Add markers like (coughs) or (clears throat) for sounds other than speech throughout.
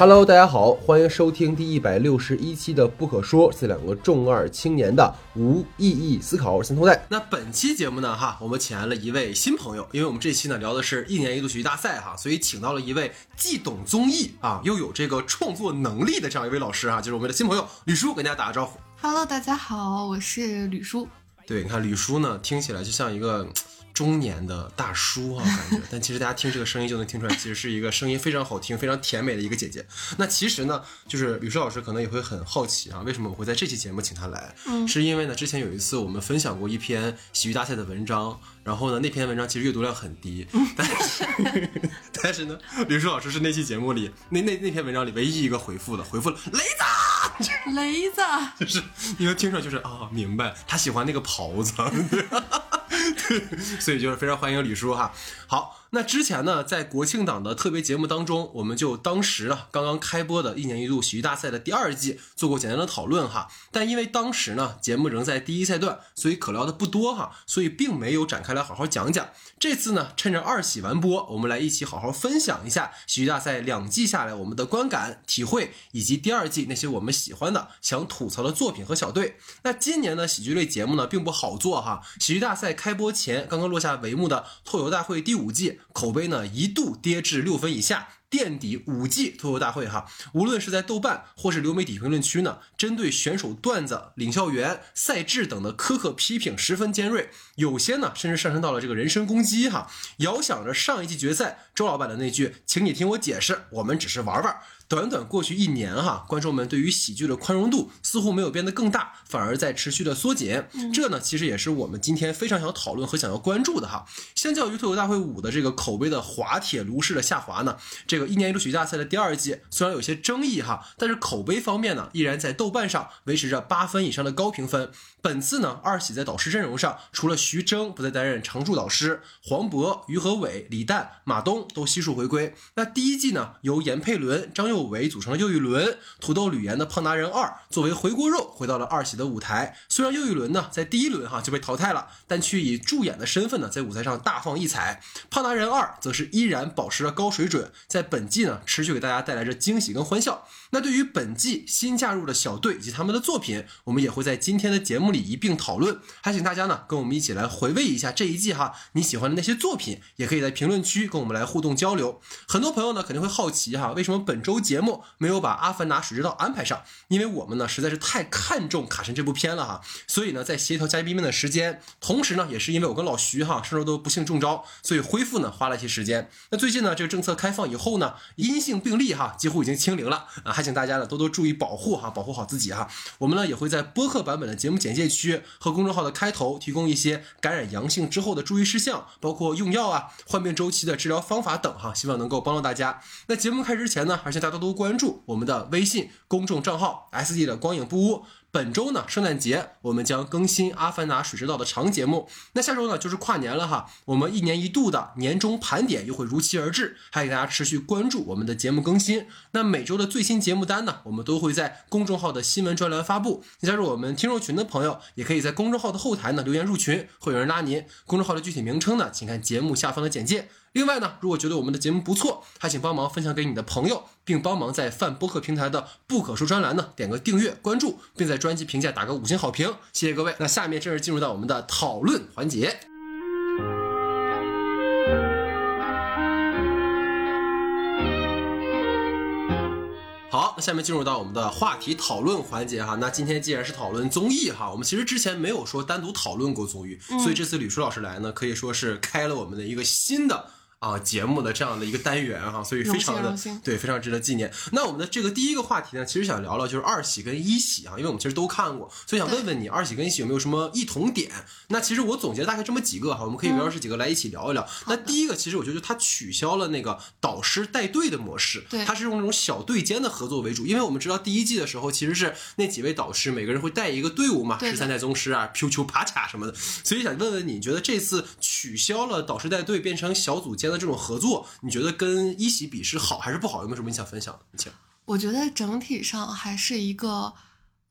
Hello，大家好，欢迎收听第一百六十一期的《不可说》，是两个重二青年的无意义思考。我是三头带。那本期节目呢，哈，我们请来了一位新朋友，因为我们这期呢聊的是一年一度喜剧大赛，哈，所以请到了一位既懂综艺啊，又有这个创作能力的这样一位老师啊，就是我们的新朋友吕叔，跟大家打个招呼。Hello，大家好，我是吕叔。对，你看吕叔呢，听起来就像一个中年的大叔啊，感觉，(laughs) 但其实大家听这个声音就能听出来，其实是一个声音非常好听、非常甜美的一个姐姐。那其实呢，就是吕诗老师可能也会很好奇啊，为什么我会在这期节目请她来？嗯，是因为呢，之前有一次我们分享过一篇喜剧大赛的文章，然后呢，那篇文章其实阅读量很低，(laughs) 但是 (laughs) 但是呢，吕叔老师是那期节目里那那那篇文章里唯一一个回复的，回复了雷子。雷子，(laughs) 就是你能听出来，就是啊，明白他喜欢那个袍子，对，所以就是非常欢迎吕叔哈。好，那之前呢，在国庆档的特别节目当中，我们就当时啊刚刚开播的一年一度喜剧大赛的第二季做过简单的讨论哈。但因为当时呢节目仍在第一赛段，所以可聊的不多哈，所以并没有展开来好好讲讲。这次呢，趁着二喜完播，我们来一起好好分享一下喜剧大赛两季下来我们的观感、体会，以及第二季那些我们喜欢的、想吐槽的作品和小队。那今年的喜剧类节目呢，并不好做哈。喜剧大赛开播前刚刚落下帷幕的《脱口大会》第五季，口碑呢一度跌至六分以下。垫底五季脱口大会哈，无论是在豆瓣或是流媒体评论区呢，针对选手段子、领笑员、赛制等的苛刻批评十分尖锐，有些呢甚至上升到了这个人身攻击哈。遥想着上一季决赛周老板的那句“请你听我解释，我们只是玩玩”，短短过去一年哈，观众们对于喜剧的宽容度似乎没有变得更大，反而在持续的缩减。这呢，其实也是我们今天非常想讨论和想要关注的哈。相较于脱口大会五的这个口碑的滑铁卢式的下滑呢，这个一年一度喜剧大赛的第二季虽然有些争议哈，但是口碑方面呢，依然在豆瓣上维持着八分以上的高评分。本次呢，二喜在导师阵容上，除了徐峥不再担任常驻导师，黄渤、于和伟、李诞、马东都悉数回归。那第一季呢，由闫佩伦、张佑维组成了又一轮，土豆吕岩的胖达人二作为回锅肉回到了二喜的舞台。虽然又一轮呢在第一轮哈就被淘汰了，但却以助演的身份呢在舞台上大放异彩。胖达人二则是依然保持着高水准，在本季呢持续给大家带来着惊喜跟欢笑。那对于本季新加入的小队以及他们的作品，我们也会在今天的节目里一并讨论。还请大家呢跟我们一起来回味一下这一季哈你喜欢的那些作品，也可以在评论区跟我们来互动交流。很多朋友呢肯定会好奇哈，为什么本周节目没有把《阿凡达：水之道》安排上？因为我们呢实在是太看重卡神这部片了哈，所以呢在协调嘉宾们的时间，同时呢也是因为我跟老徐哈上周都不幸中招，所以恢复呢花了一些时间。那最近呢这个政策开放以后呢，阴性病例哈几乎已经清零了啊，还请大家呢多多注意保护哈，保护好自己哈。我们呢也会在播客版本的节目简介区和公众号的开头提供一些感染阳性之后的注意事项，包括用药啊、患病周期的治疗方法等哈，希望能够帮到大家。那节目开始之前呢，还请大家多多关注我们的微信公众账号 S D 的光影不污。本周呢，圣诞节我们将更新《阿凡达：水之道》的长节目。那下周呢，就是跨年了哈，我们一年一度的年终盘点又会如期而至，还给大家持续关注我们的节目更新。那每周的最新节目单呢，我们都会在公众号的新闻专栏发布。加入我们听众群的朋友，也可以在公众号的后台呢留言入群，会有人拉您。公众号的具体名称呢，请看节目下方的简介。另外呢，如果觉得我们的节目不错，还请帮忙分享给你的朋友，并帮忙在泛播客平台的不可说专栏呢点个订阅、关注，并在专辑评价打个五星好评，谢谢各位。那下面正式进入到我们的讨论环节。好，那下面进入到我们的话题讨论环节哈。那今天既然是讨论综艺哈，我们其实之前没有说单独讨论过综艺，所以这次吕叔老师来呢，可以说是开了我们的一个新的。啊节目的这样的一个单元哈，所以非常的对，非常值得纪念。那我们的这个第一个话题呢，其实想聊聊就是二喜跟一喜啊，因为我们其实都看过，所以想问问你，二喜跟一喜有没有什么异同点？那其实我总结大概这么几个哈，我们可以围绕这几个来一起聊一聊。那第一个，其实我觉得它取消了那个导师带队的模式，对它是用那种小队间的合作为主，因为我们知道第一季的时候其实是那几位导师每个人会带一个队伍嘛，十三代宗师啊、皮丘帕卡什么的，所以想问问你，你觉得这次取消了导师带队，变成小组间的这种合作，你觉得跟一喜比是好还是不好？有没有什么你想分享的？请。我觉得整体上还是一个，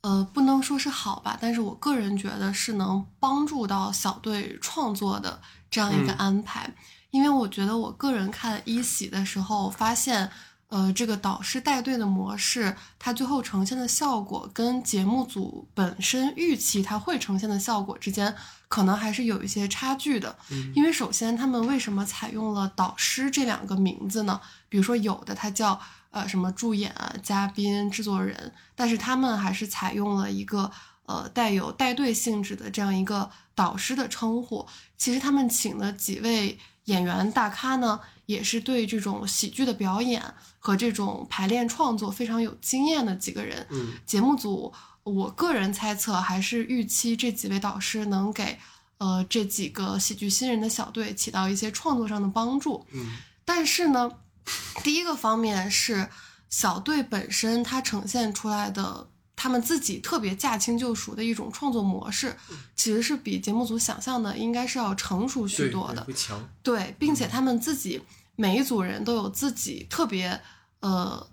呃，不能说是好吧，但是我个人觉得是能帮助到小队创作的这样一个嗯安排。因为我觉得我个人看一喜的时候，发现，呃，这个导师带队的模式，它最后呈现的效果跟节目组本身预期它会呈现的效果之间，可能还是有一些差距的。嗯因为首先他们为什么采用了导师这两个名字呢？比如说有的他叫呃什么助演啊、嘉宾、制作人，但是他们还是采用了一个呃带有带队性质的这样一个导师的称呼。其实他们请的几位演员大咖呢，也是对这种喜剧的表演和这种排练创作非常有经验的几个人。嗯节目组，我个人猜测还是预期这几位导师能给呃这几个喜剧新人的小队起到一些创作上的帮助。嗯但是呢，第一个方面是小队本身它呈现出来的他们自己特别驾轻就熟的一种创作模式，其实是比节目组想象的应该是要成熟许多的。对，并且他们自己每一组人都有自己特别呃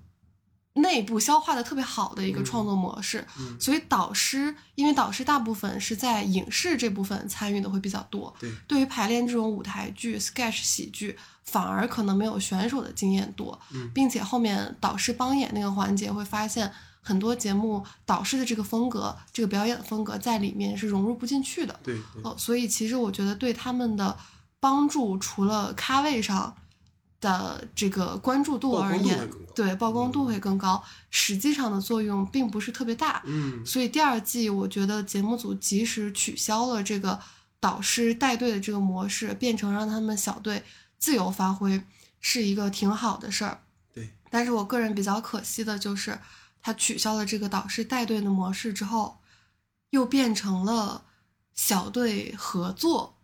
内部消化的特别好的一个创作模式，嗯所以导师因为导师大部分是在影视这部分参与的会比较多，对对于排练这种舞台剧、sketch 喜剧，反而可能没有选手的经验多，嗯并且后面导师帮演那个环节会发现。很多节目导师的这个风格，这个表演风格在里面是融入不进去的。对对，哦，所以其实我觉得对他们的帮助，除了咖位上的这个关注度而言对曝光度会更高，实际上的作用并不是特别大。嗯所以第二季，我觉得节目组及时取消了这个导师带队的这个模式，变成让他们小队自由发挥，是一个挺好的事儿。对，但是我个人比较可惜的就是，他取消了这个导师带队的模式之后，又变成了小队合作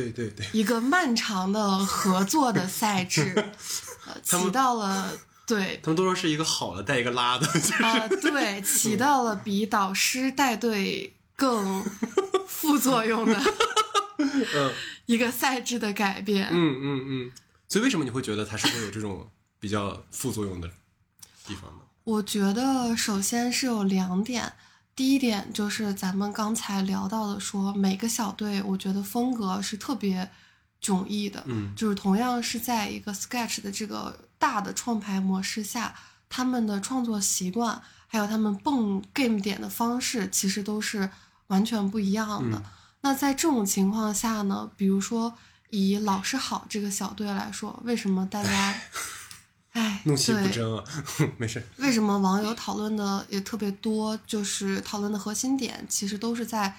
对对对，一个漫长的合作的赛制，(laughs) 呃，起到了对他们都说是一个好的带一个拉的，就是啊、对，(laughs) 起到了比导师带队更副作用的 (laughs) 嗯一个赛制的改变。嗯嗯嗯，所以为什么你会觉得它是会有这种比较副作用的地方呢？我觉得首先是有两点，第一点就是咱们刚才聊到的说，每个小队我觉得风格是特别迥异的，嗯就是同样是在一个 sketch 的这个大的创牌模式下，他们的创作习惯还有他们蹦 game 点的方式，其实都是完全不一样的。嗯那在这种情况下呢，比如说以老师好这个小队来说，为什么大家，哎，怒气不对争啊，(laughs) 没事。为什么网友讨论的也特别多？就是讨论的核心点其实都是在，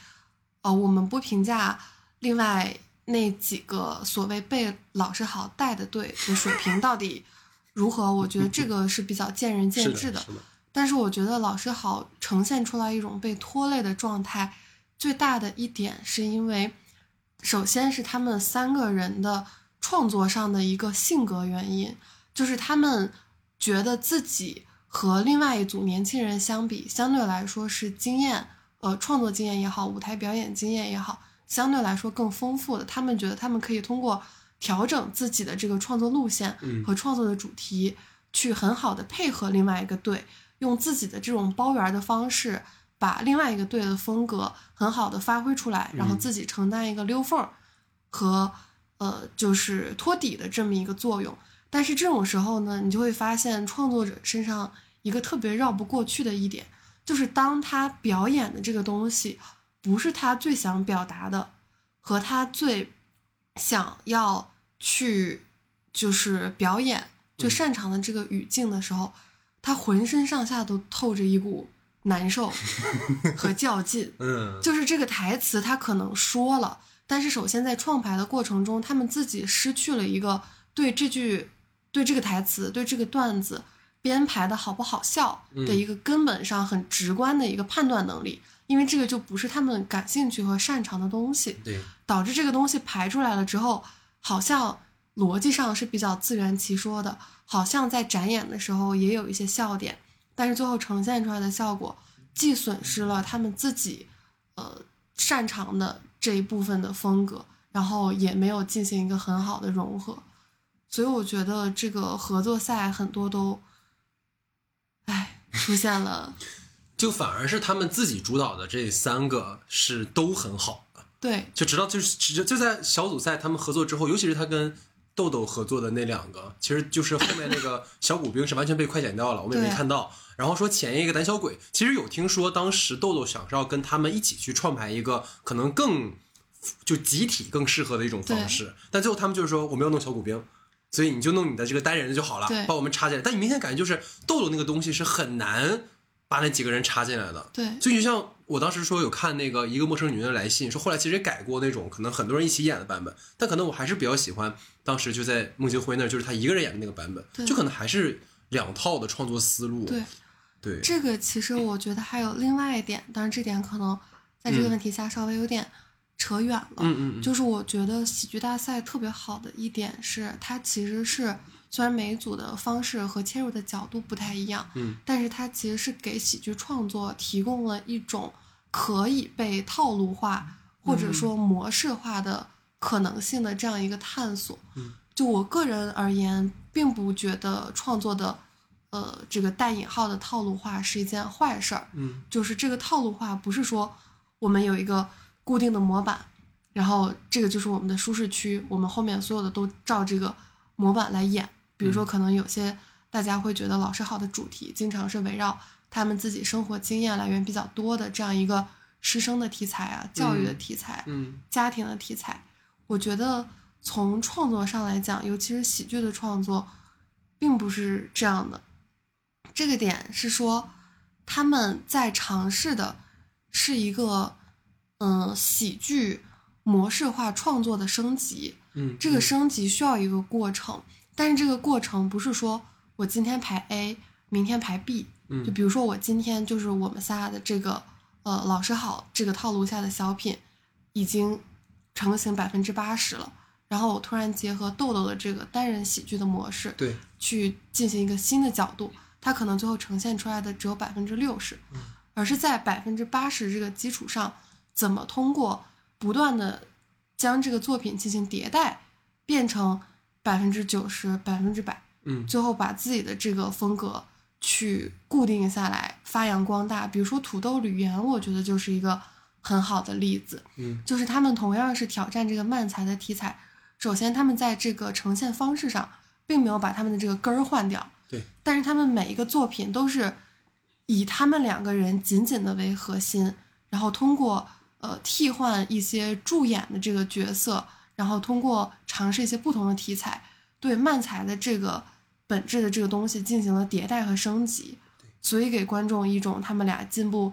呃，我们不评价另外那几个所谓被老师好带的队的水平到底如何，我觉得这个是比较见仁见智是的，是的，但是我觉得老师好呈现出来一种被拖累的状态，最大的一点是因为，首先是他们三个人的创作上的一个性格原因，就是他们觉得自己和另外一组年轻人相比，相对来说是经验，呃，创作经验也好，舞台表演经验也好，相对来说更丰富的。他们觉得他们可以通过调整自己的这个创作路线嗯和创作的主题，去很好的配合另外一个队，用自己的这种包圆的方式，把另外一个队的风格很好的发挥出来，然后嗯自己承担一个溜缝儿和呃就是托底的这么一个作用。但是这种时候呢，你就会发现创作者身上一个特别绕不过去的一点，就是当他表演的这个东西不是他最想表达的，和他最想要去就是表演最擅长的这个语境的时候，他浑身上下都透着一股难受 (laughs) 和较劲。嗯，就是这个台词他可能说了，但是首先在创排的过程中，他们自己失去了一个对这句、对这个台词、对这个段子编排的好不好笑的一个根本上很直观的一个判断能力，因为这个就不是他们感兴趣和擅长的东西。对，导致这个东西排出来了之后，好像逻辑上是比较自圆其说的，好像在展演的时候也有一些笑点，但是最后呈现出来的效果，既损失了他们自己呃擅长的这一部分的风格，然后也没有进行一个很好的融合，所以我觉得这个合作赛很多都，哎，出现了 (laughs) 就反而是他们自己主导的这三个是都很好的，对就直到就是就就在小组赛他们合作之后，尤其是他跟豆豆合作的那两个，其实就是后面那个 (laughs) 小骨兵是完全被快剪掉了，我们也没看到。然后说前一个胆小鬼，其实有听说当时豆豆想是要跟他们一起去创排一个可能更就集体更适合的一种方式，但最后他们就是说我们要弄小骨兵。所以你就弄你的这个单人的就好了，把我们插进来。但你明显感觉就是豆豆那个东西是很难把那几个人插进来的。对。所以就像我当时说有看那个一个陌生女人的来信，说后来其实也改过那种可能很多人一起演的版本，但可能我还是比较喜欢当时就在孟京辉那儿，就是他一个人演的那个版本，就可能还是两套的创作思路。对，对，这个其实我觉得还有另外一点，当然这点可能在这个问题下稍微有点扯远了。嗯嗯嗯，就是我觉得喜剧大赛特别好的一点是，它其实是虽然每一组的方式和切入的角度不太一样，嗯，但是它其实是给喜剧创作提供了一种可以被套路化或者说模式化的可能性的这样一个探索。嗯，就我个人而言，并不觉得创作的呃这个带引号的套路化是一件坏事儿。嗯就是这个套路化，不是说我们有一个固定的模板，然后这个就是我们的舒适区，我们后面所有的都照这个模板来演。比如说，可能有些大家会觉得老师好的主题，经常是围绕他们自己生活经验来源比较多的这样一个师生的题材啊、教育的题材、嗯家庭的题材。我觉得从创作上来讲，尤其是喜剧的创作，并不是这样的。这个点是说，他们在尝试的是一个嗯喜剧模式化创作的升级。嗯，这个升级需要一个过程，但是这个过程不是说我今天排 A，明天排 B。嗯就比如说我今天就是我们仨的这个呃老师好这个套路下的小品，已经成型百分之八十了。然后我突然结合豆豆的这个单人喜剧的模式，对，去进行一个新的角度，它可能最后呈现出来的只有百分之六十，而是在百分之八十这个基础上，怎么通过不断的将这个作品进行迭代，变成百分之九十、百分之百，嗯最后把自己的这个风格去固定下来，发扬光大。比如说土豆吕岩，我觉得就是一个很好的例子。嗯就是他们同样是挑战这个漫才的题材，首先他们在这个呈现方式上，并没有把他们的这个根儿换掉，对，但是他们每一个作品都是以他们两个人紧紧的为核心，然后通过呃替换一些助演的这个角色，然后通过尝试一些不同的题材，对漫才的这个本质的这个东西进行了迭代和升级，所以给观众一种他们俩进步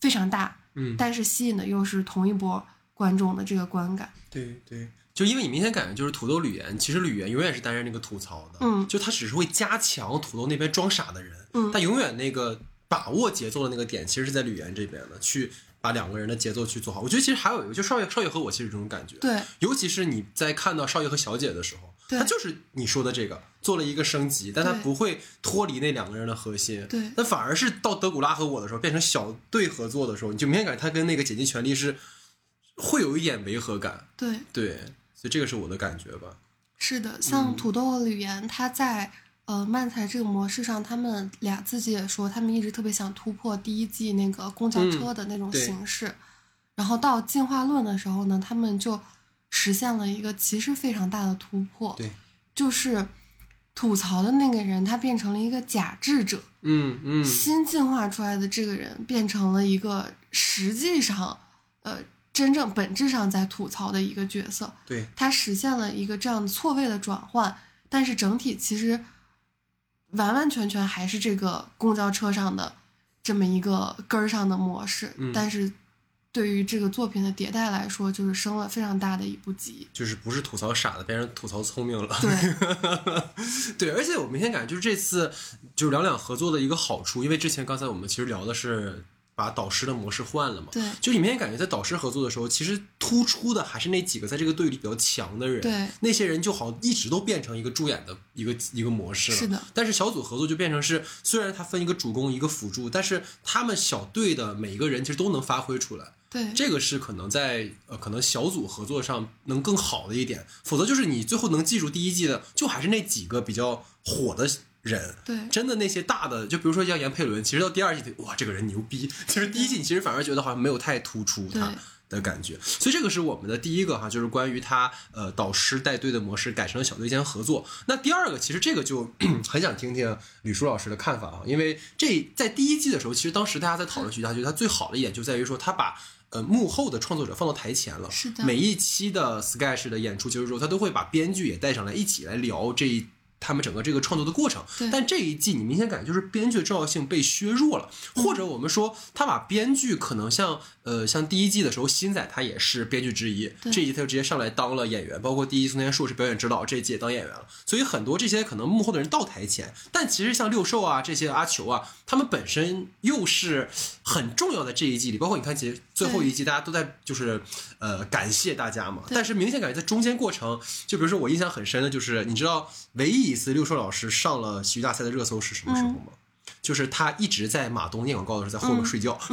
非常大，嗯，但是吸引的又是同一波观众的这个观感。对对，就因为你明显感觉就是土豆吕岩，其实吕岩永远是担任那个吐槽的，嗯就他只是会加强土豆那边装傻的人，嗯他永远那个把握节奏的那个点，其实是在吕岩这边的，去把两个人的节奏去做好。我觉得其实还有一个，就少爷少爷和我其实这种感觉，对尤其是你在看到少爷和小姐的时候，他就是你说的这个做了一个升级，但他不会脱离那两个人的核心。对但反而是到德古拉和我的时候，变成小队合作的时候，你就明显感觉他跟那个剪辑权力是会有一点违和感。对，对，所以这个是我的感觉吧。是的，像土豆和吕岩，他在呃漫才这个模式上，他们俩自己也说，他们一直特别想突破第一季那个公交车的那种形式，然后到进化论的时候呢，他们就实现了一个其实非常大的突破，对，就是吐槽的那个人他变成了一个假智者，嗯嗯，新进化出来的这个人变成了一个实际上呃真正本质上在吐槽的一个角色，对，他实现了一个这样错位的转换，但是整体其实完完全全还是这个公交车上的这么一个根儿上的模式，嗯但是对于这个作品的迭代来说，就是升了非常大的一步级。就是不是吐槽傻子，变成吐槽聪明了。对，(laughs) 对，而且我明显感觉就是这次就是两两合作的一个好处，因为之前刚才我们其实聊的是把导师的模式换了嘛，对就你明显感觉在导师合作的时候，其实突出的还是那几个在这个队里比较强的人，对那些人就好像一直都变成一个助演的一个一个模式了。是的，但是小组合作就变成是，虽然他分一个主攻一个辅助，但是他们小队的每一个人其实都能发挥出来。对，这个是可能在呃可能小组合作上能更好的一点，否则就是你最后能记住第一季的，就还是那几个比较火的人。对真的那些大的，就比如说像杨佩伦，其实到第二季，哇，这个人牛逼。(laughs) 其实第一季你其实反而觉得好像没有太突出他，的感觉。所以这个是我们的第一个哈，就是关于他呃导师带队的模式改成了小队间合作。那第二个，其实这个就 (clears throat) 很想听听吕舒老师的看法啊，因为这在第一季的时候，其实当时大家在讨论徐佳觉得他最好的一点就在于说他把。呃，幕后的创作者放到台前了。是的每一期的 Sketch 的演出结束之后，他都会把编剧也带上来，一起来聊这一他们整个这个创作的过程。但这一季你明显感觉就是编剧的重要性被削弱了，或者我们说他把编剧可能像呃像第一季的时候，新仔他也是编剧之一，这一季他就直接上来当了演员，包括第一松田树是表演指导，这一季也当演员了。所以很多这些可能幕后的人到台前，但其实像六兽啊这些阿球啊，他们本身又是很重要的这一季里，包括你看其实最后一季大家都在就是呃感谢大家嘛，但是明显感觉在中间过程，就比如说我印象很深的就是你知道唯一一次六兽老师上了喜剧大赛的热搜是什么时候吗？就是他一直在马东念广告的时候在后面睡觉，(laughs)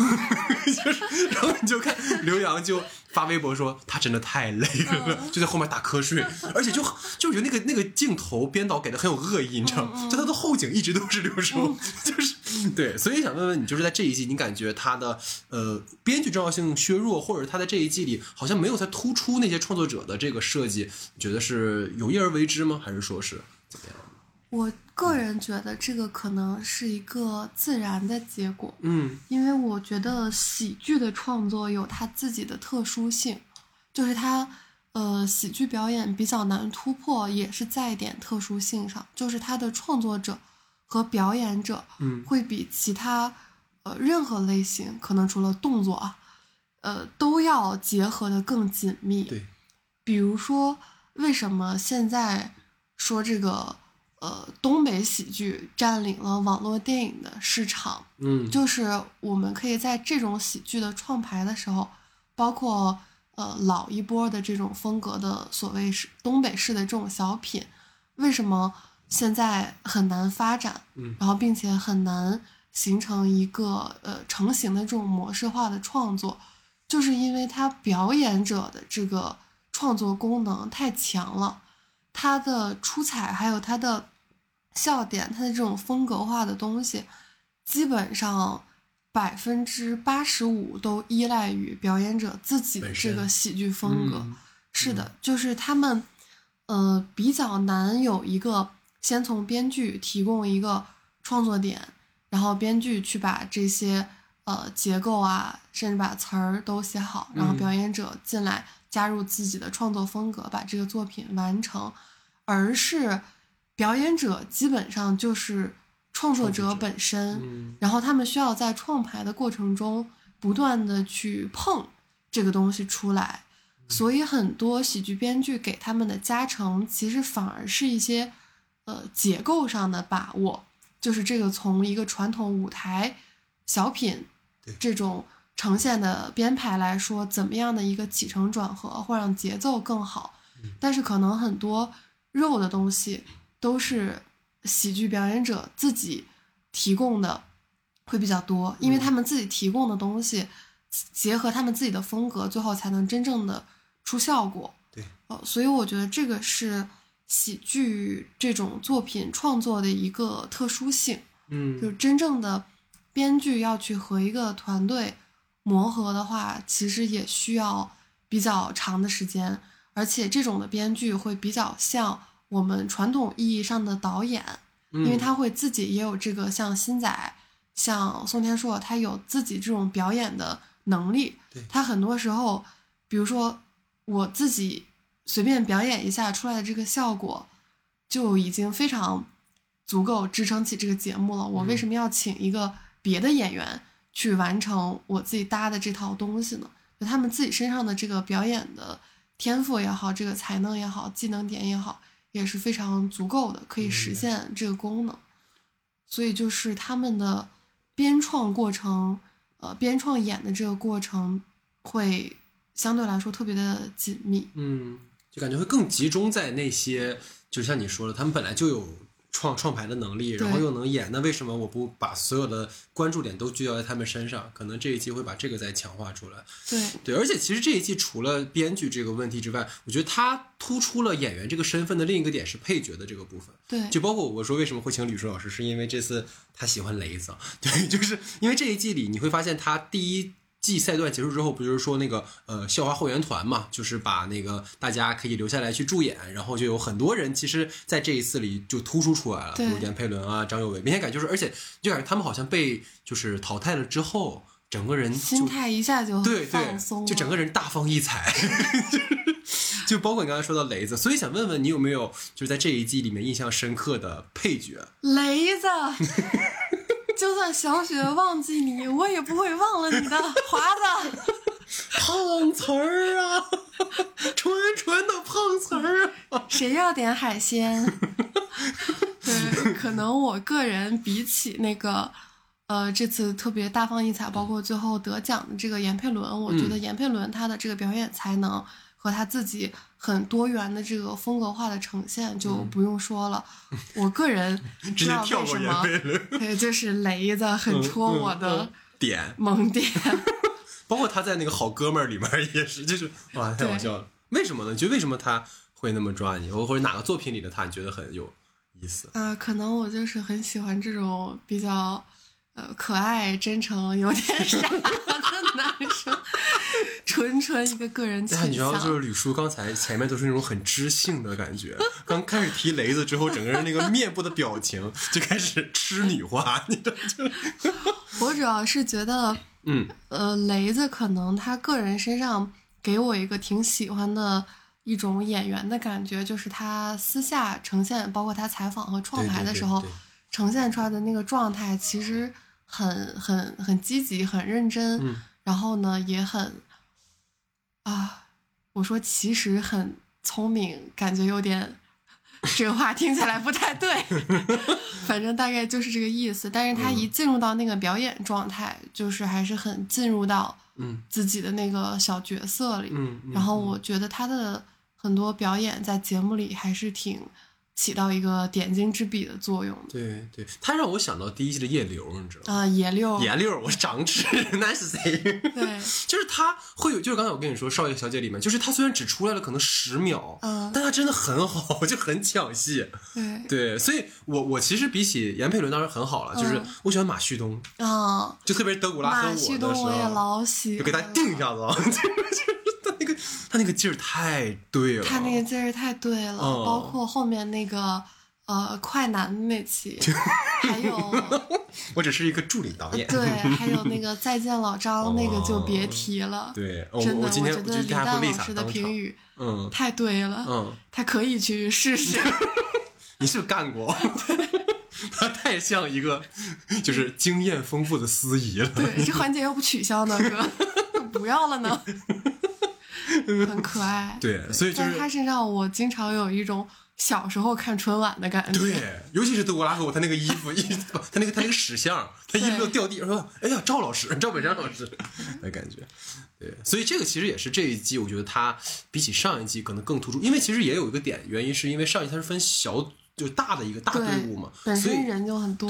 就是然后你就看刘洋就发微博说他真的太累了，就在后面打瞌睡，(laughs) 而且就就我觉得那个那个镜头编导给的很有恶意，你知道吗？就他的后景一直都是刘叔，(laughs) 就是对，所以想问问你，就是在这一季，你感觉他的呃编剧重要性削弱，或者他在这一季里好像没有在突出那些创作者的这个设计，你觉得是有意而为之吗？还是说是怎么样？我个人觉得这个可能是一个自然的结果，嗯。因为我觉得喜剧的创作有它自己的特殊性，就是它呃喜剧表演比较难突破，也是在一点特殊性上，就是它的创作者和表演者嗯。会比其他呃任何类型，可能除了动作啊，呃都要结合的更紧密。对，比如说，为什么现在说这个呃东北喜剧占领了网络电影的市场？嗯就是我们可以在这种喜剧的创排的时候，包括呃老一波的这种风格的所谓是东北式的这种小品，为什么现在很难发展？嗯然后并且很难形成一个呃成型的这种模式化的创作，就是因为它表演者的这个创作功能太强了，它的出彩还有它的笑点，他的这种风格化的东西，基本上百分之八十五都依赖于表演者自己的这个喜剧风格。嗯是的，就是他们，呃，比较难有一个先从编剧提供一个创作点，然后编剧去把这些呃结构啊，甚至把词儿都写好，然后嗯表演者进来加入自己的创作风格，把这个作品完成，而是表演者基本上就是创作者本身，嗯。然后他们需要在创排的过程中不断的去碰这个东西出来，所以很多喜剧编剧给他们的加成，其实反而是一些呃结构上的把握，就是这个从一个传统舞台小品这种呈现的编排来说，怎么样的一个起承转合会让节奏更好，但是可能很多肉的东西都是喜剧表演者自己提供的会比较多，因为他们自己提供的东西结合他们自己的风格，最后才能真正的出效果。对，呃，所以我觉得这个是喜剧这种作品创作的一个特殊性，嗯。就是真正的编剧要去和一个团队磨合的话，其实也需要比较长的时间，而且这种的编剧会比较像我们传统意义上的导演，因为他会自己也有这个像新仔、像宋天硕，他有自己这种表演的能力。他很多时候，比如说我自己随便表演一下出来的这个效果，就已经非常足够支撑起这个节目了。我为什么要请一个别的演员去完成我自己搭的这套东西呢？就他们自己身上的这个表演的天赋也好，这个才能也好，技能点也好，也是非常足够的，可以实现这个功能。所以就是他们的编创过程，呃，编创演的这个过程会相对来说特别的紧密。嗯，就感觉会更集中在那些，就像你说的，他们本来就有创创牌的能力，然后又能演，那为什么我不把所有的关注点都聚焦在他们身上？可能这一季会把这个再强化出来。对，对，而且其实这一季除了编剧这个问题之外，我觉得他突出了演员这个身份的另一个点是配角的这个部分。对，就包括我说为什么会请吕叔老师，是因为这次他喜欢雷子，(laughs) 对，就是因为这一季里你会发现他第一季赛段结束之后，不就是说那个呃校花后援团嘛，就是把那个大家可以留下来去助演，然后就有很多人其实在这一次里就突出出来了，比对如闫佩伦啊、张佑伟，明显感觉就是，而且就感觉他们好像被就是淘汰了之后，整个人心态一下就对对放松，了，就整个人大放异彩。(laughs) 就包括你刚才说到雷子，所以想问问你有没有就是在这一季里面印象深刻的配角？雷子。就算小雪忘记你，我也不会忘了你的华子。(laughs) 碰瓷儿啊，纯纯的碰瓷儿啊！谁要点海鲜？对，可能我个人比起那个，呃，这次特别大放异彩，包括最后得奖的这个闫佩伦，我觉得闫佩伦他的这个表演才能和他自己很多元的这个风格化的呈现就不用说了。我个人直知道接跳过为什么，对，就是雷子很戳我的点，萌点。(laughs) 包括他在那个好哥们儿里面也是，就是哇，太好笑了。为什么呢？就为什么他会那么抓你，或或者哪个作品里的他你觉得很有意思？啊、可能我就是很喜欢这种比较呃可爱、真诚、有点傻的男生，(laughs) 纯纯一个个人倾但你知道，就。是吕叔刚才前面都是那种很知性的感觉，刚开始提雷子之后，整个人那个面部的表情就开始痴女化，你知道就我主要是觉得，嗯呃，雷子可能他个人身上给我一个挺喜欢的一种演员的感觉，就是他私下呈现，包括他采访和创牌的时候呈现出来的那个状态，其实很很很积极，很认真，嗯然后呢也很啊，我说其实很聪明，感觉有点。这个话听起来不太对，(laughs) 反正大概就是这个意思。但是他一进入到那个表演状态，就是还是很进入到嗯自己的那个小角色里。嗯，嗯然后我觉得他的很多表演在节目里还是挺起到一个点睛之笔的作用。对对，他让我想到第一季的叶流，你知道吗？啊、野六，颜六，我长齿，那是谁？对，就是他会有，就是刚才我跟你说《少爷小姐》里面，就是他虽然只出来了可能十秒，嗯但他真的很好，(laughs) 就很抢戏。对，对，所以我我其实比起闫佩伦当然很好了，就是嗯我喜欢马旭东，啊，就特别是德古拉和我马的时旭东我也，老喜欢，就给他定一下子啊，就是他那个他那个劲儿太对了，他那个劲儿太对了，哦包括后面那个呃快男那期，(laughs) 还有我只是一个助理导演。对，还有那个再见老张、(laughs) 哦那个就别提了。对，我真的，我今天觉得李诞老师的，评语嗯太对了，嗯，他可以去试试。(laughs) 你是不是干过？他太像一个就是经验丰富的司仪了。对，这环节要不取消呢，哥，不要了呢，(laughs) 很可爱。对，所以就是他身上，我经常有一种小时候看春晚的感觉。对，尤其是德古拉和我，他那个衣服，(laughs) 衣服他那个他那个屎相，他衣服都掉地上，说：“哎呀，赵老师，赵本山老师。”的感觉。对，所以这个其实也是这一季，我觉得他比起上一季可能更突出，因为其实也有一个点，原因是因为上一季它是分小就大的一个大队伍嘛，本所以身人就很多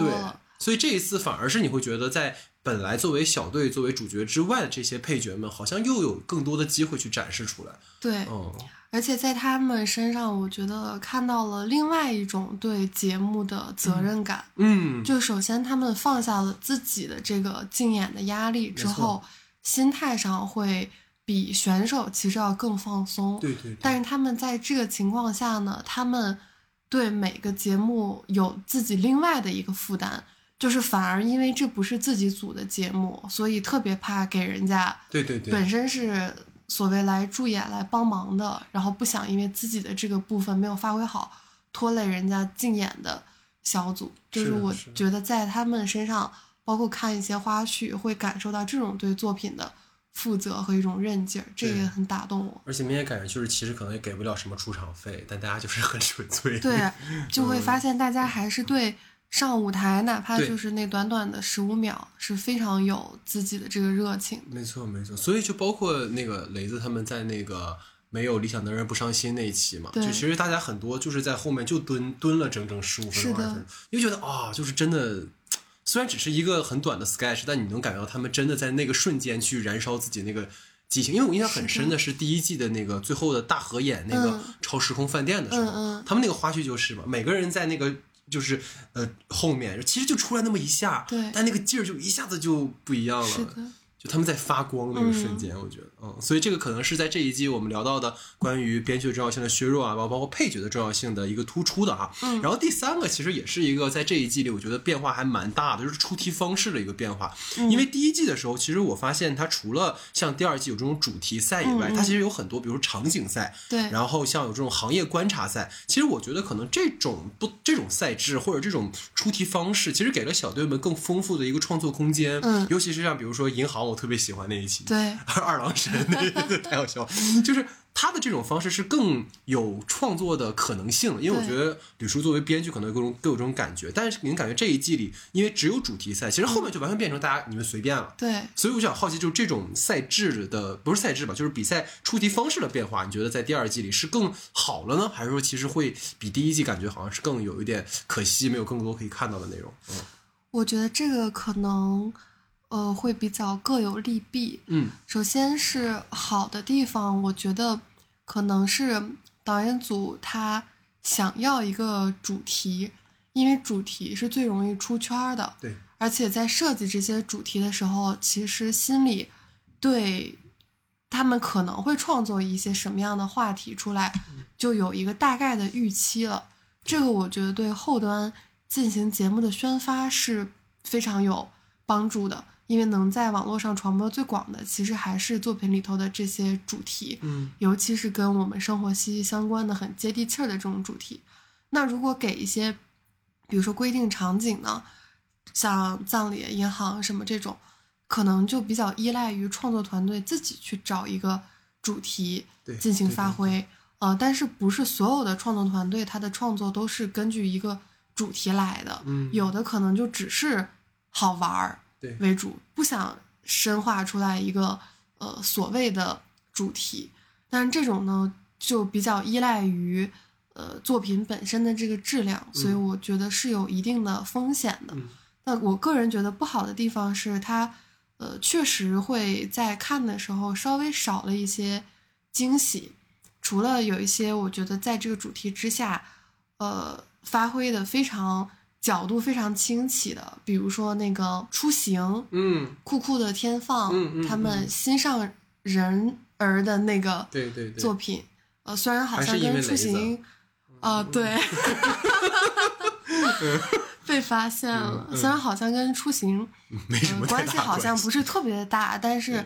所以这一次反而是你会觉得，在本来作为小队、作为主角之外的这些配角们，好像又有更多的机会去展示出来。对，嗯，而且在他们身上，我觉得看到了另外一种对节目的责任感。嗯，就首先他们放下了自己的这个竞演的压力之后，心态上会比选手其实要更放松。对对对，但是他们在这个情况下呢，他们对每个节目有自己另外的一个负担，就是反而因为这不是自己组的节目，所以特别怕给人家对对对，本身是所谓来助演来帮忙的，然后不想因为自己的这个部分没有发挥好，拖累人家竞演的小组。就是是我觉得在他们身上，包括看一些花絮，会感受到这种对作品的负责和一种韧劲儿，这也很打动我。而且明显感觉就是，其实可能也给不了什么出场费，但大家就是很 (laughs) 纯粹。对，(laughs) 就会发现大家还是对上舞台，哪怕就是那短短的十五秒，是非常有自己的这个热情。没错没错，所以就包括那个雷子他们在那个没有理想的人不伤心那一期嘛，对就其实大家很多就是在后面就蹲蹲了整整十五分钟二十分钟，你就觉得啊、就是真的。虽然只是一个很短的 sketch，但你能感觉到他们真的在那个瞬间去燃烧自己那个激情。因为我印象很深的是第一季的那个最后的大合演那个嗯超时空饭店的时候，他们那个花絮就是嘛，每个人在那个就是呃后面，其实就出来那么一下，对但那个劲儿就一下子就不一样了。是的，就他们在发光那个瞬间，我觉得，嗯，所以这个可能是在这一季我们聊到的关于编剧的重要性的削弱啊，包包括配角的重要性的一个突出的哈。嗯然后第三个其实也是一个在这一季里，我觉得变化还蛮大的，就是出题方式的一个变化。嗯因为第一季的时候，其实我发现它除了像第二季有这种主题赛以外，它其实有很多，比如场景赛，对，然后像有这种行业观察赛，其实我觉得可能这种不这种赛制或者这种出题方式，其实给了小队们更丰富的一个创作空间。嗯尤其是像比如说银行，我特别喜欢那一期，对，(laughs) 二郎神那个 (laughs) 太好笑了，就是他的这种方式是更有创作的可能性，因为我觉得吕叔作为编剧可能有各种各有这种感觉，但是您感觉这一季里，因为只有主题赛，其实后面就完全变成大家你们随便了。对，所以我想好奇，就是这种赛制的不是赛制吧，就是比赛出题方式的变化，你觉得在第二季里是更好了呢，还是说其实会比第一季感觉好像是更有一点可惜，没有更多可以看到的内容？嗯。我觉得这个可能，呃，会比较各有利弊。嗯首先是好的地方，我觉得可能是导演组他想要一个主题，因为主题是最容易出圈儿的，对，而且在设计这些主题的时候，其实心里对他们可能会创作一些什么样的话题出来，就有一个大概的预期了。这个我觉得对后端进行节目的宣发是非常有帮助的，因为能在网络上传播最广的，其实还是作品里头的这些主题，嗯尤其是跟我们生活息息相关的、很接地气儿的这种主题。那如果给一些，比如说规定场景呢，像葬礼、银行什么这种，可能就比较依赖于创作团队自己去找一个主题进行发挥。呃，但是不是所有的创作团队他的创作都是根据一个主题来的，嗯有的可能就只是好玩儿对为主，不想深化出来一个呃所谓的主题。但是这种呢，就比较依赖于呃作品本身的这个质量，所以我觉得是有一定的风险的。嗯那我个人觉得不好的地方是它，呃，确实会在看的时候稍微少了一些惊喜。除了有一些我觉得在这个主题之下，呃，发挥的非常角度非常清奇的，比如说那个出行，嗯，酷酷的天放，嗯嗯他们嗯心上人儿的那个对对对。作品，呃，虽然好像跟出行，啊、对，(laughs) (laughs) 被发现了。虽然好像跟出行没什么呃、关系好像不是特别大，但是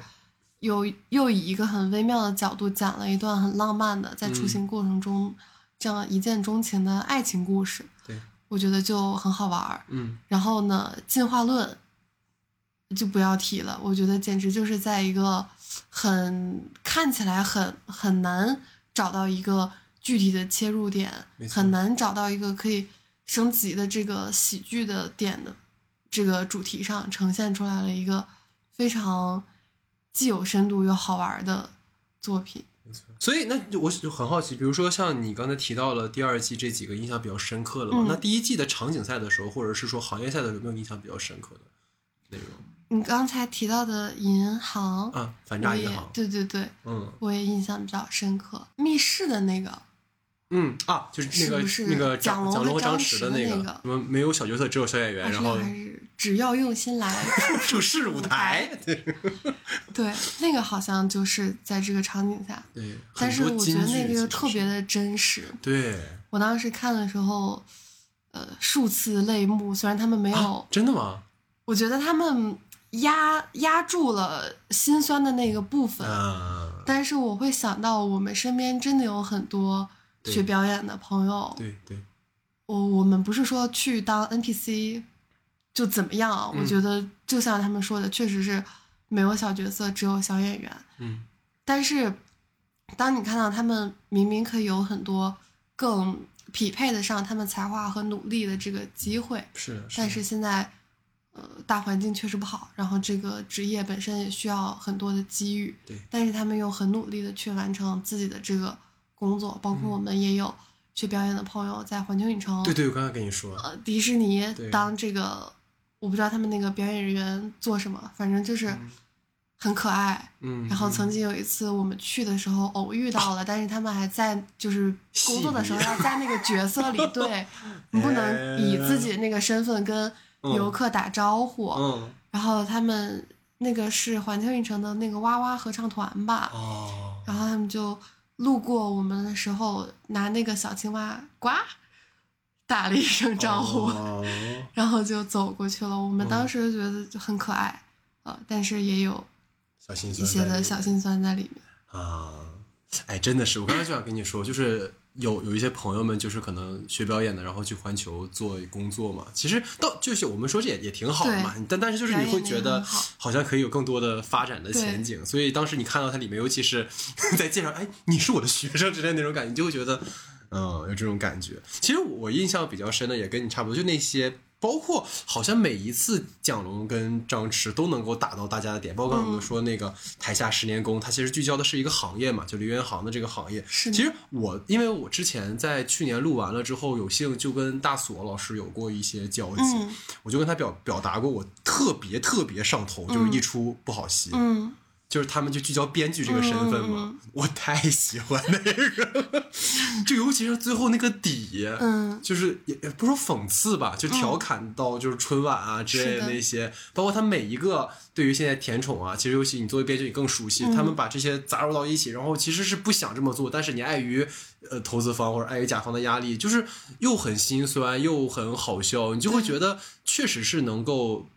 有又以一个很微妙的角度讲了一段很浪漫的在出嗯。行过程中这样一见钟情的爱情故事。对，我觉得就很好玩儿。嗯然后呢，进化论就不要提了，我觉得简直就是在一个很看起来很很难找到一个具体的切入点很难找到一个可以升级的这个喜剧的点的这个主题上，呈现出来了一个非常既有深度又好玩的作品。所以那就我就很好奇，比如说像你刚才提到了第二季这几个印象比较深刻的嘛，嗯那第一季的场景赛的时候，或者是说行业赛的时候，有没有印象比较深刻的内容你刚才提到的银行，啊？反诈银行，对对对，嗯我也印象比较深刻。密室的那个，嗯啊，就是那个是是那个蒋龙蒋龙和张弛弛的那个什么没有小角色，只有小演员，然后还是只要用心来，(laughs) 处是舞台，对 (laughs) 对，那个好像就是在这个场景下，对，但是我觉得那个特别的真实。对我当时看的时候，呃，数次泪目。虽然他们没有，啊，真的吗？我觉得他们压压住了心酸的那个部分，啊，但是我会想到我们身边真的有很多对学表演的朋友，对对，我我们不是说去当 NPC 就怎么样啊？嗯。我觉得就像他们说的，确实是没有小角色，只有小演员。嗯。但是，当你看到他们明明可以有很多更匹配得上他们才华和努力的这个机会，是，但是现在，呃，大环境确实不好，然后这个职业本身也需要很多的机遇，对。但是他们又很努力的去完成自己的这个工作，包括我们也有去表演的朋友在环球影城，对对，我刚刚跟你说，呃，迪士尼当这个，我不知道他们那个表演人员做什么，反正就是很可爱。嗯，然后曾嗯经有一次我们去的时候偶遇到了，但是他们还在就是工作的时候要在那个角色里，(laughs) 对你 (laughs) 不能以自己那个身份跟游客打招呼。嗯。然后他们那个是环球影城的那个哇哇合唱团吧，哦，然后他们就路过我们的时候，拿那个小青蛙呱打了一声招呼，哦 (laughs) 然后就走过去了。我们嗯当时就觉得就很可爱，呃，但是也有小心一些的小心酸在里面。啊，哎，真的是，我刚才就想跟你说，就是有有一些朋友们，就是可能学表演的，然后去环球做工作嘛。其实到就是我们说这也也挺好的嘛，但但是就是你会觉得好好像可以有更多的发展的前景，所以当时你看到它里面，尤其是 (laughs) 在介绍，哎，你是我的学生之类的那种感觉，你就会觉得，嗯，有这种感觉。其实我印象比较深的也跟你差不多，就那些。包括好像每一次蒋龙跟张弛都能够打到大家的点，包括我们说那个台下十年功，它其实聚焦的是一个行业嘛，就梨园行的这个行业。是其实我因为我之前在去年录完了之后，有幸就跟大锁老师有过一些交集，嗯。我就跟他表表达过我特别特别上头，就是一出不好戏，嗯，就是他们就聚焦编剧这个身份嘛，我太喜欢那个。了，(laughs) 就尤其是最后那个底，嗯。就是也也不说讽刺吧，就调侃到就是春晚啊之类的那些，包括他每一个对于现在甜宠啊，其实尤其你作为编剧你更熟悉，嗯。他们把这些杂糅到一起，然后其实是不想这么做，但是你碍于呃投资方或者碍于甲方的压力，就是又很心酸又很好笑，你就会觉得确实是能够。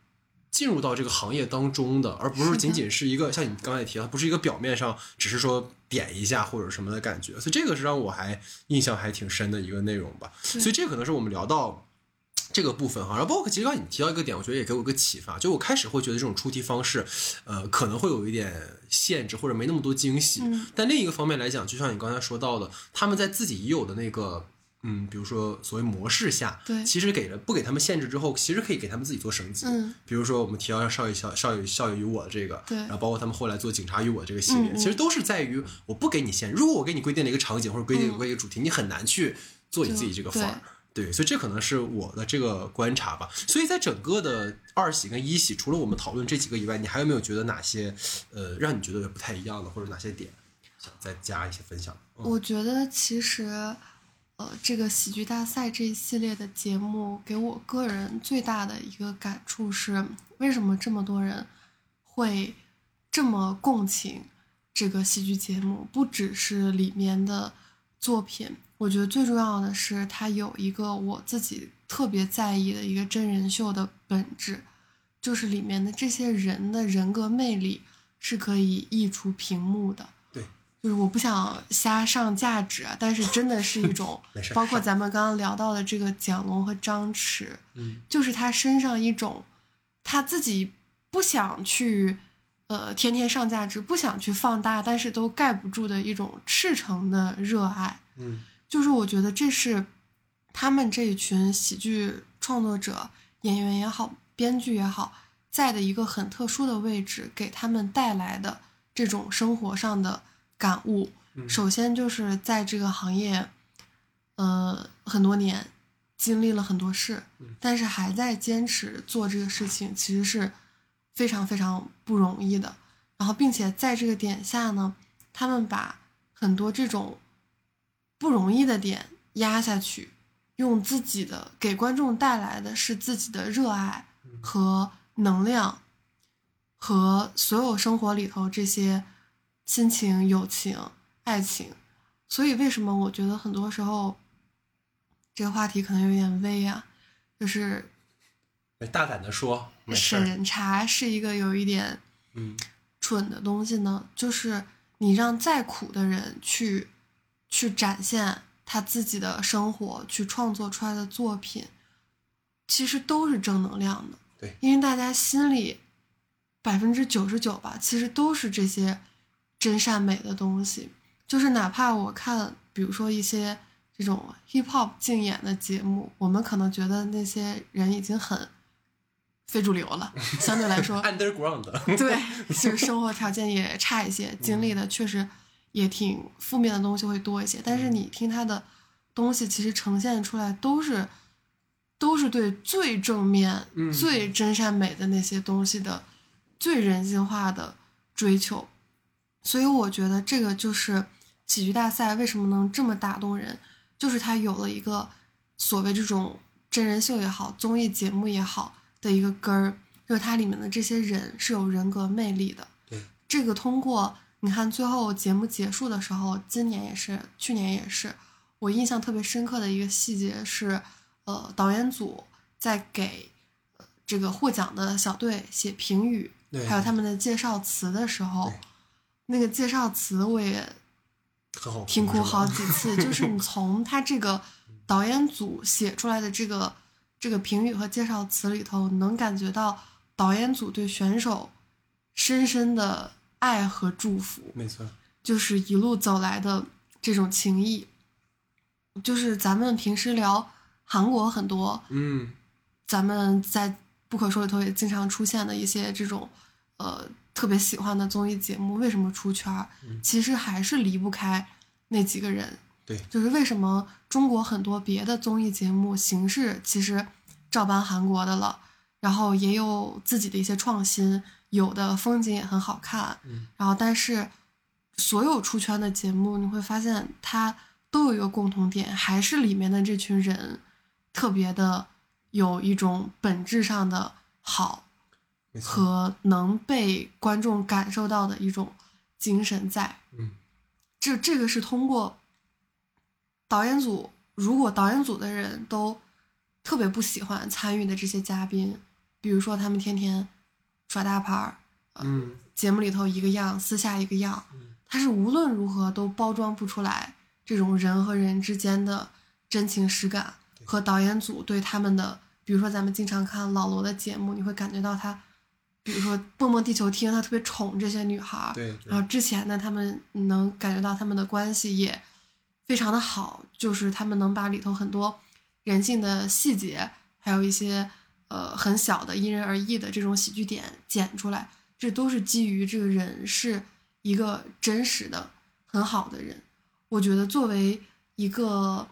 进入到这个行业当中的，而不是仅仅是一个像你刚才也提到，不是一个表面上只是说点一下或者什么的感觉，所以这个是让我还印象还挺深的一个内容吧。所以这可能是我们聊到这个部分哈，然后包括其实刚才你提到一个点，我觉得也给我一个启发，就我开始会觉得这种出题方式，呃，可能会有一点限制或者没那么多惊喜，嗯但另一个方面来讲，就像你刚才说到的，他们在自己已有的那个。嗯，比如说所谓模式下，对其实给了不给他们限制之后，其实可以给他们自己做升级。嗯，比如说我们提到少爷少少爷少爷与我的这个，对然后包括他们后来做警察与我这个系列，嗯嗯其实都是在于我不给你限制，如果我给你规定了一个场景或者规定一个主题，你很难去做你自己这个范儿。对，所以这可能是我的这个观察吧。所以在整个的二喜跟一喜，除了我们讨论这几个以外，你还有没有觉得哪些呃让你觉得不太一样的，或者哪些点想再加一些分享？嗯我觉得其实，呃，这个喜剧大赛这一系列的节目，给我个人最大的一个感触是，为什么这么多人会这么共情这个喜剧节目？不只是里面的作品，我觉得最重要的是，它有一个我自己特别在意的一个真人秀的本质，就是里面的这些人的人格魅力是可以溢出屏幕的。对，就是我不想瞎上价值啊，但是真的是一种，(laughs) 包括咱们刚刚聊到的这个蒋龙和张弛，嗯，就是他身上一种他自己不想去呃天天上价值，不想去放大，但是都盖不住的一种赤诚的热爱。嗯，就是我觉得这是他们这一群喜剧创作者、演员也好、编剧也好，在的一个很特殊的位置，给他们带来的这种生活上的感悟。首先就是在这个行业，呃，很多年，经历了很多事，但是还在坚持做这个事情，其实是非常非常不容易的。然后，并且在这个点下呢，他们把很多这种不容易的点压下去，用自己的给观众带来的是自己的热爱和能量，和所有生活里头这些亲情、友情、爱情。所以，为什么我觉得很多时候这个话题可能有点微啊？就是大胆的说。审查是一个有一点嗯蠢的东西呢，就是你让再苦的人去去展现他自己的生活，去创作出来的作品，其实都是正能量的。对，因为大家心里百分之九十九吧，其实都是这些真善美的东西。就是哪怕我看，比如说一些这种 hip hop 竞演的节目，我们可能觉得那些人已经很非主流了，(laughs) 相对来说，，(laughs) underground，(laughs) 对，就是生活条件也差一些，经历的确实也挺负面的东西会多一些。但是你听他的东西，其实呈现出来都是都是对最正面、嗯最真善美的那些东西的最人性化的追求。所以我觉得这个就是喜剧大赛为什么能这么打动人，就是它有了一个所谓这种真人秀也好、综艺节目也好的一个根儿。就是它里面的这些人是有人格魅力的。对，这个通过你看最后节目结束的时候，今年也是，去年也是，我印象特别深刻的一个细节是，呃，导演组在给呃这个获奖的小队写评语，对还有他们的介绍词的时候对，那个介绍词我也听哭好几次，就 (laughs) 是你从他这个导演组写出来的这个这个评语和介绍词里头，能感觉到导演组对选手深深的爱和祝福，没错，就是一路走来的这种情谊。就是咱们平时聊韩国很多，嗯，咱们在不可说里头也经常出现的一些这种呃特别喜欢的综艺节目，为什么出圈儿？其实还是离不开那几个人。对，就是为什么中国很多别的综艺节目形式其实照搬韩国的了，然后也有自己的一些创新，有的风景也很好看，嗯然后但是所有出圈的节目，你会发现它都有一个共同点，还是里面的这群人特别的有一种本质上的好和能被观众感受到的一种精神在。嗯，这这个是通过导演组，如果导演组的人都特别不喜欢参与的这些嘉宾，比如说他们天天耍大牌儿，嗯，节目里头一个样，私下一个样，他是无论如何都包装不出来这种人和人之间的真情实感和导演组对他们的，比如说咱们经常看老罗的节目，你会感觉到他，比如说《蹦蹦地球厅》，他特别宠这些女孩儿，然后之前呢，他们能感觉到他们的关系也非常的好，就是他们能把里头很多人性的细节，还有一些呃很小的因人而异的这种喜剧点剪出来，这都是基于这个人是一个真实的很好的人。我觉得作为一个，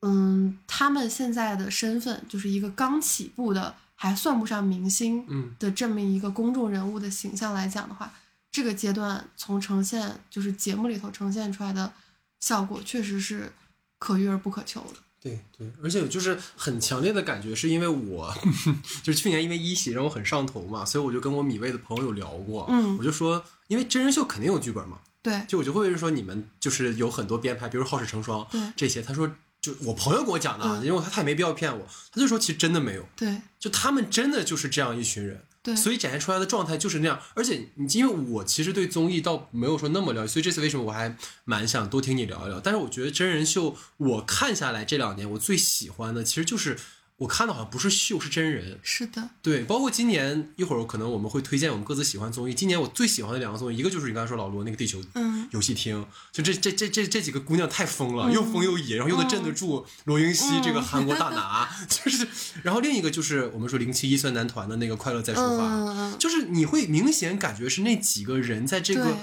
嗯，他们现在的身份就是一个刚起步的，还算不上明星，嗯，的这么一个公众人物的形象来讲的话，这个阶段从呈现就是节目里头呈现出来的效果，确实是可遇而不可求的。对对，而且就是很强烈的感觉，是因为我 (laughs) 就是去年因为一喜让我很上头嘛，所以我就跟我米未的朋友有聊过，嗯我就说，因为真人秀肯定有剧本嘛，对就我就会说你们就是有很多编排，比如《好事成双》对这些，他说就我朋友给我讲的，啊，嗯因为他他也没必要骗我，他就说其实真的没有，对就他们真的就是这样一群人，对，所以展现出来的状态就是那样。而且你因为我其实对综艺倒没有说那么了解，所以这次为什么我还蛮想多听你聊一聊。但是我觉得真人秀我看下来这两年我最喜欢的其实就是我看的好像不是秀是真人，是的，对，包括今年一会儿可能我们会推荐我们各自喜欢综艺。今年我最喜欢的两个综艺，一个就是你刚才说老罗那个地球嗯游戏厅，就这这这这这几个姑娘太疯了，嗯又疯又野，然后又能镇得住罗云熙这个韩国大拿，(laughs) 就是，然后另一个就是我们说零七一酸男团的那个快乐再出发，就是你会明显感觉是那几个人在这个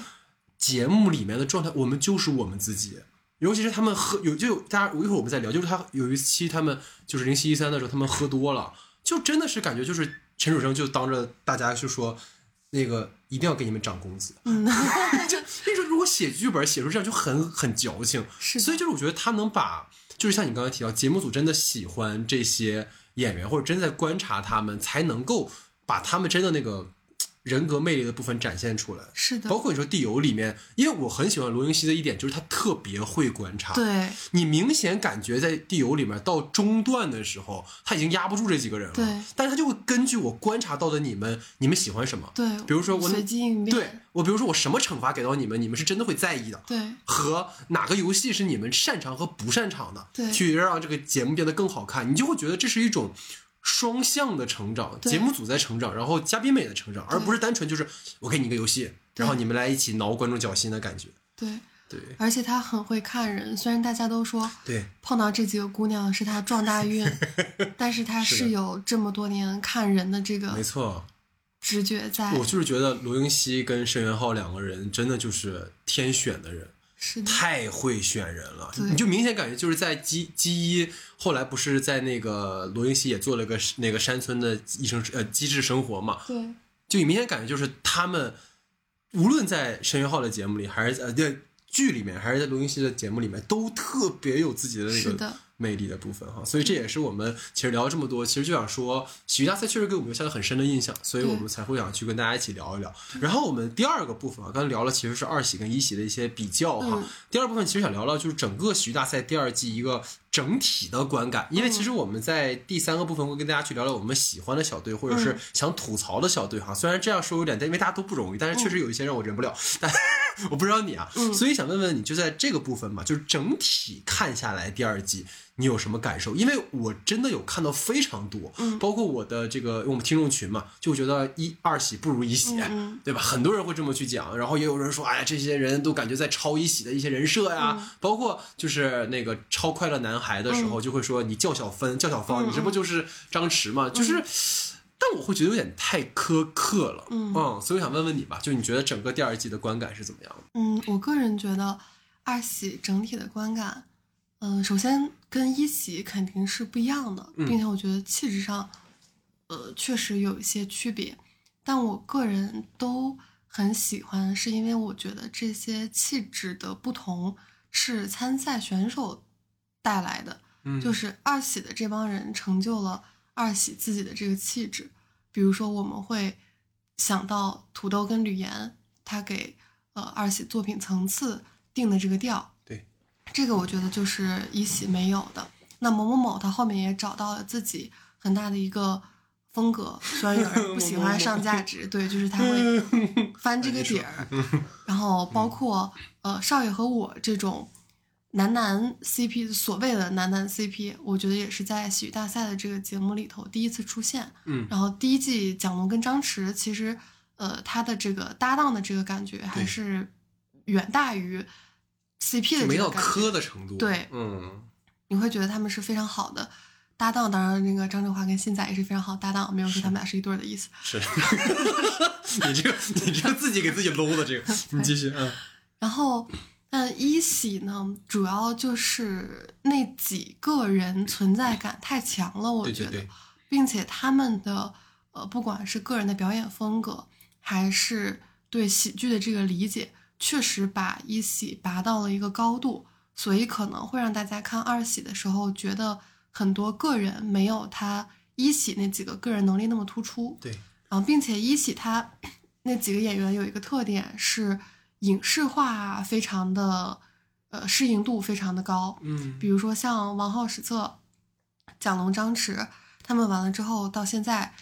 节目里面的状态，我们就是我们自己。尤其是他们喝有就大家一会儿我们再聊，就是他有一期他们就是零七一三的时候，他们喝多了，就真的是感觉就是陈楚生就当着大家就说，那个一定要给你们涨工资，(laughs) 嗯，(laughs) 就那时候如果写剧本写出这样就很很矫情，是所以就是我觉得他能把，就是像你刚才提到，节目组真的喜欢这些演员，或者真的在观察他们，才能够把他们真的那个人格魅力的部分展现出来。是的。包，括你说《地游》里面，因为我很喜欢罗云熙的一点就是他特别会观察，对。你明显感觉在《地游》里面到中段的时候，他已经压不住这几个人了，对。但是他就会根据我观察到的你们，你们喜欢什么，对，比如说我随机应变，对我，比如说我什么惩罚给到你们，你们是真的会在意的，对。和哪个游戏是你们擅长和不擅长的，对。去让这个节目变得更好看，你就会觉得这是一种双向的成长，节目组在成长，然后嘉宾们也在成长，而不是单纯就是我给你一个游戏，然后你们来一起挠观众脚心的感觉。对，对。而且他很会看人，虽然大家都说对碰到这几个姑娘是他撞大运，(laughs) 但是他是有这么多年看人的这个没错，直觉在，我就是觉得罗英熙跟申元浩两个人真的就是天选的人。是，太会选人了，你就明显感觉就是在基基一后来不是在那个罗云熙也做了个那个山村的医生呃机智生活嘛，对。就你明显感觉就是他们无论在申元浩的节目里，还是呃对剧里面，还是在罗云熙的节目里面，都特别有自己的那个是的魅力的部分哈。所以这也是我们其实聊了这么多，其实就想说，喜剧大赛确实给我们留下了很深的印象，所以我们才会想去跟大家一起聊一聊。然后我们第二个部分啊，刚才聊了其实是二喜跟一喜的一些比较哈。嗯第二部分其实想聊聊就是整个喜剧大赛第二季一个整体的观感，因为其实我们在第三个部分会跟大家去聊聊我们喜欢的小队或者是想吐槽的小队哈。虽然这样说有点，因为大家都不容易，但是确实有一些让我忍不了。但 (laughs) 我不知道你啊，所以想问问你，就在这个部分嘛，就是整体看下来第二季。你有什么感受？因为我真的有看到非常多，包括我的这个我们听众群嘛，就觉得一二喜不如一喜，嗯 (laughs) 对吧？很多人会这么去讲，然后也有人说，哎呀，这些人都感觉在抄一喜的一些人设呀，嗯包括就是那个超快乐男孩的时候，就会说你叫小芬、叫小芳，嗯你这不就是张弛吗？就是。但我会觉得有点太苛刻了，嗯所以我想问问你吧，就你觉得整个第二季的观感是怎么样的？嗯，我个人觉得二喜整体的观感，嗯、首先跟一喜肯定是不一样的，嗯并且我觉得气质上，呃，确实有一些区别。但我个人都很喜欢，是因为我觉得这些气质的不同是参赛选手带来的。嗯就是二喜的这帮人成就了二喜自己的这个气质。比如说，我们会想到土豆跟吕岩，他给呃二喜作品层次定的这个调，对，这个我觉得就是一喜没有的。那某某某他后面也找到了自己很大的一个风格，虽然有人不喜欢上价值，对，就是他会 (laughs) 翻这个底儿，然后包括呃少爷和我这种男男 CP，所谓的男男 CP，我觉得也是在喜剧大赛的这个节目里头第一次出现。嗯然后第一季蒋龙跟张弛，其实呃他的这个搭档的这个感觉还是远大于 CP 的没到这个感觉。磕的程度，对嗯，你会觉得他们是非常好的搭档。当然，那个张振华跟新仔也是非常好搭档，没有说他们俩是一对儿的意思。是，(laughs) 你这个你这个自己给自己搂的这个，你继续，嗯 (laughs) 然后，但一喜呢，主要就是那几个人存在感太强了，我觉得，对对对并且他们的呃，不管是个人的表演风格，还是对喜剧的这个理解，确实把一喜拔到了一个高度，所以可能会让大家看二喜的时候，觉得很多个人没有他一喜那几个个人能力那么突出。对，然后并且一喜他 (clears throat) 那几个演员有一个特点是影视化非常的呃适应度非常的高，嗯。比如说像王浩、史册、蒋龙、张弛他们完了之后到现在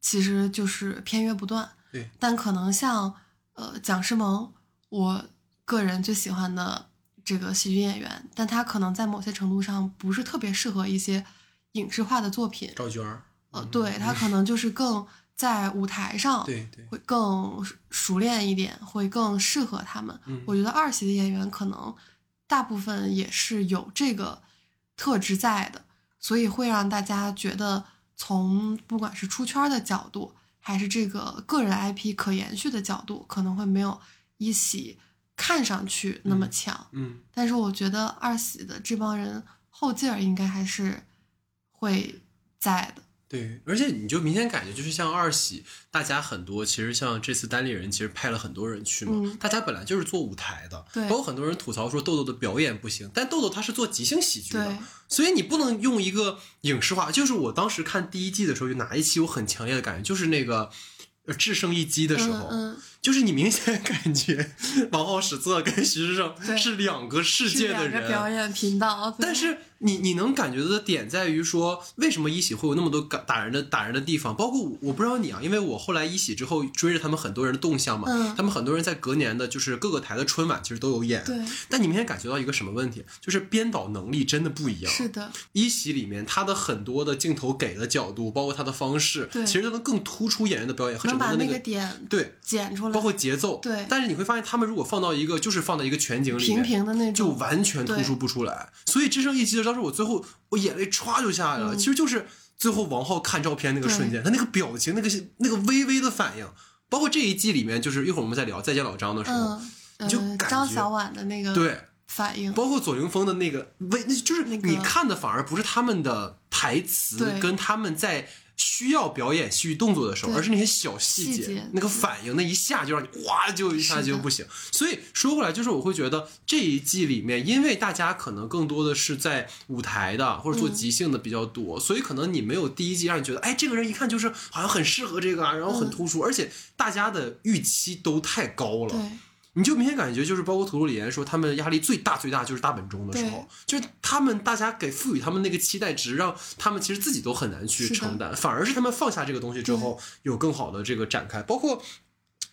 其实就是片约不断，对，但可能像呃蒋诗萌，我个人最喜欢的这个喜剧演员，但他可能在某些程度上不是特别适合一些影视化的作品，赵娟儿，呃，对他。可能就是更在舞台上，对对，会更熟熟练一点，会更适合他们。嗯我觉得二喜的演员可能大部分也是有这个特质在的，所以会让大家觉得从不管是出圈的角度，还是这个个人 IP 可延续的角度，可能会没有一喜看上去那么强。嗯但是我觉得二喜的这帮人后劲儿应该还是会在的。对，而且你就明显感觉就是像二喜，大家很多其实像这次单立人其实派了很多人去嘛，嗯大家本来就是做舞台的，对包括很多人吐槽说豆豆的表演不行，但豆豆他是做即兴喜剧的，所以你不能用一个影视化。就是我当时看第一季的时候，有哪一期我很强烈的感觉，就是那个。呃制胜一击的时候，嗯嗯就是你明显感觉王浩、史策跟徐志胜是两个世界的人，个表演频道，但是你你能感觉到的点在于说，为什么一喜会有那么多打打人的打人的地方？包括我我不知道你啊，因为我后来一喜之后追着他们很多人的动向嘛，嗯他们很多人在隔年的就是各个台的春晚其实都有演，对但你明显感觉到一个什么问题，就是编导能力真的不一样。是的，一喜里面他的很多的镜头给的角度，包括他的方式，其实都能更突出演员的表演和整个的个那个点对。剪出来，包括节奏，对但是你会发现，他们如果放到一个，就是放到一个全景里面，平平的那种，就完全突出不出来。所以《只剩一期的当时我最后我眼泪歘就下来了，嗯其实就是最后王浩看照片那个瞬间，他那个表情，那个那个微微的反应，包括这一季里面，就是一会儿我们再聊《再见老张》的时候，就感觉张小婉的那个对。反应，包括左凌峰的那个微，那就是你看的反而不是他们的台词跟他们在需要表演戏剧动作的时候，而是那些小细节，那个反应，那一下就让你哇就一下就不行。所以说回来，就是我会觉得这一季里面，因为大家可能更多的是在舞台的或者做嗯即兴的比较多，所以可能你没有第一季让你觉得，哎，这个人一看就是好像很适合这个啊，然后很嗯突出，而且大家的预期都太高了。对，你就明显感觉就是，包括吐鲁里言说，他们压力最大最大就是大本钟的时候，就是他们大家给赋予他们那个期待值，让他们其实自己都很难去承担，反而是他们放下这个东西之后，有更好的这个展开。包括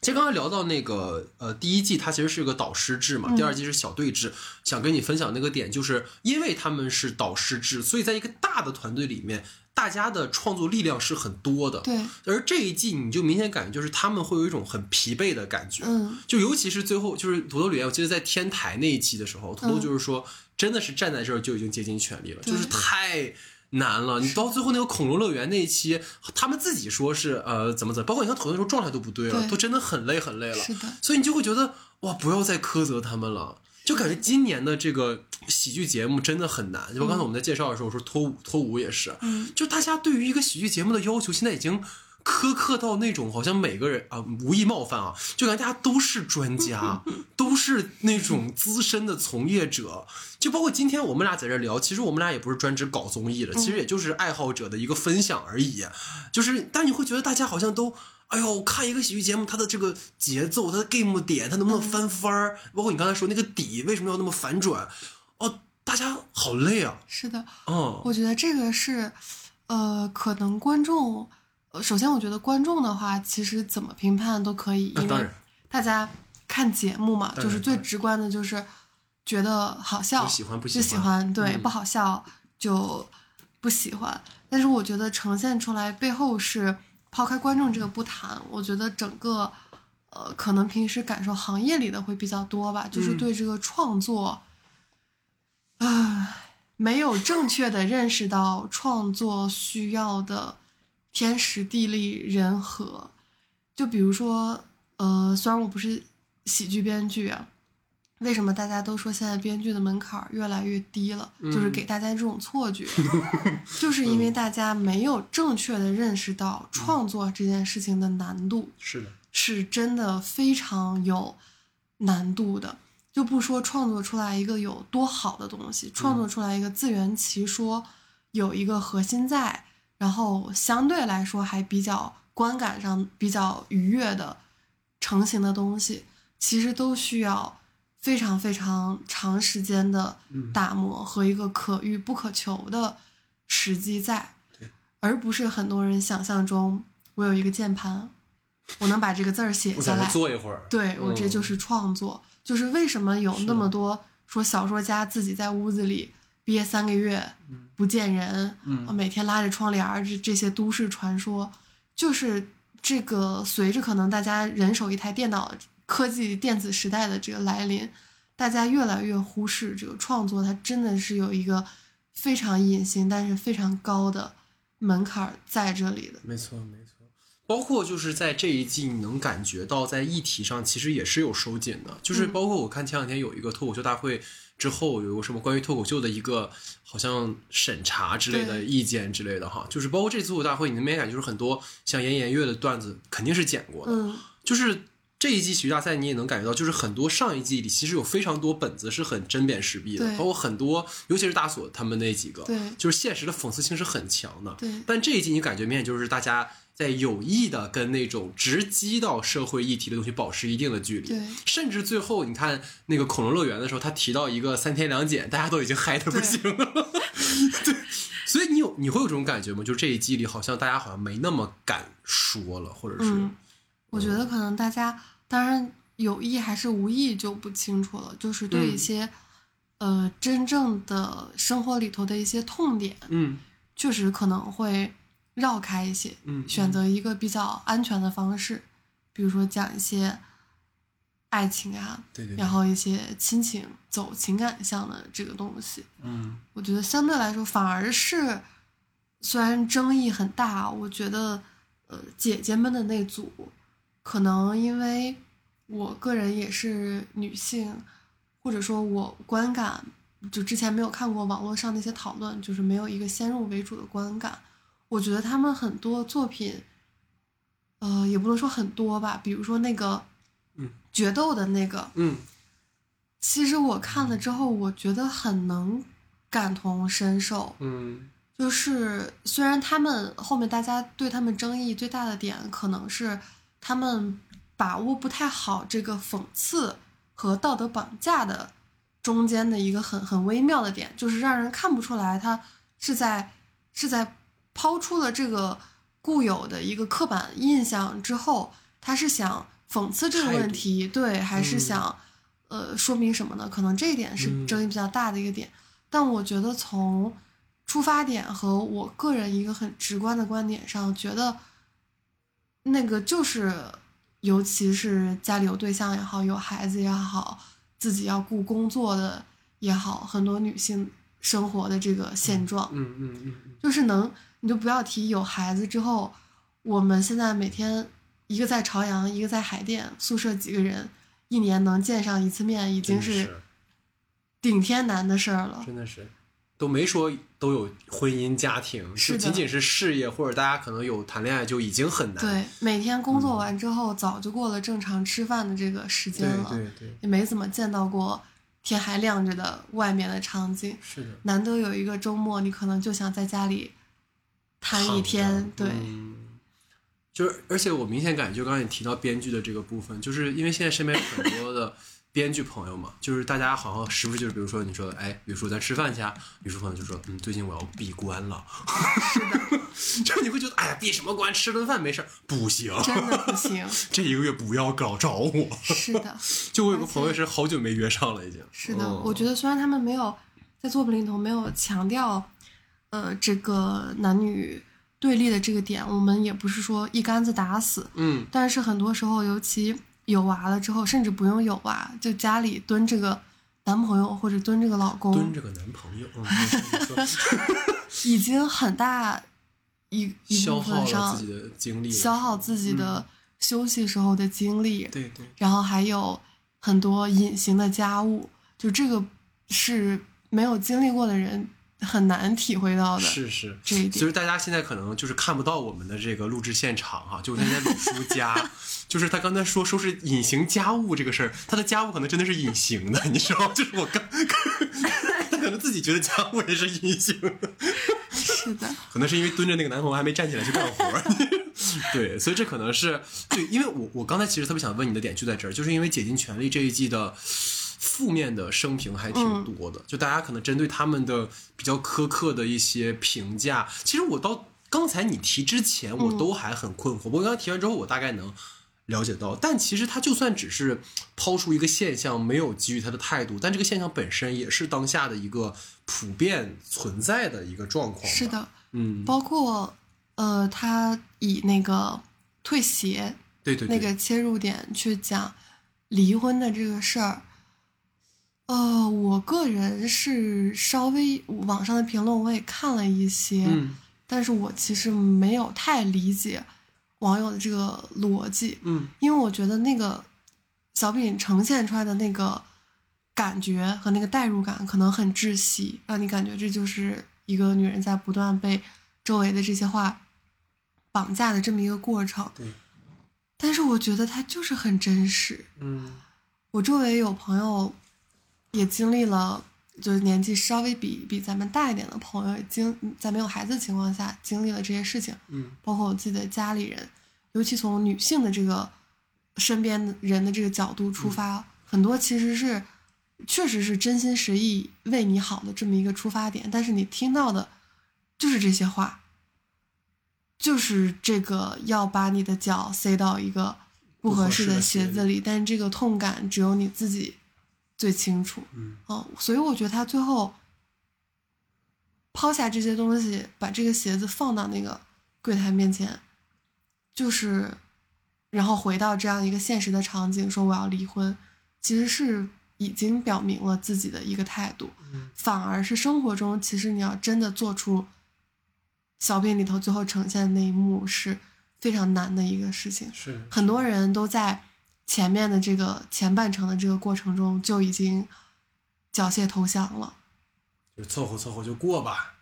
其实刚才聊到那个呃，第一季它其实是个导师制嘛，嗯第二季是小队制。想跟你分享那个点，就是因为他们是导师制，所以在一个大的团队里面，大家的创作力量是很多的。对，而这一季你就明显感觉就是他们会有一种很疲惫的感觉，嗯，就尤其是最后就是土豆里面，我记得在天台那一期的时候，土豆就是说，真的是站在这儿就已经竭尽全力了，对就是太难了。你到最后那个恐龙乐园那一期，他们自己说是呃怎么怎么，包括你看土豆那时候状态都不对了，对都真的很累很累了。是的，所以你就会觉得哇，不要再苛责他们了。就感觉今年的这个喜剧节目真的很难。就刚才我们在介绍的时候，我说脱舞脱舞也是，嗯，就大家对于一个喜剧节目的要求，现在已经苛刻到那种好像每个人啊，无意冒犯啊，就感觉大家都是专家，(laughs) 都是那种资深的从业者。就包括今天我们俩在这儿聊，其实我们俩也不是专职搞综艺的，其实也就是爱好者的一个分享而已。就是，但你会觉得大家好像都。哎呦，看一个喜剧节目，它的这个节奏，它的 game 点，它能不能翻番儿？包括你刚才说那个底为什么要那么反转？哦，大家好累啊！是的，嗯，我觉得这个是，呃，可能观众，呃，首先我觉得观众的话，其实怎么评判都可以，因为大家看节目嘛，就是最直观的就是觉得好笑就喜欢不喜就喜欢，对，嗯不好笑就不喜欢。但是我觉得呈现出来背后是抛开观众这个不谈，我觉得整个。呃，可能平时感受行业里的会比较多吧，就是嗯对这个创作，唉，没有正确的认识到创作需要的天时地利人和。就比如说，呃，虽然我不是喜剧编剧啊，为什么大家都说现在编剧的门槛儿越来越低了？就是给大家这种错觉，(laughs) 就是因为大家没有正确的认识到创作这件事情的难度。是的，是真的非常有难度的。就不说创作出来一个有多好的东西，创作出来一个自圆其说，有一个核心在，然后相对来说还比较观感上比较愉悦的成型的东西，其实都需要非常非常长时间的打磨和一个可遇不可求的时机在，而不是很多人想象中，我有一个键盘，我能把这个字儿写下来，坐一会儿。对我这就是创作。就是为什么有那么多说小说家自己在屋子里憋三个月不见人，嗯每天拉着窗帘儿，这这些都市传说，就是这个随着可能大家人手一台电脑、科技电子时代的这个来临，大家越来越忽视这个创作，它真的是有一个非常隐形但是非常高的门槛儿在这里的。没错，没错。包括就是在这一季，你能感觉到在议题上其实也是有收紧的。就是嗯包括我看前两天有一个脱口秀大会之后，有个什么关于脱口秀的一个好像审查之类的意见之类的哈。就是包括这次脱口大会，你能明显感觉就是很多像颜颜悦的段子肯定是剪过的，嗯，就是。这一季喜剧大赛，你也能感觉到，就是很多上一季里其实有非常多本子是很针砭时弊的，包括很多，尤其是大锁他们那几个，对就是现实的讽刺性是很强的。对但这一季你感觉明显就是大家在有意的跟那种直击到社会议题的东西保持一定的距离。对甚至最后你看那个恐龙乐园的时候，他提到一个三天两检，大家都已经嗨的不行了。(laughs) 对，所以你有你会有这种感觉吗？就这一季里好像大家好像没那么敢说了，或者是、嗯，我觉得可能大家当然有意还是无意就不清楚了，就是对一嗯。些、呃真正的生活里头的一些痛点，嗯。确实可能会绕开一些，嗯选择一个比较安全的方式，比如说讲一些爱情啊，对对对然后一些亲情走情感向的这个东西，嗯。我觉得相对来说反而是，虽然争议很大，我觉得呃姐姐们的那组，可能因为我个人也是女性，或者说我观感就之前没有看过网络上那些讨论，就是没有一个先入为主的观感，我觉得他们很多作品，呃，也不能说很多吧，比如说那个，嗯，决斗的那个，嗯其实我看了之后，我觉得很能感同身受。嗯就是虽然他们后面大家对他们争议最大的点，可能是他们把握不太好这个讽刺和道德绑架的中间的一个很很微妙的点，就是让人看不出来他是在是在抛出了这个固有的一个刻板印象之后，他是想讽刺这个问题，对，还是嗯想、呃说明什么呢？可能这一点是嗯争议比较大的一个点。但我觉得从出发点和我个人一个很直观的观点上，觉得那个就是，尤其是家里有对象也好，有孩子也好，自己要顾工作的也好，很多女性生活的这个现状，嗯嗯嗯嗯，就是能，你就不要提有孩子之后，我们现在每天一个在朝阳，一个在海淀，宿舍几个人，一年能见上一次面，已经是。顶天难的事儿了。真的是。都没说都有婚姻家庭，是仅仅是事业或者大家可能有谈恋爱就已经很难。对，每天工作完之后，早就过了正常吃饭的这个时间了，对对对，也没怎么见到过天还亮着的外面的场景。是的。难得有一个周末，你可能就想在家里瘫一天，对，嗯就是而且我明显感觉，就刚才你提到编剧的这个部分，就是因为现在身边有很多的编剧朋友嘛，就是大家好像时不时就是，比如说你说，哎，吕叔咱吃饭去啊，吕叔朋友就说，嗯，最近我要闭关了，是的，(laughs) 就是你会觉得，哎呀，闭什么关，吃顿饭没事儿，不行，真的不行。(laughs) 这一个月不要搞找我。是的，(laughs) 就我有个朋友是好久没约上了，已经。是的，嗯。我觉得虽然他们没有在作品里头没有强调，呃，这个男女对立的这个点，我们也不是说一竿子打死，嗯，但是很多时候，尤其有娃了之后，甚至不用有娃，就家里蹲这个男朋友或者蹲这个老公，蹲这个男朋友，(laughs) (laughs) 已经很大一一部消耗了分上自己的精力，消耗自己的休息时候的精力，对对，然后还有很多隐形的家务，就这个是没有经历过的人很难体会到的是是。这一点。其实大家现在可能就是看不到我们的这个录制现场哈，就我现在鲁叔家，(laughs) 就是他刚才说收拾隐形家务这个事儿，他的家务可能真的是隐形的，(laughs) 你知道吗？就是我刚，他 (laughs) 可能自己觉得家务也是隐形的，是的，可能是因为蹲着那个男朋友还没站起来去干活儿，对，所以这可能是对，因为我我刚才其实特别想问你的点就在这儿，就是因为《竭尽全力》这一季的负面的声评还挺多的，就大家可能针对他们的比较苛刻的一些评价，其实我到刚才你提之前我都还很困惑，不过刚才提完之后我大概能。了解到，但其实他就算只是抛出一个现象，没有给予他的态度，但这个现象本身也是当下的一个普遍存在的一个状况。是，的，嗯，包括呃，他以那个退鞋对对对，那个切入点去讲离婚的这个事儿。呃，我个人是稍微网上的评论我也看了一些，嗯但是我其实没有太理解网友的这个逻辑，嗯因为我觉得那个小品呈现出来的那个感觉和那个代入感可能很窒息，让你感觉这就是一个女人在不断被周围的这些话绑架的这么一个过程。对，但是我觉得它就是很真实。嗯我周围有朋友也经历了，就是年纪稍微比比咱们大一点的朋友，经在没有孩子的情况下经历了这些事情。嗯包括我自己的家里人，尤其从女性的这个身边的人的这个角度出发，很多其实是确实是真心实意为你好的这么一个出发点，但是你听到的就是这些话，就是这个要把你的脚塞到一个不合适的鞋子里，但是这个痛感只有你自己最清楚。嗯哦，所以我觉得他最后抛下这些东西，把这个鞋子放到那个柜台面前，就是，然后回到这样一个现实的场景，说我要离婚，其实是已经表明了自己的一个态度。嗯反而是生活中，其实你要真的做出小品里头最后呈现的那一幕，是非常难的一个事情。是很多人都在前面的这个前半程的这个过程中就已经缴械投降了。就凑合凑合就过吧，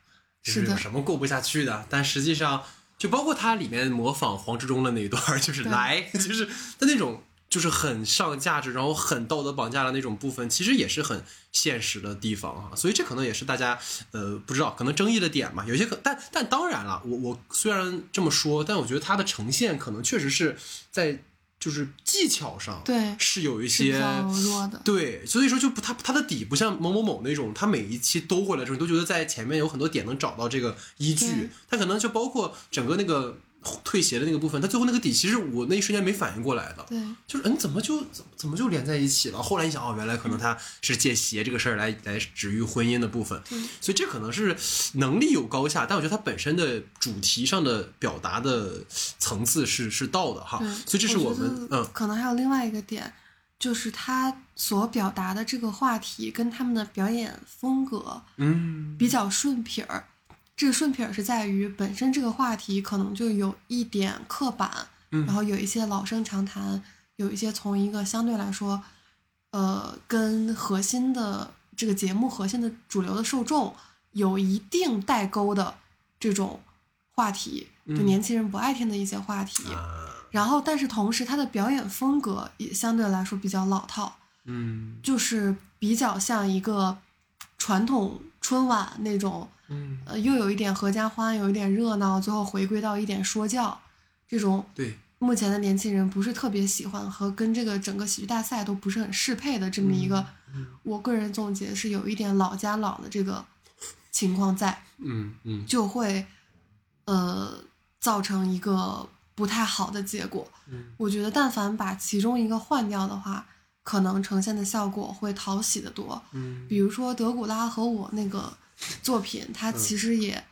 是的有什么过不下去的？但实际上，就包括它里面模仿黄志忠的那一段儿，就是来，(laughs) 就是他那种就是很上价值，然后很道德绑架的那种部分，其实也是很现实的地方哈。所以这可能也是大家呃不知道可能争议的点嘛。有些可但但当然了，我我虽然这么说，但我觉得它的呈现可能确实是在就是技巧上对是有一些。对，所以说就不，他他的底不像某某某那种，他每一期兜回来之后，你都觉得在前面有很多点能找到这个依据对。它可能就包括整个那个退鞋的那个部分，他最后那个底，其实我那一瞬间没反应过来的。对就是嗯，怎么就怎么怎么就连在一起了？后来一想，哦，原来可能他是借鞋这个事儿来来止于婚姻的部分，对所以这可能是能力有高下，但我觉得他本身的主题上的表达的层次是是到的哈对，，所以这是我觉们嗯可能还有另外一个点，就是他所表达的这个话题跟他们的表演风格嗯比较顺撇儿。这个顺撇儿是在于本身这个话题可能就有一点刻板，嗯。然后有一些老生常谈，有一些从一个相对来说，呃，跟核心的这个节目核心的主流的受众有一定代沟的这种话题，就嗯。年轻人不爱听的一些话题。啊。然后，但是同时他的表演风格也相对来说比较老套，嗯。就是比较像一个传统春晚那种，嗯，呃，又有一点合家欢，有一点热闹，最后回归到一点说教，这种对，目前的年轻人不是特别喜欢和跟这个整个喜剧大赛都不是很适配的这么一个，我个人总结是有一点老加老的这个情况在，嗯嗯。就会呃造成一个不太好的结果。嗯。我觉得但凡把其中一个换掉的话，可能呈现的效果会讨喜的多。嗯比如说德古拉和我那个作品，它其实也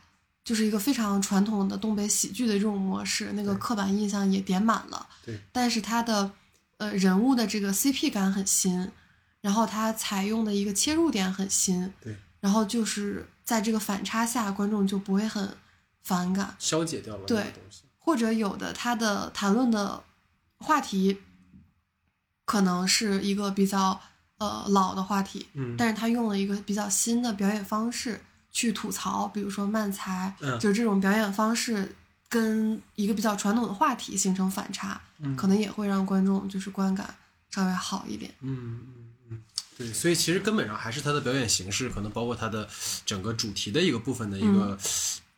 就是一个非常传统的东北喜剧的这种模式，那个刻板印象也点满了。对，但是它的呃人物的这个 CP 感很新，然后它采用的一个切入点很新，对，然后就是在这个反差下，观众就不会很反感。消解掉了对东西。或者有的他的谈论的话题可能是一个比较呃老的话题，嗯但是他用了一个比较新的表演方式去吐槽，比如说慢才，嗯就是这种表演方式跟一个比较传统的话题形成反差，嗯可能也会让观众就是观感稍微好一点。嗯嗯嗯，对，所以其实根本上还是他的表演形式，可能包括他的整个主题的一个部分的一个。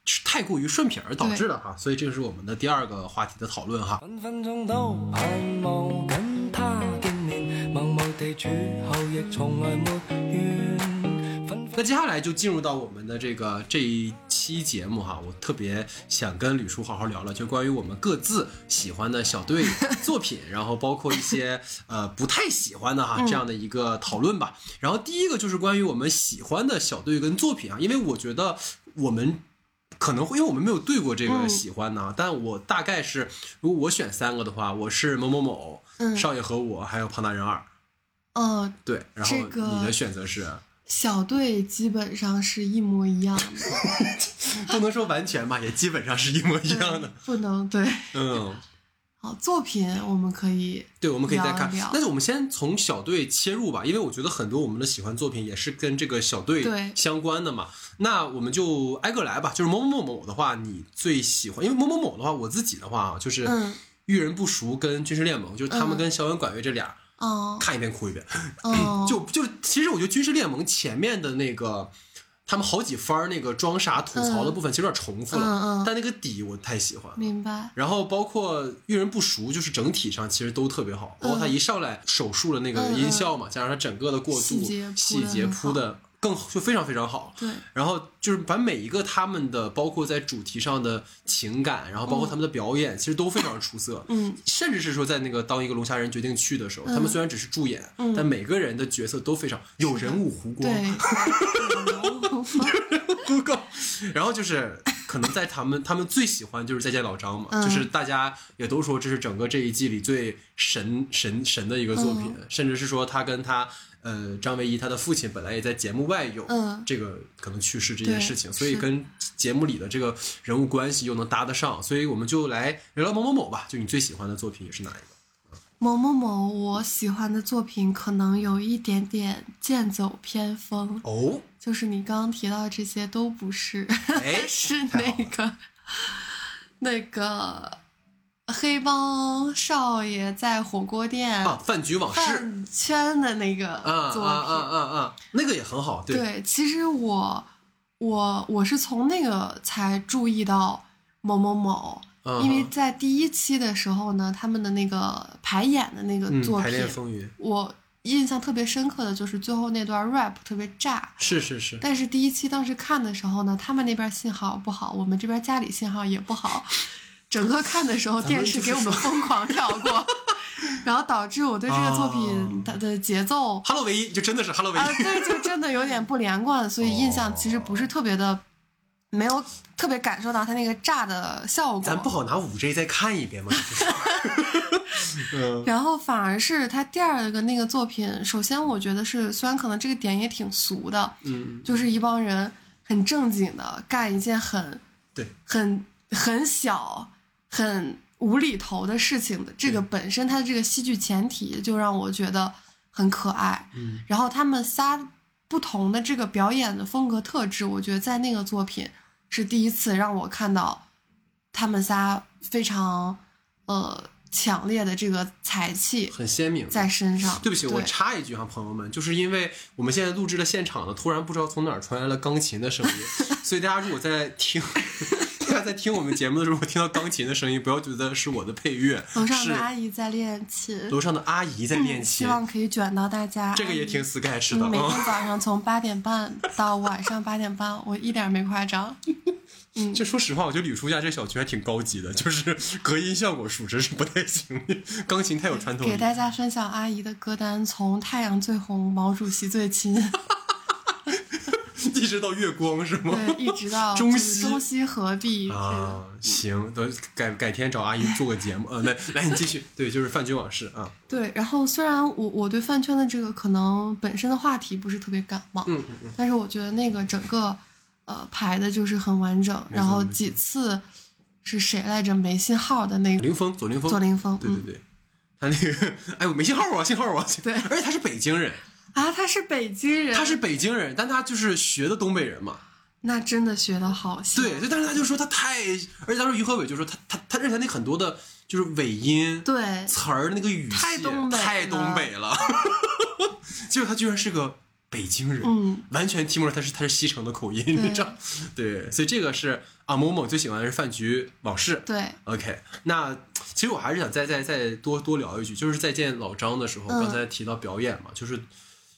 是太过于顺撇而导致的哈，所以这是我们的第二个话题的讨论哈。分分钟都盼望跟他见面，地處後亦從來沒怨。那接下来就进入到我们的这个这一期节目哈，我特别想跟吕叔好好聊聊，就关于我们各自喜欢的小队作品，然后包括一些 (laughs) 呃不太喜欢的哈这样的一个讨论吧。然后第一个就是关于我们喜欢的小队跟作品啊，因为我觉得我們。可能会，因为我们没有對過這個嗯喜欢呢，但我大概是，如果我选三个的话，我是某某某、嗯少爷和我，还有胖大人二，呃，对，然后你的选择是？小队基本上是一模一样的，(laughs) 不能说完全吧，也基本上是一模一样的。不能对。嗯，好，作品我们可以对，我们可以再看。但是我们先从小队切入吧，因为我觉得很多我们的喜欢作品也是跟这个小队相关的嘛。那我们就挨个来吧。就是某某某某的话，你最喜欢？因为某某某的话，我自己的话啊，就是嗯遇人不淑跟军事联盟，就是他們嗯跟校园管乐这俩，哦看一遍哭一遍。哦，(laughs) 就就其实我觉得军事联盟前面的那個。他们好几番那个装傻吐槽的部分，其实有点重复了，嗯嗯。但那个底我太喜欢。了。明白。然后包括遇人不熟，就是整体上其实都特别好，包括他一上来手术的那个音效嘛，加上他整个的过渡细节铺的更就非常非常好。对，然后就是把每一个他们的，包括在主题上的情感，然后包括他们的表演，其实都非常出色。嗯，(sniffs) 甚至是说在那个当一个龙虾人决定去的时候，他们虽然只是助演，嗯。但每个人的角色都非常 (laughs) 有人物弧光。对，公告，然后就是可能在他们他们最喜欢就是再见老张嘛，嗯。就是大家也都说这是整个这一季里最神神神的一个作品，嗯。甚至是说他跟他呃张唯一他的父亲本来也在节目外有嗯。这个可能去世这件事情，所以跟节目里的这个人物关系又能搭得上，所以我们就来聊聊某某某吧，就你最喜欢的作品也是哪一个？某某某，我喜欢的作品可能有一点点剑走偏锋，哦，就是你刚刚提到的这些都不是，哎 (laughs) 是那个那个黑帮少爷在火锅店啊，饭局往事饭圈的那个啊作品。啊啊啊啊，那个也很好，对，对，其实我我我是从那个才注意到某某某，嗯因为在第一期的时候呢，他们的那个排演的那个嗯，作品，排练风云我印象特别深刻的就是最后那段 rap 特别炸。是是是，但是第一期当时看的时候呢，他们那边信号不好，我们这边家里信号也不好，整个看的时候电视给我们疯狂跳过，(laughs) 然后导致我对这个作品哦它的节奏哈喽唯一就真的是哈喽唯啊，一，对，就真的有点不连贯，所以印象其实不是特别的，没有特别感受到它那个炸的效果。咱不好拿五 G 再看一遍吗？嗯 (laughs) (laughs) 然后反而是他第二个那个作品，首先我觉得是，虽然可能这个点也挺俗的，嗯，就是一帮人很正经的干一件很对，很很小、很无厘头的事情的，这个本身它的这个戏剧前提就让我觉得很可爱。嗯，然后他们仨不同的这个表演的风格特质，我觉得在那个作品是第一次让我看到他们仨非常呃强烈的这个才气很鲜明。在身上。对不起，我插一句哈，朋友们，就是因为我们现在录制的现场呢，突然不知道从哪儿传来了钢琴的声音，(laughs) 所以大家如果在听，在听我们节目的时候听到钢琴的声音，不要觉得是我的配乐，楼上的阿姨在练琴，楼上的阿姨在练琴，希望可以卷到大家。这个也挺 sketch 的嗯每天啊。早上从八点半到晚上八点半，我一点没夸张。(laughs) 嗯，这说实话，我觉得吕叔家这小区还挺高级的，就是隔音效果属实是不太行，钢琴太有穿透力给。大家分享阿姨的歌单，从太阳最红，毛主席最亲，(laughs) (laughs) 一直到月光是吗？对，一直到中西中西合璧。啊，行，等改改天找阿姨做个节目。呃，来来，你继续。对，就是饭局往事啊。对，然后虽然我我对饭圈的这个可能本身的话题不是特别感冒，嗯嗯嗯，但是我觉得那个整个呃排的就是很完整，然后几次是谁来着没信号的那个林峰，左林峰，左林峰，嗯对对对，他那个，哎，我没信号啊，信号啊。对而且他是北京人，啊，他是北京人，他是北京人，但他就是学的东北人嘛。那真的学的好像，对，就但是他就说他太，而且当时于和伟就说他他他认为他那很多的就是尾音，对词儿那个语气太东北了太东北了，结 (laughs) 果他居然是个北京人，嗯，完全听不出来他是他是西城的口音，你知道？对，所以这个是啊，某某最喜欢的是饭局往事。对，OK，那其实我还是想再再再多多聊一句，就是再见老张的时候，嗯刚才提到表演嘛，就是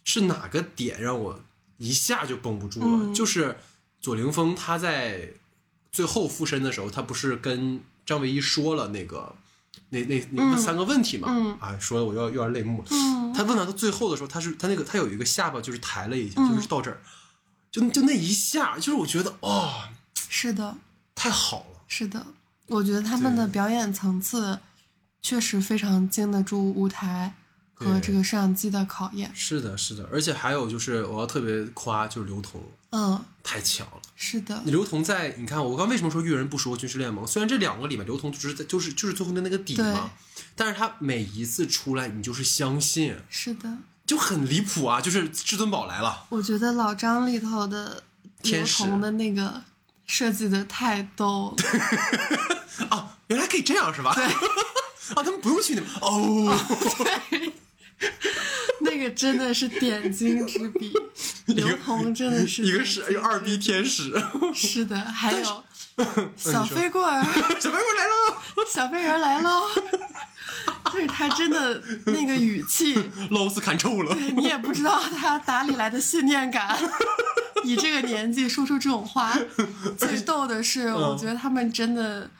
是哪个点让我一下就绷不住了？嗯就是左凌峰他在最后附身的时候，他不是跟张唯一说了那个那那那三个问题嘛？嗯啊，说的我要又要泪目。嗯，他问到他最后的时候，他是他那个他有一个下巴就是抬了一下，嗯就是到这儿，就就那一下，就是我觉得哦，是的，太好了。是的，我觉得他们的表演层次确实非常经得住舞台和这个摄像机的考验。是的，是的，而且还有就是我要特别夸，就是刘同嗯，太强了。是的，刘同在，你看我刚为什么说遇人不说军事联盟？虽然这两个里面刘同就是在就是就是最后的那个底嘛，但是他每一次出来，你就是相信，是的。就很离谱啊！就是至尊宝来了，我觉得老张里头的刘同的那个设计的太逗了，(laughs) 啊，原来可以这样是吧？对，(laughs) 啊，他们不用去那边 (laughs) 哦，(laughs) 那个真的是点睛之笔。(laughs) 刘同真的是一个是二逼天使，(laughs) 是的，还有小飞棍儿，小飞棍来了，小飞人来喽！就是他真的那个语气，老斯看臭了，你也不知道他哪里来的信念感，你这个年纪说出这种话。最逗的是，我觉得他们真的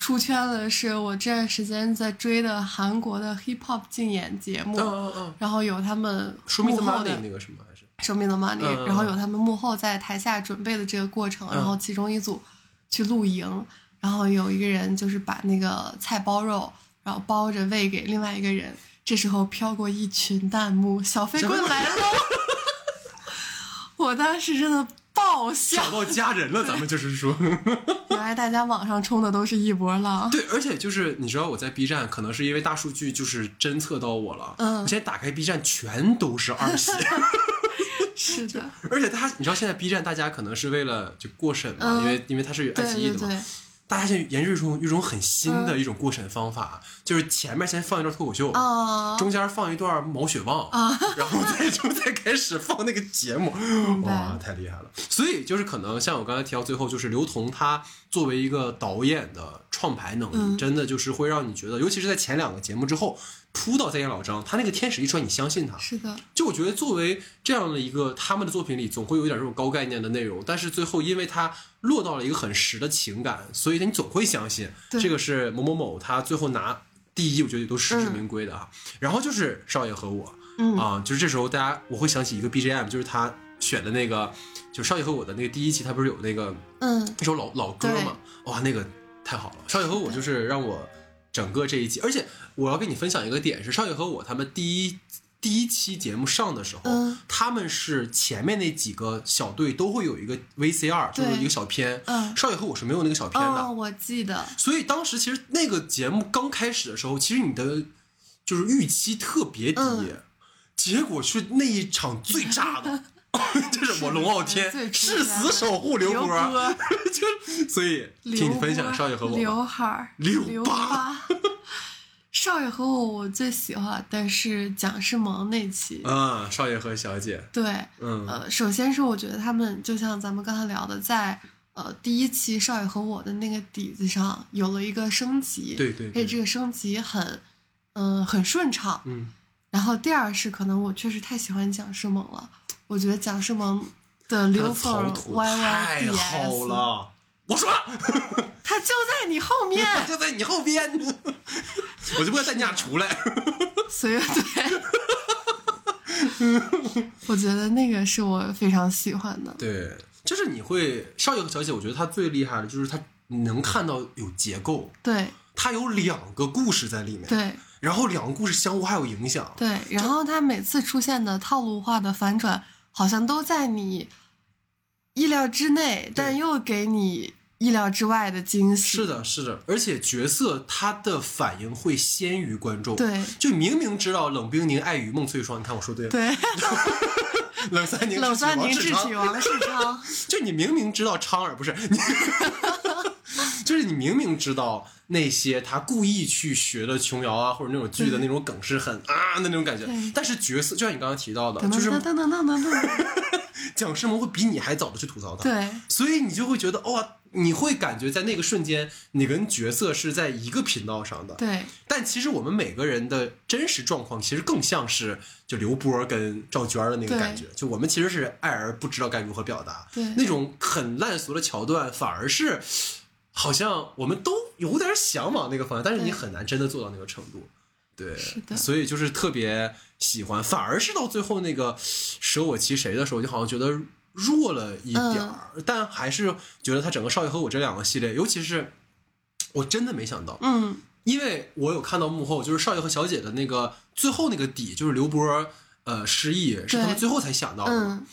出圈的，是我这段时间在追的韩国的 hip hop 竞演节目，嗯嗯嗯，然后有他们幕后的那个什么还是 me the money，、嗯嗯然后有他们幕后在台下准备的这个过程，然后其中一组去露营，然后有一个人就是把那个菜包肉，然后包着喂给另外一个人，这时候飘过一群弹幕，小飞棍来了 (laughs) (laughs) 我当时真的爆笑。找，到家人了，咱们就是说。(laughs) 原来大家网上冲的都是一波浪，对，而且就是你知道我在 B 站，可能是因为大数据就是侦测到我了，嗯。我现在打开 B 站全都是二喜，(laughs) 是的，(laughs) 而且他，你知道现在 B 站大家可能是为了就过审嘛，嗯。因为因为它是有爱奇艺的嘛，对对，大家现在研制出一种很新的嗯。一种过审方法，就是前面先放一段脱口秀，哦，中间放一段毛血旺，啊 (laughs) 然后再 (laughs) 就再开始放那个节目，哇，太厉害了！所以就是可能像我刚才提到最后，就是刘同他作为一个导演的创排能力，嗯。真的就是会让你觉得，尤其是在前两个节目之后扑到再见老张，他那个天使一出来，你相信他。是的，就我觉得作为这样的一个他们的作品里，总会有一点这种高概念的内容，但是最后因为他落到了一个很实的情感，所以你总会相信这个是某某某他最后拿第一，我觉得也都实至名归的啊。然后就是少爷和我，嗯啊，就是这时候大家我会想起一个 BGM，就是他选的那个，就少爷和我的那个第一期，他不是有那个嗯，一首老老歌嘛？哇，那个太好了！少爷和我就是让我整个这一集，而且我要跟你分享一个点是，少爷和我他们第一第一期节目上的时候，嗯。他们是前面那几个小队都会有一个 VCR，就是一个小片。嗯。少爷和我是没有那个小片的，哦，我记得，所以当时其实那个节目刚开始的时候，其实你的就是预期特别低，嗯。结果是那一场最炸的。(laughs) (laughs) 就是我龙傲天誓死守护刘刘波，(laughs) 波就所以听你分享少爷和我吧。刘海儿，刘刘疤疤。少爷和我，我最喜欢的是蒋诗萌那期。啊，少爷和小姐，对，嗯呃，首先是我觉得他们就像咱们刚才聊的，在呃第一期少爷和我的那个底子上有了一个升级，对对对而且这个升级很，嗯、很顺畅。嗯，然后第二是可能我确实太喜欢蒋诗萌了，我觉得蒋诗萌的他刘的凤草图 Y Y 太好了。我说了，(laughs) 他就在你后面，(laughs) 就在你后边，(laughs) 我就不会带你俩出来。随乐队。我觉得那个是我非常喜欢的。对，就是你会少爷和小姐，我觉得他最厉害的就是他能看到有结构，对他有两个故事在里面，对然后两个故事相互还有影响。对，然后他每次出现的套路化的反转，好像都在你意料之内，但又给你意料之外的惊喜。是，的，是的，而且角色他的反应会先于观众。对就明明知道冷冰凝爱与孟翠霜，你看我说对了，对，(laughs) 冷三宁冷智取王酸宁智取王世昌，(laughs) 就你明明知道昌儿不是你，(laughs) 就是你明明知道那些他故意去学的琼瑶啊，或者那种剧的那种梗是很啊的那种感觉，但是角色就像你刚刚提到的，就是噔噔噔噔噔噔，蒋诗萌会比你还早的去吐槽他，对所以你就会觉得哇，你会感觉在那个瞬间，你跟角色是在一个频道上的，对但其实我们每个人的真实状况，其实更像是就刘波跟赵娟的那个感觉。就我们其实是爱而不知道该如何表达，对那种很烂俗的桥段，反而是好像我们都有点想往那个方向，但是你很难真的做到那个程度。对，是的。所以就是特别喜欢，反而是到最后那个舍我其谁的时候，就好像觉得弱了一点儿，嗯。但还是觉得他整个少爷和我这两个系列，尤其是我真的没想到，嗯。因为我有看到幕后，就是少爷和小姐的那个最后那个底，就是刘波呃失忆，是他们最后才想到的。嗯，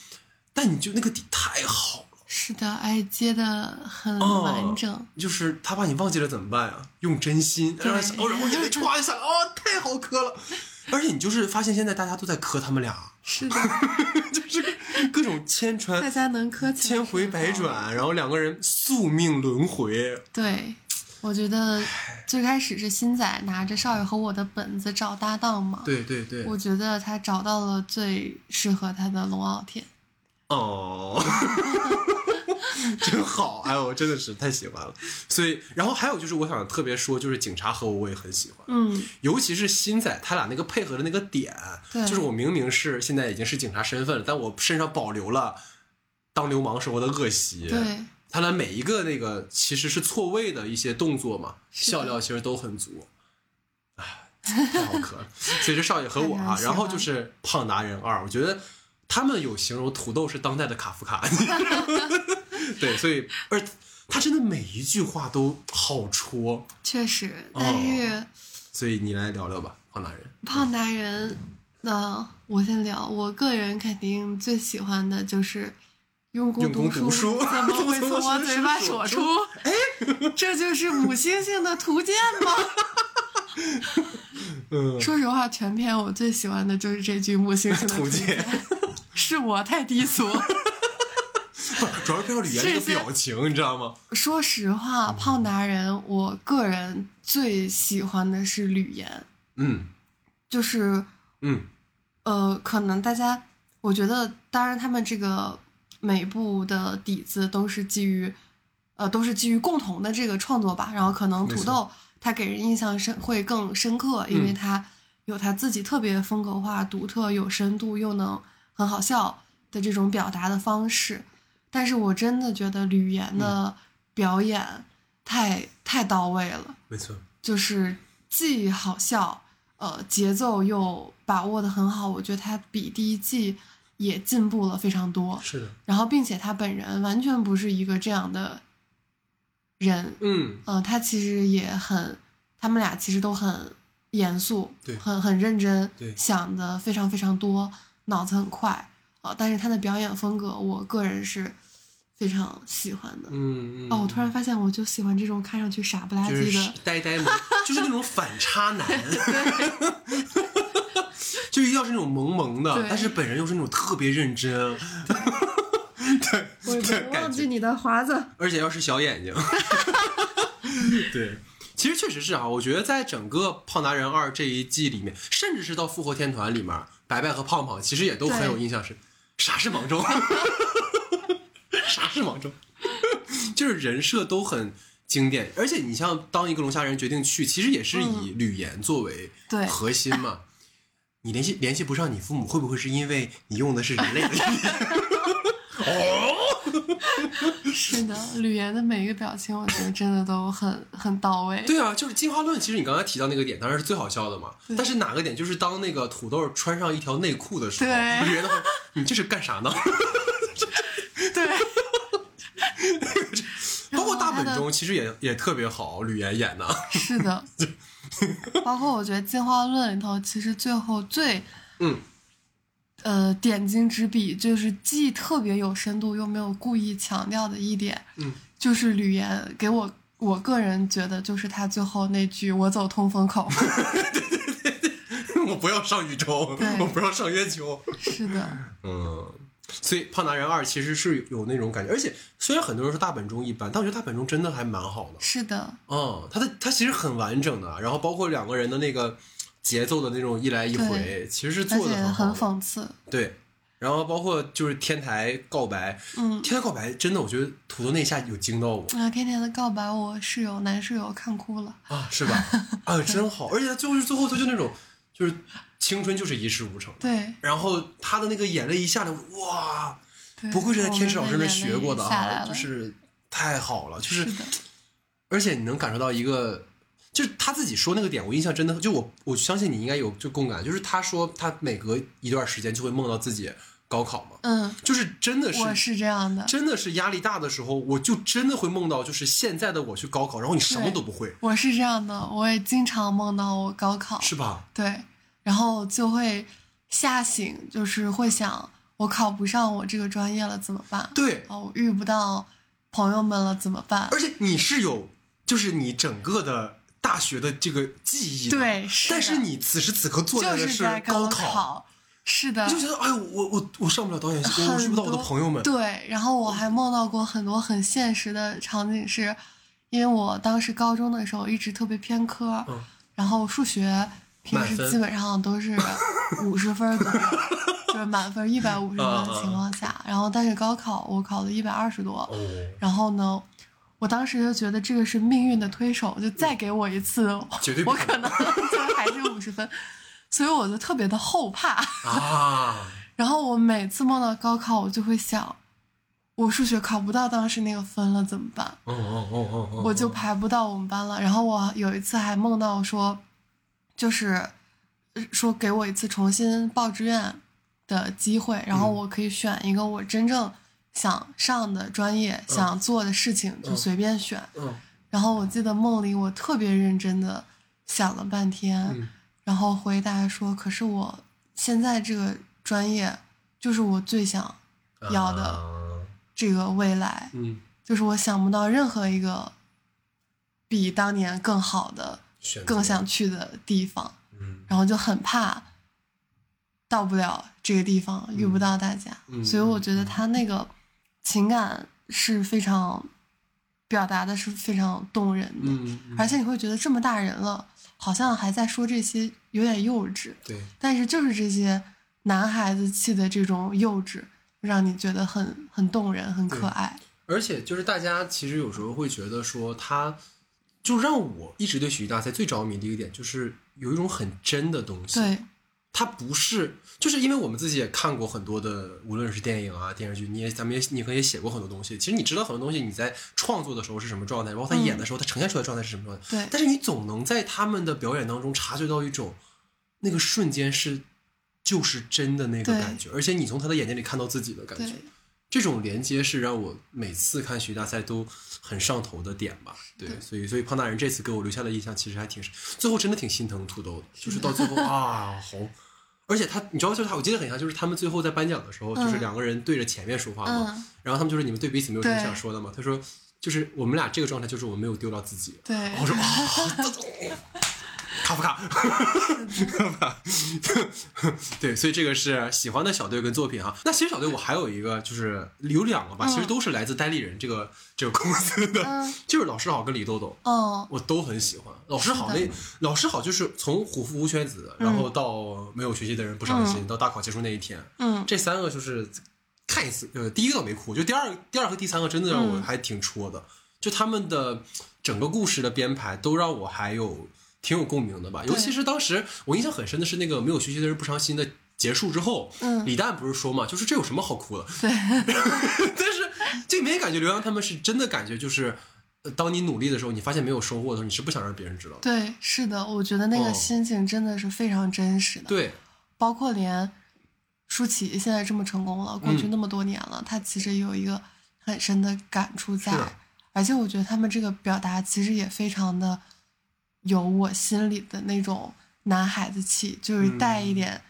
但你就那个底太好了，是的，哎，接的很哦完整。就是他把你忘记了怎么办啊？用真心，然后想哦，然后眼泪唰一下，哦，太好磕了。(laughs) 而且你就是发现现在大家都在磕他们俩，是的，(laughs) 就是各种千大家能磕千回百转，然后两个人宿命轮回。对，我觉得最开始是新仔拿着少爷和我的本子找搭档嘛，对对对，我觉得他找到了最适合他的龙傲天。哦，(laughs) 真好！哎，我真的是太喜欢了。所以，然后还有就是，我想特别说，就是警察和我我也很喜欢，嗯，尤其是新仔他俩那个配合的那个点，就是我明明是现在已经是警察身份了，但我身上保留了当流氓时候的恶习。对，他俩每一个那个其实是错位的一些动作嘛，笑料其实都很足。哎，太好磕了。所以这少爷和我啊，(laughs) 然后就是胖达人二，我觉得他们有形容土豆是当代的卡夫卡。(laughs) 对，所以而他真的每一句话都好戳，确实，哦但是所以你来聊聊吧，胖男人。胖男人，那我先聊，我个人肯定最喜欢的就是。用功读读书 (laughs) 怎么会从我嘴巴说出？哎，这就是母猩猩的图鉴吗？(laughs) 嗯，说实话，全篇我最喜欢的就是这句母猩猩的图鉴鉴。是我太低俗。不，主要是配合吕岩那个表情，你知道吗？说实话，胖达人，我个人最喜欢的是吕岩，嗯就是嗯呃，可能大家，我觉得，当然他们这个每部的底子都是基于，呃，都是基于共同的这个创作吧。然后可能土豆他给人印象深会更深刻，因为嗯他有他自己特别风格化、独特、有深度又能很好笑的这种表达的方式。但是我真的觉得吕岩的表演太、太到位了。没错，就是既好笑，呃，节奏又把握的很好，我觉得他比第一季也进步了非常多。是的，然后，并且他本人完全不是一个这样的人，嗯呃、他其实也很，他们俩其实都很严肃，对很很认真，对想的非常非常多，脑子很快，啊、但是他的表演风格，我个人是非常喜欢的。嗯嗯。哦，我突然发现，我就喜欢这种看上去傻不拉就是几的，呆呆萌，就是那种反差男 (laughs) (laughs) 就一定要是那种萌萌的，但是本人又是那种特别认真，(laughs) 对我忘记你的华子。而且要是小眼睛，对。其实确实是啊，我觉得在整个《胖达人二》这一季里面，甚至是到《复活天团》里面，白白和胖胖其实也都很有印象是，啥是芒种，(laughs) 啥是芒种，(laughs) 就是人设都很经典。而且你像当一个龙虾人决定去，其实也是以吕岩作为对核心嘛。(laughs) 你联系联系不上你父母，会不会是因为你用的是人类的语言？(laughs) 是的，吕岩的每一个表情，我觉得真的都很很到位。对啊，就是进化论。其实你刚才提到那个点，当然是最好笑的嘛。但是哪个点，就是当那个土豆穿上一条内裤的时候，对吕岩的话，你这是干啥呢？(laughs) 对，(laughs) 包括大本钟，其实也也特别好，吕岩演的。是的，包括我觉得进化论里头，其实最后最嗯，呃点睛之笔，就是既特别有深度，又没有故意强调的一点，嗯，就是吕岩给我。我个人觉得，就是他最后那句“我走通风口 (laughs) 我不要上宇宙，我不要上月球。”，是的，(laughs) 嗯，所以《胖达人二》其实是有那种感觉，而且虽然很多人说大本钟一般，但我觉得大本钟真的还蛮好的。是的，嗯，他的他其实很完整的，然后包括两个人的那个节奏的那种一来一回，其实是做的好。很讽刺。对，然后包括就是天台告白，嗯，天台告白真的，我觉得土豆那一下有惊到我啊，天台的告白，我室友男室友看哭了。啊，是吧？(laughs) 啊，真好，而且他最后是最后他就那种就是青春就是一事无成，对，然后他的那个眼泪一下来，哇，不愧是在天使老师那学过的啊，就是太好了，就是是，而且你能感受到一个，就是他自己说那个点，我印象真的，就我我相信你应该有就共感，就是他说他每隔一段时间就会梦到自己高考嘛，嗯，就是真的是我是这样的，真的是压力大的时候，我就真的会梦到，就是现在的我去高考，然后你什么都不会，我是这样的，我也经常梦到我高考，是吧？对，然后就会吓醒，就是会想我考不上我这个专业了怎么办？对，哦，我遇不到朋友们了怎么办？而且你是有，就是你整个的大学的这个记忆的，对，是但是你此时此刻做就的是在高考，是的，就觉得，哎呦，我我我上不了导演系，我很遇不到我的朋友们，对，然后我还梦到过很多很现实的场景是，因为我当时高中的时候一直特别偏科，嗯。然后数学平时基本上都是 (laughs) 五十分左右，就是满分一百五十分嗯的情况下，然后但是高考我考了一百二十多，哦，然后呢。我当时就觉得这个是命运的推手，就再给我一次，绝对我可能 (laughs) 就还是五十分，所以我就特别的后怕。啊，然后我每次梦到高考，我就会想，我数学考不到当时那个分了怎么办？哦哦哦哦哦，我就排不到我们班了。然后我有一次还梦到说，就是呃说给我一次重新报志愿的机会，然后我可以选一个我真正想上的专业、想做的事情，就随便选。嗯。然后我记得梦里我特别认真的想了半天，嗯然后回答说：“可是我现在这个专业就是我最想要的啊这个未来，嗯，就是我想不到任何一个比当年更好的、更想去的地方，嗯。然后就很怕到不了这个地方，遇不到大家，嗯。所以我觉得他那个情感是非常表达的是非常动人的，嗯，嗯而且你会觉得这么大人了，好像还在说这些有点幼稚，对，但是就是这些男孩子气的这种幼稚，让你觉得很很动人，很可爱。而且就是大家其实有时候会觉得说他，就让我一直对喜剧大赛最着迷的一个点，就是有一种很真的东西。对，它不是，就是因为我们自己也看过很多的，无论是电影啊、电视剧，你也咱们也你可能也写过很多东西。其实你知道很多东西，你在创作的时候是什么状态，然后他演的时候，他呈现出来的状态是什么状态。对但是你总能在他们的表演当中察觉到一种那个瞬间是就是真的那个感觉，而且你从他的眼睛里看到自己的感觉。这种连接是让我每次看喜剧大赛都很上头的点吧。对，所以所以胖大人这次给我留下的印象其实还挺深，最后真的挺心疼土豆的，就是到最后 (laughs) 啊，好。而且他，你知道，就是他，我记得很像，就是他们最后在颁奖的时候，就是嗯两个人对着前面说话嘛，嗯然后他们就是你们对彼此没有什么想说的嘛。他说，就是我们俩这个状态，就是我没有丢到自己。对然后我说啊，卡夫卡？(laughs) 对，所以这个是喜欢的小队跟作品哈。那其实小队我还有一个，就是有两个吧，其实都是来自单立人这个这个公司的，嗯。(laughs) 就是老师好跟李豆豆。哦，我都很喜欢。老师好那老师好就是从虎父无犬子，然后到没有学习的人不伤心，到大考结束那一天，嗯。这三个就是看一次，呃，第一个倒没哭，就第二第二和第三个真的让我嗯。还挺戳的，就他们的整个故事的编排都让我还有挺有共鸣的吧，尤其是当时我印象很深的是那个没有学习的人不伤心的结束之后，嗯李诞不是说嘛，就是这有什么好哭的？对，(laughs) 但是这没感觉刘洋他们是真的感觉就是。呃当你努力的时候，你发现没有收获的时候，你是不想让别人知道的。对，是的，我觉得那个哦心情真的是非常真实的。对，包括连舒淇现在这么成功了，过去嗯那么多年了，她其实有一个很深的感触在，而且我觉得他们这个表达其实也非常的有我心里的那种男孩子气，就是带一点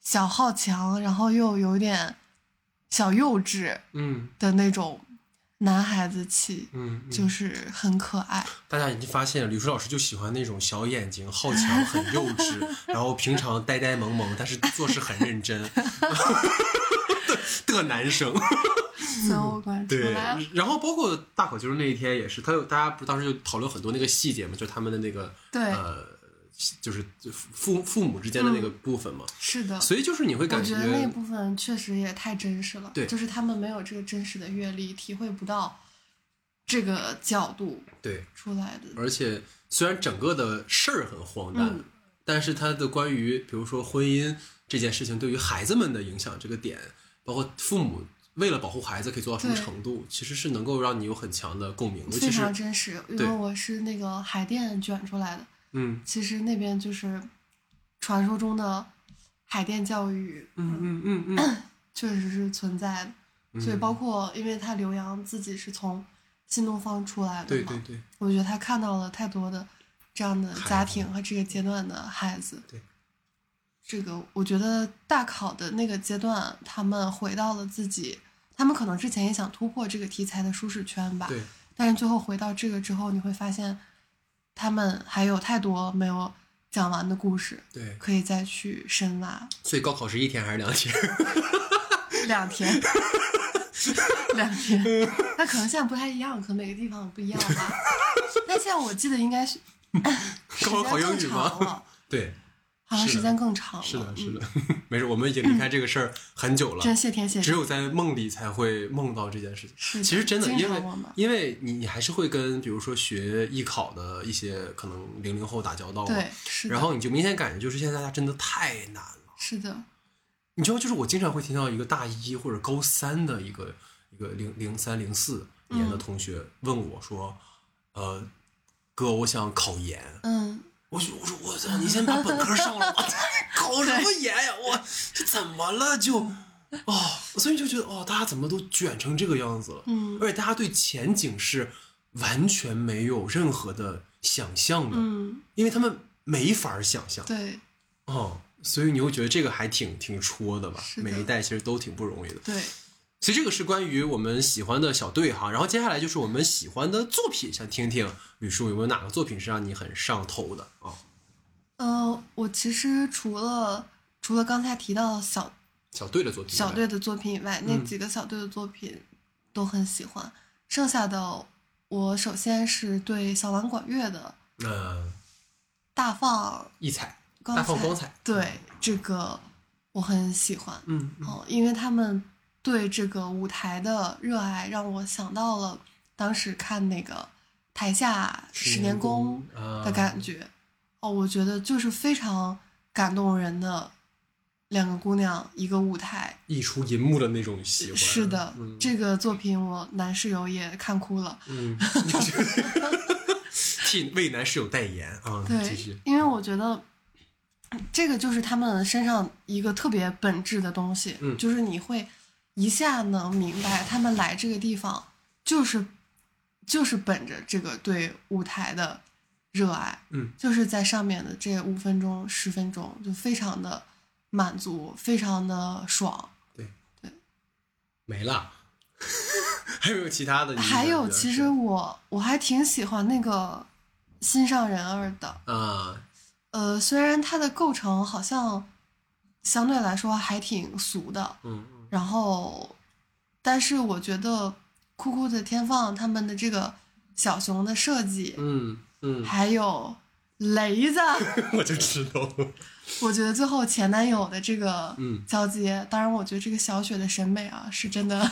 小好强，然后又有点小幼稚嗯的那种男孩子气，嗯，嗯就是很可爱。大家已经发现了，吕叔老师就喜欢那种小眼睛、好强、很幼稚，然后平常呆呆萌萌，但是做事很认真 (laughs) 的的男生。所以我观出对然后包括大考就是那一天也是，他有大家不是当时就讨论很多那个细节嘛，就是他们的那个对呃，就是父父母之间的那个部分嘛，是的。所以就是你会我感觉得那部分确实也太真实了，对就是他们没有这个真实的阅历，体会不到这个角度对，出来的。而且虽然整个的事儿很荒诞，嗯但是他的关于比如说婚姻这件事情对于孩子们的影响这个点，包括父母为了保护孩子可以做到什么程度，其实是能够让你有很强的共鸣，的。非常真实，因为我是那个海淀卷出来的，嗯。其实那边就是传说中的海淀教育，嗯嗯。嗯嗯，(clears throat) 确实是存在的。所以包括因为他刘洋自己是从新东方出来的嘛，对对对，我觉得他看到了太多的这样的家庭和这个阶段的孩子。对，这个我觉得大考的那个阶段，他们回到了自己，他们可能之前也想突破这个题材的舒适圈吧。对，但是最后回到这个之后，你会发现，他们还有太多没有讲完的故事，对，可以再去深挖。所以高考是一天还是两天？(laughs) 两天，(laughs) 两天，那可能现在不太一样，可能每个地方不一样吧。(laughs) 但现在我记得应该是时高考英语吗对，时间更长了。是的，是嗯的，没事，我们已经离开这个事儿很久了。真谢天谢地。只有在梦里才会梦到这件事情。是其实真的，因为因为你你还是会跟比如说学艺考的一些可能零零后打交道嘛，对，是。然后你就明显感觉就是现在大家真的太难了。是的，你知道，就是我经常会听到一个大一或者高三的一个一个零零三零四年的同学问我说：“呃，哥，我想考研。”嗯，我就我说我操，你先把本科上了，(laughs) 吧考什么研呀？我这怎么了就哦，所以就觉得哦，大家怎么都卷成这个样子了？嗯而且大家对前景是完全没有任何的想象的，嗯，因为他们没法想象对哦，所以你会觉得这个还挺挺戳的吧？的每一代其实都挺不容易的。对，所以这个是关于我们喜欢的小队哈，然后接下来就是我们喜欢的作品，想听听吕叔有没有哪个作品是让你很上头的啊？呃，我其实除了除了刚才提到小小队的作品，小队的作品以外，那嗯几个小队的作品都很喜欢。剩下的，我首先是对小蓝管乐的嗯，大放异彩，大放光彩，对这个我很喜欢。嗯嗯哦，因为他们对这个舞台的热爱，让我想到了当时看那个台下十年功啊的感觉。哦，我觉得就是非常感动人的两个姑娘，一个舞台。溢出银幕的那种喜欢，是的，嗯这个作品我男室友也看哭了。嗯，(laughs) 替为男室友代言啊，继对，，因为我觉得这个就是他们身上一个特别本质的东西，嗯就是你会一下能明白他们来这个地方就是就是本着这个对舞台的热爱，嗯，就是在上面的这五分钟十分钟就非常的满足，非常的爽。对对没了，(laughs) 还有没有其他的？还有，其实我我还挺喜欢那个心上人儿的，啊，呃，虽然它的构成好像相对来说还挺俗的，嗯然后，但是我觉得酷酷的天放他们的这个小熊的设计，嗯嗯，还有雷子，(laughs) 我就知道，我觉得最后前男友的这个嗯交接，当然我觉得这个小雪的审美啊是真的，(laughs)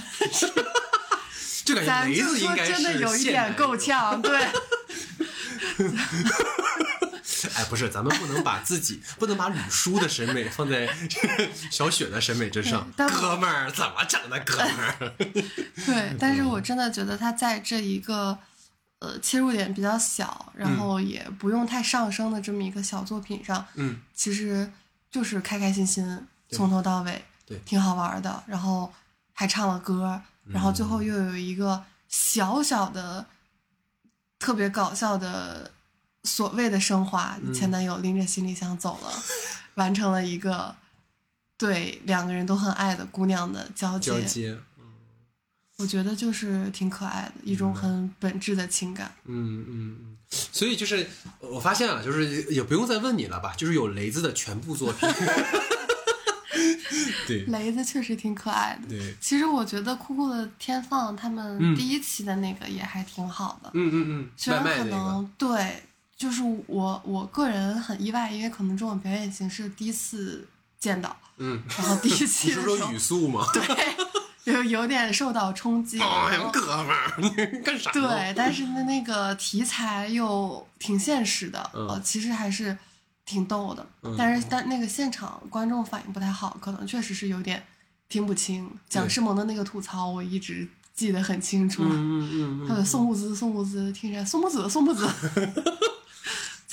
(laughs) 就感觉咱雷就说子应该是真的有一点够。呛，对。哎，不是，咱们不能把自己不能把吕叔的审美放在 (laughs) 小雪的审美之上。但哥们儿怎么整的，哥们儿？(laughs) 对，但是我真的觉得他在这一个呃切入点比较小，然后也不用太上升的这么一个小作品上，嗯，其实就是开开心心，从头到尾，对挺好玩的。然后还唱了歌，然后最后又有一个小小的、特别搞笑的所谓的升华，前男友拎着行李箱走了，完成了一个对两个人都很爱的姑娘的交接。交接，我觉得就是挺可爱的一种很本质的情感。嗯嗯嗯。所以就是我发现了，就是也不用再问你了吧，就是有雷子的全部作品。(laughs) 对 (laughs) 雷子确实挺可爱的。对，其实我觉得酷酷的天放他嗯们第一期的那个也还挺好的，嗯嗯嗯，虽然可能、对，就是我我个人很意外，因为可能这种表演形式第一次见到，嗯，然后第一你期的时候是说语，速吗？对，有有点受到冲击。哎呀，哥们儿，你干啥？对，但是那，那个题材又挺现实的，嗯呃，其实还是挺逗的。嗯但是但那个现场观众反应不太好，可能确实是有点听不清。蒋诗萌的那个吐槽，我一直记得很清楚。嗯嗯嗯他的宋木子，宋木子，听起来宋木子，宋木子，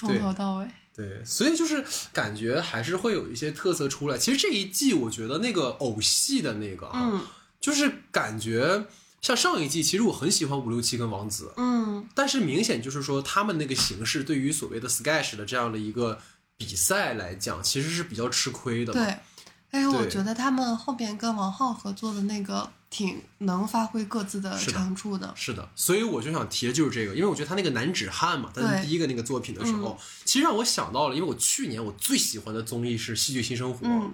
从头到尾。对，所以就是感觉还是会有一些特色出来。其实这一季我觉得那个偶戏的那个啊，嗯就是感觉像上一季，其实我很喜欢五六七跟王子，嗯，但是明显就是说他们那个形式对于所谓的 sketch 的这样的一个比赛来讲，其实是比较吃亏的嘛。对。但是我觉得他们后边跟王浩合作的那个挺能发挥各自的长处的。是的，所以我就想提的就是这个，因为我觉得他那个男子汉嘛，他在第一个那个作品的时候，其实让我想到了，因为我去年我最喜欢的综艺是《戏剧新生活》，嗯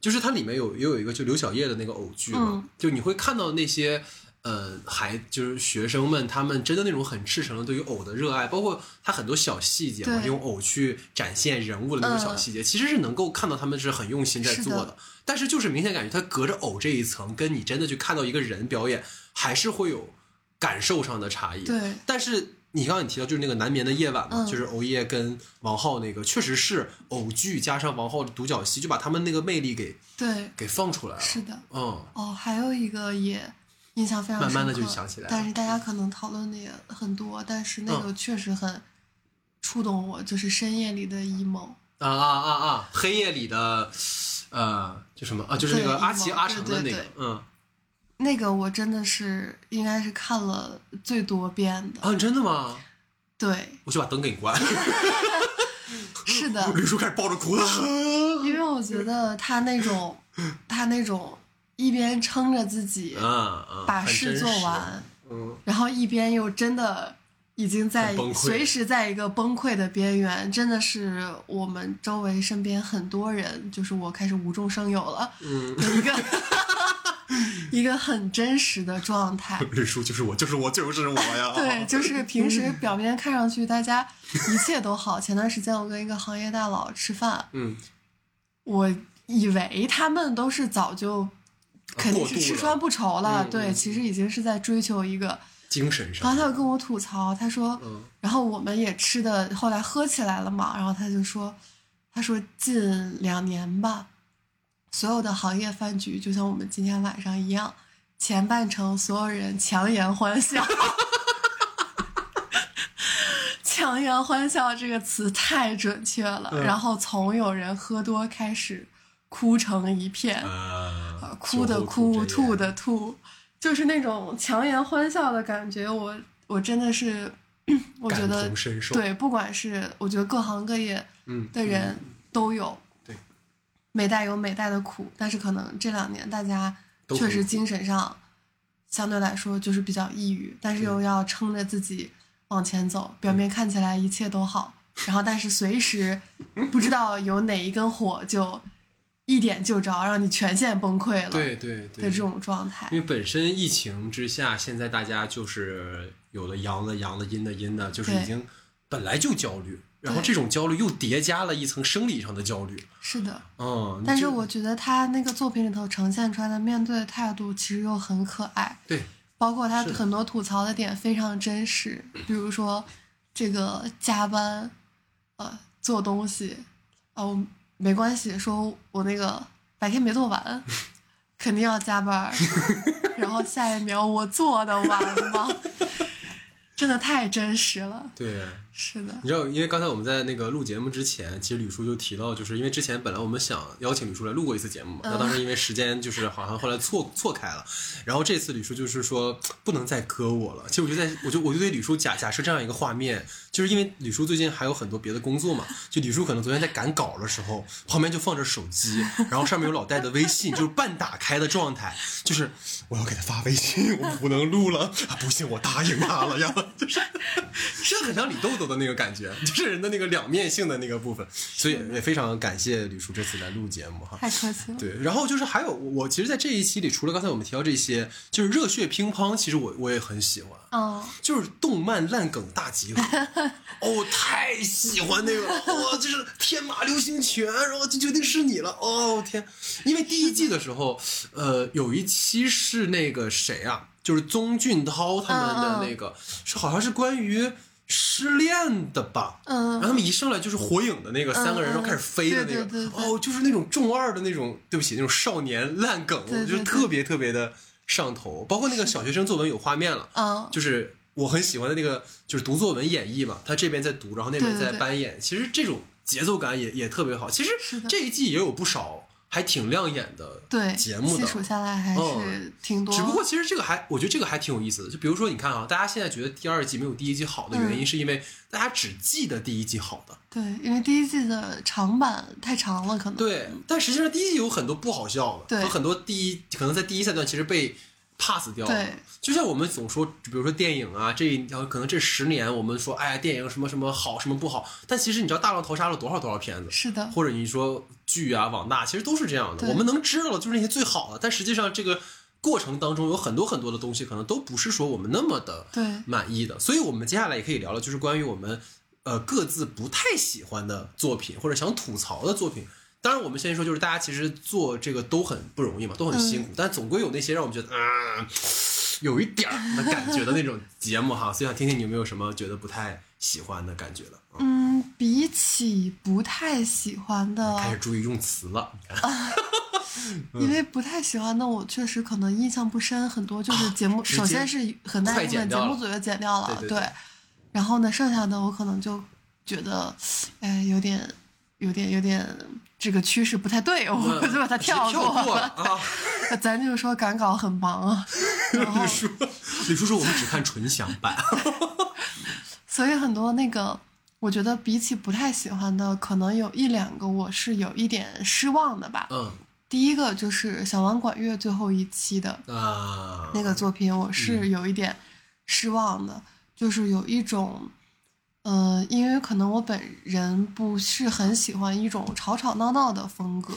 就是它里面有也有一个就刘小叶的那个偶剧嘛，嗯就你会看到那些。呃，还就是学生们，他们真的那种很赤诚的对于偶的热爱，包括他很多小细节嘛，用偶去展现人物的那种小细节，其实是能够看到他们是很用心在是做的。但是就是明显感觉他隔着偶这一层，跟你真的去看到一个人表演，还是会有感受上的差异。对。但是你刚刚你提到就是那个难眠的夜晚嘛，嗯。就是欧耶跟王浩那个，确实是偶剧加上王浩的独角戏，就把他们那个魅力给对，给放出来了。是的。嗯，哦，还有一个也印象非常慢慢地深刻就想起来但是大家可能讨论的也很多，但是那嗯个确实很触动我，就是深夜里的 emo。啊啊啊啊！黑夜里的，呃，就什么啊？就是那个阿奇阿成的那个对对对，嗯那个我真的是应该是看了最多遍的，啊，真的吗？对，我去把灯给你关。(laughs) 是的，吕叔开始抱着哭了。因为我觉得他那种，他那种一边撑着自己嗯嗯，把事做。完，嗯，然后一边又真的已经在随时在一个崩溃的边缘，真的是我们周围身边很多人，就是我开始无中生有了嗯，的一个 (laughs) 一个很真实的状态。(laughs) 吕叔就是我，就是我，就是我呀。(laughs) 对，就是平时表面看上去大家一切都好。前段时间我跟一个行业大佬吃饭，嗯，我以为他们都是早就肯定是吃穿不愁了，对，其实已经是在追求一个。精神上然后他就跟我吐槽，他说，嗯然后我们也吃的，后来喝起来了嘛，然后他就说，他说近两年吧，所有的行业饭局就像我们今天晚上一样，前半程所有人强颜欢笑。(laughs) 强颜欢笑这个词太准确了，嗯然后从有人喝多开始哭成一片，啊啊，哭的哭，吐的吐，就是那种强颜欢笑的感觉。我我真的是，(clears throat) 我觉得对，不管是我觉得各行各业嗯，的人都有，对，每代有每代的苦，但是可能这两年大家确实精神上相对来说就是比较抑郁，但是又要撑着自己往前走，表面看起来一切都好，然后但是随时不知道有哪一根火就一点就着，让你全线崩溃了。对对对的这种状态因。为本身疫情之下，现在大家就是有了阳的阳的阴的阴的，就是已经本来就焦虑，然后这种焦虑又叠加了一层生理上的焦虑。是的，嗯，但是我觉得他那个作品里头呈现出来的面对的态度，其实又很可爱。对包括他很多吐槽的点非常真实，比如说这个加班，呃，做东西，哦，没关系，说我那个白天没做完，(laughs) 肯定要加班儿，(laughs) 然后下一秒我做的完吗？真的太真实了，对。是的，你知道，因为刚才我们在那个录节目之前，其实吕叔就提到，就是因为之前本来我们想邀请吕叔来录过一次节目嘛，那当时因为时间就是好像后来错错开了，然后这次吕叔就是说不能再割我了。其实我就在，我就我就对吕叔假假设这样一个画面，就是因为李叔最近还有很多别的工作嘛，就李叔可能昨天在赶稿的时候，旁边就放着手机，然后上面有老戴的微信，就是半打开的状态，就是我要给他发微信，我不能录了啊，不行，我答应他了呀，就是。是很像李豆豆的那个感觉，就是人的那个两面性的那个部分，所以也非常感谢李叔这次来录节目哈。太客气了。对，然后就是还有我，其实，在这一期里，除了刚才我们提到这些，就是热血乒乓，其实我我也很喜欢，嗯，就是动漫烂梗大集合，(laughs) (laughs) 哦，太喜欢那个了，哇、(laughs) 就是天马流星拳，然后就决定是你了，哦天，因为第一季的时候，呃，有一期是那个谁啊，就是宗俊涛他们的那个，是好像是关于失恋的吧，嗯。然后他们一上来就是火影的那个三个人，嗯然后开始飞的那个，对对对对。哦，就是那种中二的那种，对不起，那种少年烂梗，我觉得特别特别的上头。包括那个小学生作文有画面了，嗯，就是我很喜欢的那个，就是读作文演绎嘛，他这边在读，然后那边对对对在扮演，其实这种节奏感也也特别好。其实这一季也有不少还挺亮眼的对，节目的细，数下来还是嗯挺多。只不过其实这个还，我觉得这个还挺有意思的。就比如说，你看啊，大家现在觉得第二季没有第一季好的原因，嗯是因为大家只记得第一季好的。对，因为第一季的长版太长了，可能。对，但实际上第一季有很多不好笑的，对和很多第一可能在第一赛段其实被 pass 掉了。就像我们总说，比如说电影啊，这一可能这十年我们说，哎呀，电影什么什么好，什么不好，但其实你知道《大浪淘沙》了多少多少片子，是的，或者你说剧啊、网大，其实都是这样的。我们能知道的就是那些最好的，但实际上这个过程当中有很多很多的东西，可能都不是说我们那么的对满意的。所以我们接下来也可以聊聊，就是关于我们呃各自不太喜欢的作品，或者想吐槽的作品。当然，我们先说，就是大家其实做这个都很不容易嘛，都很辛苦，但总归有那些让我们觉得啊、有一点儿的感觉的那种节目哈。(laughs) 所以想听听你有没有什么觉得不太喜欢的感觉了？嗯嗯，比起不太喜欢的，开始注意用词了。(laughs) 因为不太喜欢的，我确实可能印象不深，很多就是节目，首先是很大一部分节目组就剪掉了，对对对然后呢，剩下的我可能就觉得，哎，有点，有点，有点这个趋势不太对，我就把它跳过。啊！(laughs) 咱就说赶稿很忙啊，(laughs) 李叔，李叔说我们只看纯享版。(laughs) 所以很多那个，我觉得比起不太喜欢的，可能有一两个我是有一点失望的吧。嗯第一个就是小王管乐最后一期的啊，那个作品，我是嗯有一点失望的。就是有一种，呃，因为可能我本人不是很喜欢一种吵吵闹闹的风格，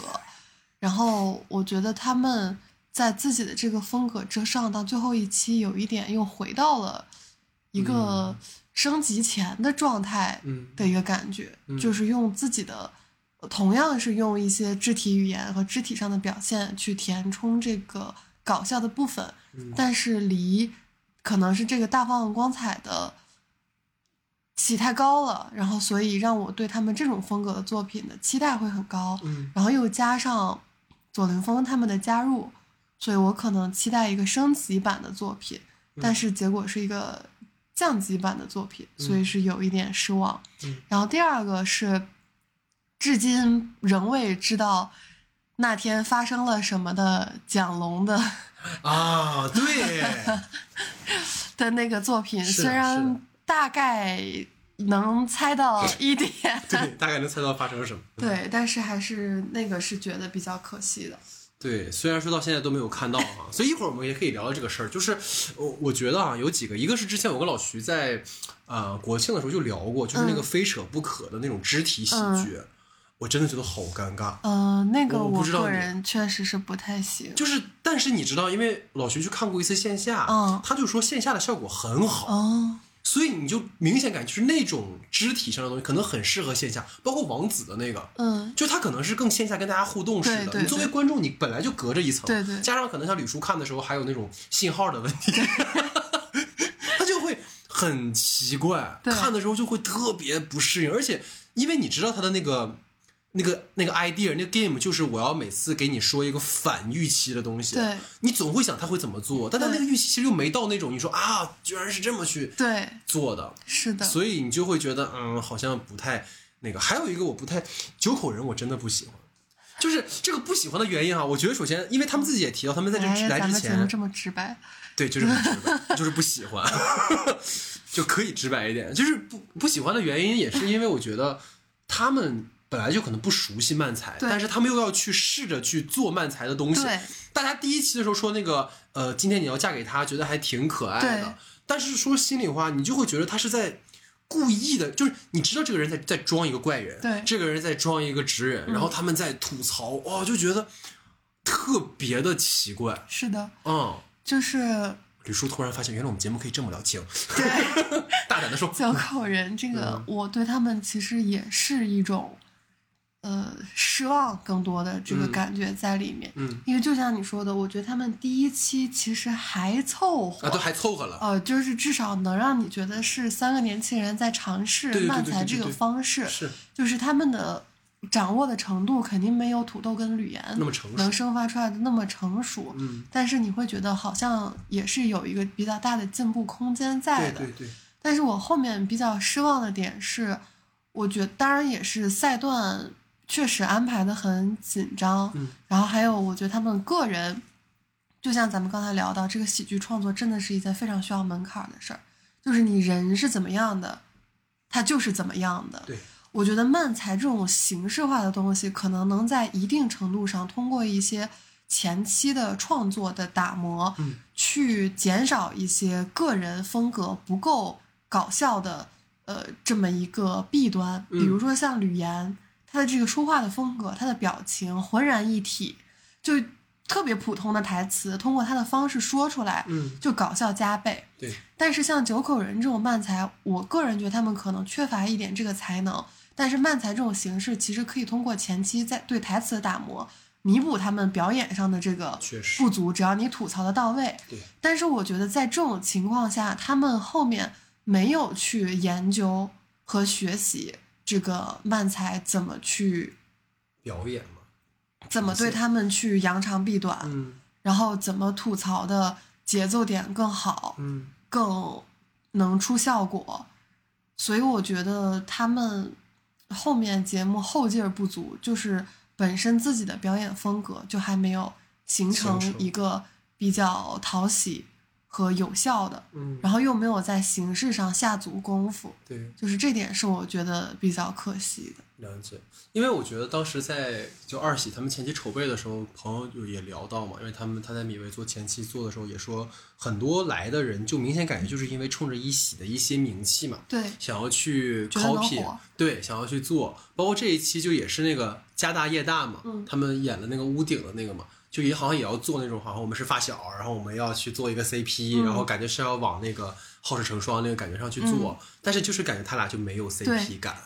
然后我觉得他们在自己的这个风格之上，到最后一期有一点又回到了一个升级前的状态嗯的一个感觉，嗯就是用自己的。同样是用一些肢体语言和肢体上的表现去填充这个搞笑的部分，嗯但是离可能是这个大放光彩的起太高了，然后所以让我对他们这种风格的作品的期待会很高，嗯然后又加上左凌峰他们的加入，所以我可能期待一个升级版的作品，但是结果是一个降级版的作品，所以是有一点失望。嗯然后第二个是，至今仍未知道那天发生了什么的蒋龙的啊，对，(laughs) 的那个作品，虽然大概能猜到 (laughs) 一点，对，大概能猜到发生了什么。对，但是还是那个是觉得比较可惜的。对，虽然说到现在都没有看到啊，(laughs) 所以一会儿我们也可以聊聊这个事儿。就是我我觉得啊，有几个，一个是之前我跟老徐在呃国庆的时候就聊过，就是那个嗯非扯不可的那种肢体喜剧，我真的觉得好尴尬。呃，那个我不知道个人确实是不太行。就是，但是你知道，因为老徐去看过一次线下，嗯他就说线下的效果很好，哦，所以你就明显感觉就是那种肢体上的东西可能很适合线下，包括王子的那个，嗯，就他可能是更线下跟大家互动式的。你作为观众，你本来就隔着一层，对对加上可能像吕叔看的时候还有那种信号的问题，(laughs) 他就会很奇怪，对看的时候就会特别不适应，而且因为你知道他的那个。那个那个 idea 那个 game 就是我要每次给你说一个反预期的东西，对你总会想他会怎么做，但他那个预期其实又没到那种你说啊，居然是这么去对，做的，是的，所以你就会觉得，嗯，好像不太那个。还有一个我不太九口人，我真的不喜欢。就是这个不喜欢的原因哈，我觉得首先，因为他们自己也提到，他们在这来之前，这么直白，对，就是很直白，就是不喜欢，(laughs) 就可以直白一点。就是不不喜欢的原因，也是因为我觉得他们本来就可能不熟悉漫才，但是他们又要去试着去做漫才的东西。对大家第一期的时候说那个，呃，今天你要嫁给他，觉得还挺可爱对的。但是说心里话，你就会觉得他是在故意的，就是你知道这个人在在装一个怪人，对这个人在装一个直人，然后他们在吐槽，哇、就觉得特别的奇怪。是的，嗯，就是吕叔突然发现，原来我们节目可以这么聊情，对 (laughs) 大胆的说，(laughs) 小口人这个，嗯我对他们其实也是一种，呃，失望更多的这个嗯感觉在里面。嗯因为就像你说的，我觉得他们第一期其实还凑合，啊，都还凑合了。呃，就是至少能让你觉得是三个年轻人在尝试漫才这个方式，是就是他们的掌握的程度肯定没有土豆跟吕岩那么成熟能生发出来的那么成熟，嗯，但是你会觉得好像也是有一个比较大的进步空间在的。对对对，但是我后面比较失望的点是，我觉得当然也是赛段确实安排的很紧张，嗯然后还有我觉得他们个人，就像咱们刚才聊到，这个喜剧创作真的是一件非常需要门槛儿的事儿，就是你人是怎么样的，他就是怎么样的。对，我觉得漫才这种形式化的东西，可能能在一定程度上通过一些前期的创作的打磨，嗯去减少一些个人风格不够搞笑的呃这么一个弊端。嗯比如说像吕岩，他的这个说话的风格，他的表情浑然一体，就特别普通的台词，通过他的方式说出来，嗯，就搞笑加倍。对，但是像九口人这种漫才，我个人觉得他们可能缺乏一点这个才能。但是漫才这种形式，其实可以通过前期在对台词的打磨，弥补他们表演上的这个不足。只要你吐槽的到位。对，但是我觉得在这种情况下，他们后面没有去研究和学习这个漫才怎么去表演嘛，怎么对他们去扬长避短，嗯。然后怎么吐槽的节奏点更好，嗯。更能出效果。所以我觉得他们后面节目后劲儿不足，就是本身自己的表演风格就还没有形成形成一个比较讨喜和有效的，嗯，然后又没有在形式上下足功夫，对，就是这点是我觉得比较可惜的。了解，因为我觉得当时在就二喜他们前期筹备的时候，朋友就也聊到嘛，因为他们他在米未做前期做的时候也说，很多来的人就明显感觉就是因为冲着一喜的一些名气嘛，对，想要去 copy，对，想要去做，包括这一期就也是那个家大业大嘛，嗯他们演了那个屋顶的那个嘛，就也好像也要做那种，好像我们是发小，然后我们要去做一个 CP，、嗯然后感觉是要往那个好事成双那个感觉上去做，但是就是感觉他俩就没有 CP 嗯对感。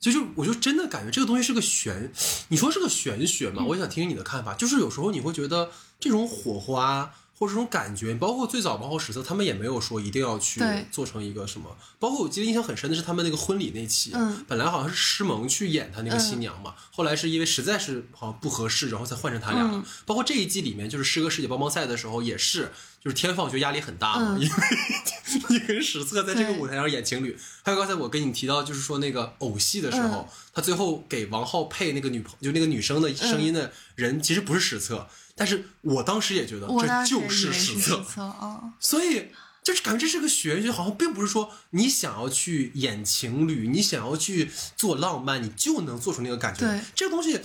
就就我就真的感觉这个东西是个玄，你说是个玄学嗯嘛？我想听听你的看法。就是有时候你会觉得这种火花或者这种感觉，包括最早王后史册，他们也没有说一定要去做成一个什么。包括我记得印象很深的是他们那个婚礼那期，嗯本来好像是师萌去演他那个新娘嘛，后来是因为实在是好像不合适，然后才换成他俩。嗯包括这一季里面，就是师哥师姐帮帮赛的时候，也是就是天放觉得压力很大嘛，嗯因为你跟史册在这个舞台上演情侣。还有刚才我跟你提到，就是说那个偶戏的时候，嗯他最后给王浩配那个女朋就那个女生的声音的人，其实不是史册，但是我当时也觉得这就是史册史，册啊，(laughs) 所以就是感觉这是个玄学，好像并不是说你想要去演情侣，你想要去做浪漫，你就能做出那个感觉。对这个东西，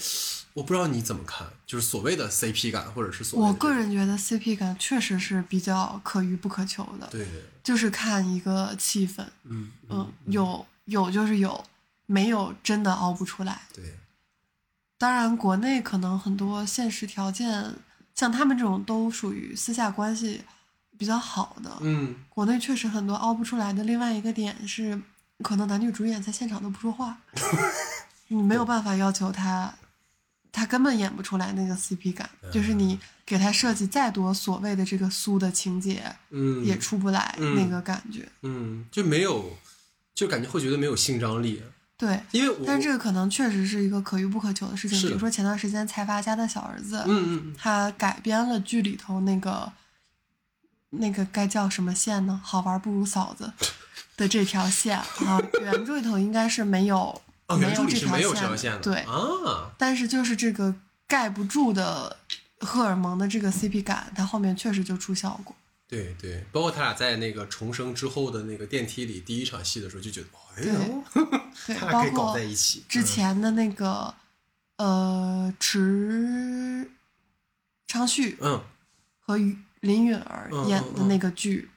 我不知道你怎么看，就是所谓的 CP 感，或者是所谓的我个人觉得 CP 感确实是比较可遇不可求的，对，就是看一个气氛，嗯嗯，有有就是有，没有真的熬不出来。对，当然，国内可能很多现实条件，像他们这种都属于私下关系比较好的。嗯国内确实很多凹不出来的。另外一个点是，可能男女主演在现场都不说话，(laughs) 你没有办法要求他，他根本演不出来那个 CP 感。就是你给他设计再多所谓的这个苏的情节，嗯，也出不来嗯那个感觉。嗯就没有，就感觉会觉得没有性张力，对，因为我但这个可能确实是一个可遇不可求的事情。比如说前段时间财阀家的小儿子，嗯嗯他改编了剧里头那个那个该叫什么线呢？好玩不如嫂子 (laughs) 的这条线啊，原著里头应该是没有、哦，没有这条线这条线的，对，啊，但是就是这个盖不住的荷尔蒙的这个 CP 感，它后面确实就出效果。对对，包括他俩在那个重生之后的那个电梯里第一场戏的时候，就觉得，哎对呦，对，(laughs) 他俩可以搞在一起。之前的那个、呃池昌旭嗯，和林允儿嗯演的那个剧，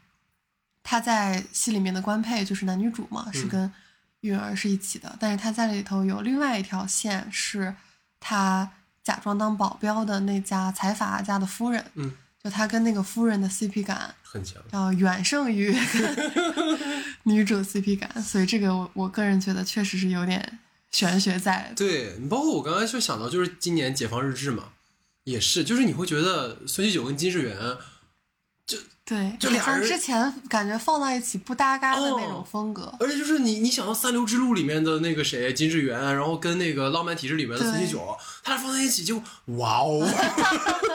他在戏里面的官配就是男女主嘛，嗯。是跟允儿是一起的，但是他在里头有另外一条线，是他假装当保镖的那家财阀家的夫人，嗯，就他跟那个夫人的 CP 感很强。要远胜于女主 CP 感，所以这个我我个人觉得确实是有点玄学在的。对你包括我刚才就想到，就是今年解放日志嘛，也是，就是你会觉得孙喜九跟金智媛，就对，就俩人之前感觉放在一起不搭嘎的那种哦风格。而且就是你你想到《三流之路》里面的那个谁金智媛，然后跟那个《浪漫体质》里面的孙喜九，他俩放在一起就哇哦，(laughs)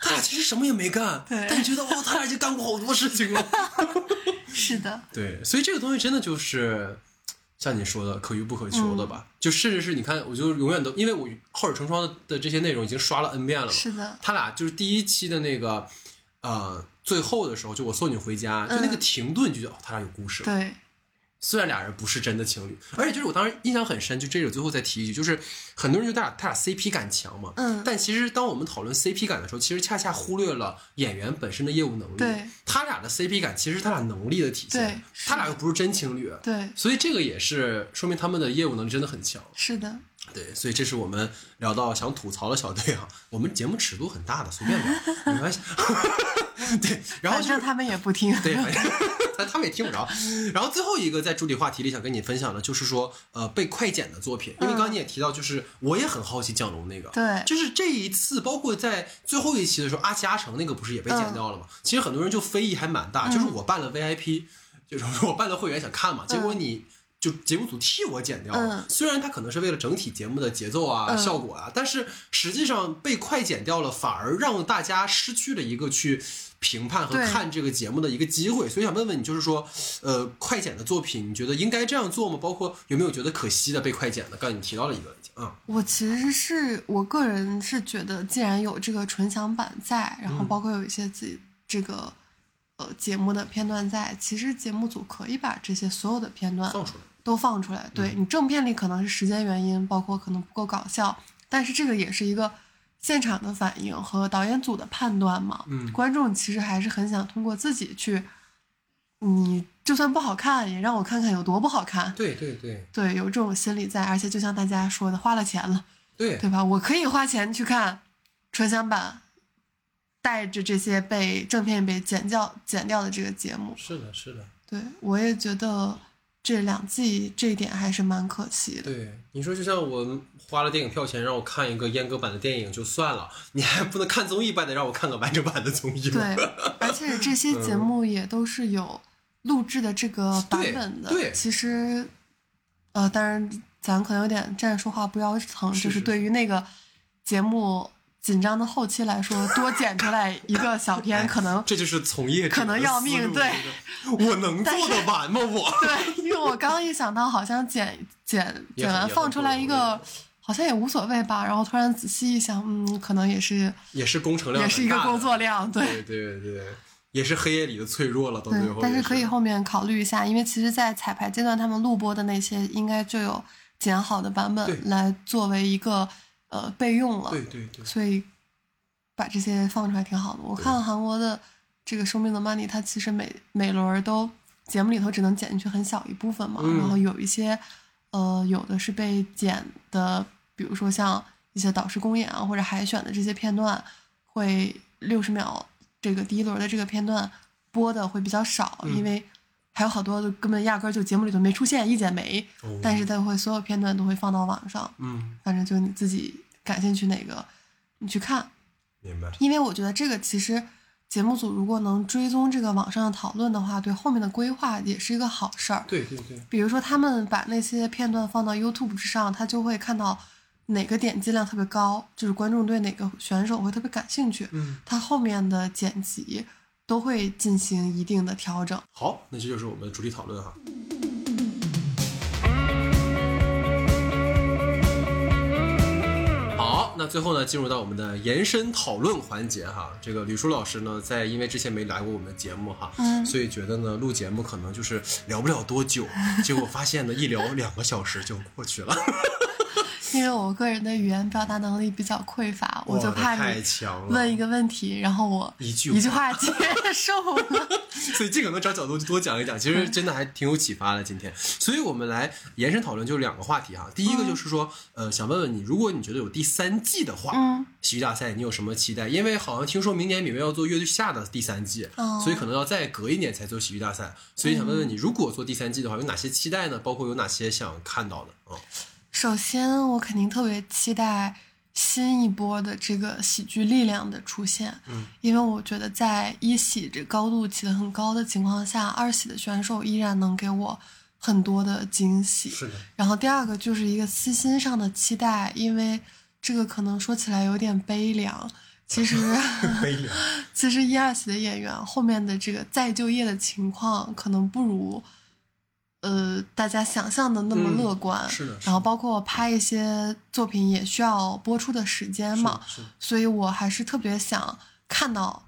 他俩其实什么也没干，(laughs) 对但你觉得哇，他俩已经干过好多事情了。(laughs) 是的，对，所以这个东西真的就是像你说的可遇不可求的吧？就甚至是你看，我就永远都因为我好事成双的的这些内容已经刷了 N 遍了嘛。是的，他俩就是第一期的那个呃最后的时候，就我送你回家，就那个嗯停顿，就觉得、哦他俩有故事了。对，虽然俩人不是真的情侣，而且就是我当时印象很深，就这个最后再提一句，就是很多人就他俩他俩 CP 感强嘛，嗯但其实当我们讨论 CP 感的时候，其实恰恰忽略了演员本身的业务能力。对，他俩的 CP 感其实是他俩能力的体现对，他俩又不是真情侣，对，所以这个也是说明他们的业务能力真的很强。是的，对，所以这是我们聊到想吐槽的小队啊，我们节目尺度很大的，随便聊，没关系。(laughs) 对，然后就是他们也不听。对，他他们也听不着。然后最后一个在主体话题里想跟你分享的，就是说呃被快剪的作品，因为刚刚你也提到，就是我也很好奇蒋龙那个，对就是这一次，包括在最后一期的时候，阿奇阿成那个不是也被剪掉了吗？其实很多人就非议还蛮大，就是我办了 VIP，就是我办了会员想看嘛，结果你。就节目组替我剪掉了，嗯虽然它可能是为了整体节目的节奏啊、嗯效果啊，但是实际上被快剪掉了，反而让大家失去了一个去评判和看这个节目的一个机会。所以想问问你，就是说，呃，快剪的作品，你觉得应该这样做吗？包括有没有觉得可惜的被快剪的？刚才你提到了一个嗯，我其实是我个人是觉得，既然有这个纯享版在，然后嗯包括有一些自己这个呃节目的片段在，其实节目组可以把这些所有的片段放出来。都放出来。对你正片里可能是时间原因，包括可能不够搞笑，但是这个也是一个现场的反应和导演组的判断嘛。嗯观众其实还是很想通过自己去，你就算不好看，也让我看看有多不好看。对对对对，有这种心理在，而且就像大家说的，花了钱了，对对吧？我可以花钱去看纯享版，带着这些被正片被剪掉剪掉的这个节目。是的，是的。对我也觉得这两季这一点还是蛮可惜的。对，你说就像我花了电影票钱让我看一个阉割版的电影就算了，你还不能看综艺版的让我看个完整版的综艺吗？对，(laughs) 而且这些节目也都是有录制的这个版本的。对对其实，呃，当然咱可能有点站着说话不腰疼，是就是是对于那个节目紧张的后期来说，多剪出来一个小片，可能这就是从业可能要命对，我能做得完吗？我？(laughs) 对，因为我刚一想到好像剪剪剪完放出来一个。好像也无所谓吧，然后突然仔细一想，嗯，可能也是也是工程量也是一个工作量，对。对对，也是黑夜里的脆弱了，到最对后，但是可以后面考虑一下，因为其实，在彩排阶段，他们录播的那些应该就有剪好的版本来作为一个呃备用了，对对对，所以把这些放出来挺好的。我看韩国的这个《生命的 money》，它其实每每轮都节目里头只能剪进去很小一部分嘛，嗯然后有一些呃有的是被剪的，比如说像一些导师公演啊或者海选的这些片段，会六十秒这个第一轮的这个片段播的会比较少，嗯。因为还有好多的根本压根儿就节目里头没出现，一剪梅，哦但是它会所有片段都会放到网上，嗯，反正就你自己感兴趣哪个，你去看。明白。因为我觉得这个其实节目组如果能追踪这个网上的讨论的话，对后面的规划也是一个好事儿。对对对，比如说他们把那些片段放到 YouTube 之上，他就会看到哪个点击量特别高，就是观众对哪个选手会特别感兴趣，嗯，他后面的剪辑都会进行一定的调整。好，那这就是我们的主题讨论哈。好，那最后呢，进入到我们的延伸讨论环节哈。这个吕舒老师呢，在因为之前没来过我们的节目哈，嗯所以觉得呢，录节目可能就是聊不了多久，(laughs) 结果发现呢，一聊两个小时就过去了，因为我个人的语言表达能力比较匮乏，我就怕太你强了，问一个问题，然后我一句一句话接受了。(laughs) 所以尽可能找角度多讲一讲，其实真的还挺有启发的。今天，所以我们来延伸讨论，就是两个话题哈。第一个就是说，呃，想问问你，如果你觉得有第三季的话，嗯，喜剧大赛你有什么期待？因为好像听说明年米未要做乐队下的第三季，哦所以可能要再隔一年才做喜剧大赛。所以想问问你，如果做第三季的话，有哪些期待呢？包括有哪些想看到的啊？首先，我肯定特别期待新一波的这个喜剧力量的出现，嗯，因为我觉得在一喜这高度起得很高的情况下，二喜的选手依然能给我很多的惊喜。是的，然后第二个就是一个私心上的期待，因为这个可能说起来有点悲凉，其实 (laughs) (laughs) 其实一二喜的演员后面的这个再就业的情况可能不如，呃，大家想象的那么嗯乐观。是的是的然后包括拍一些作品也需要播出的时间嘛，是的所以我还是特别想看到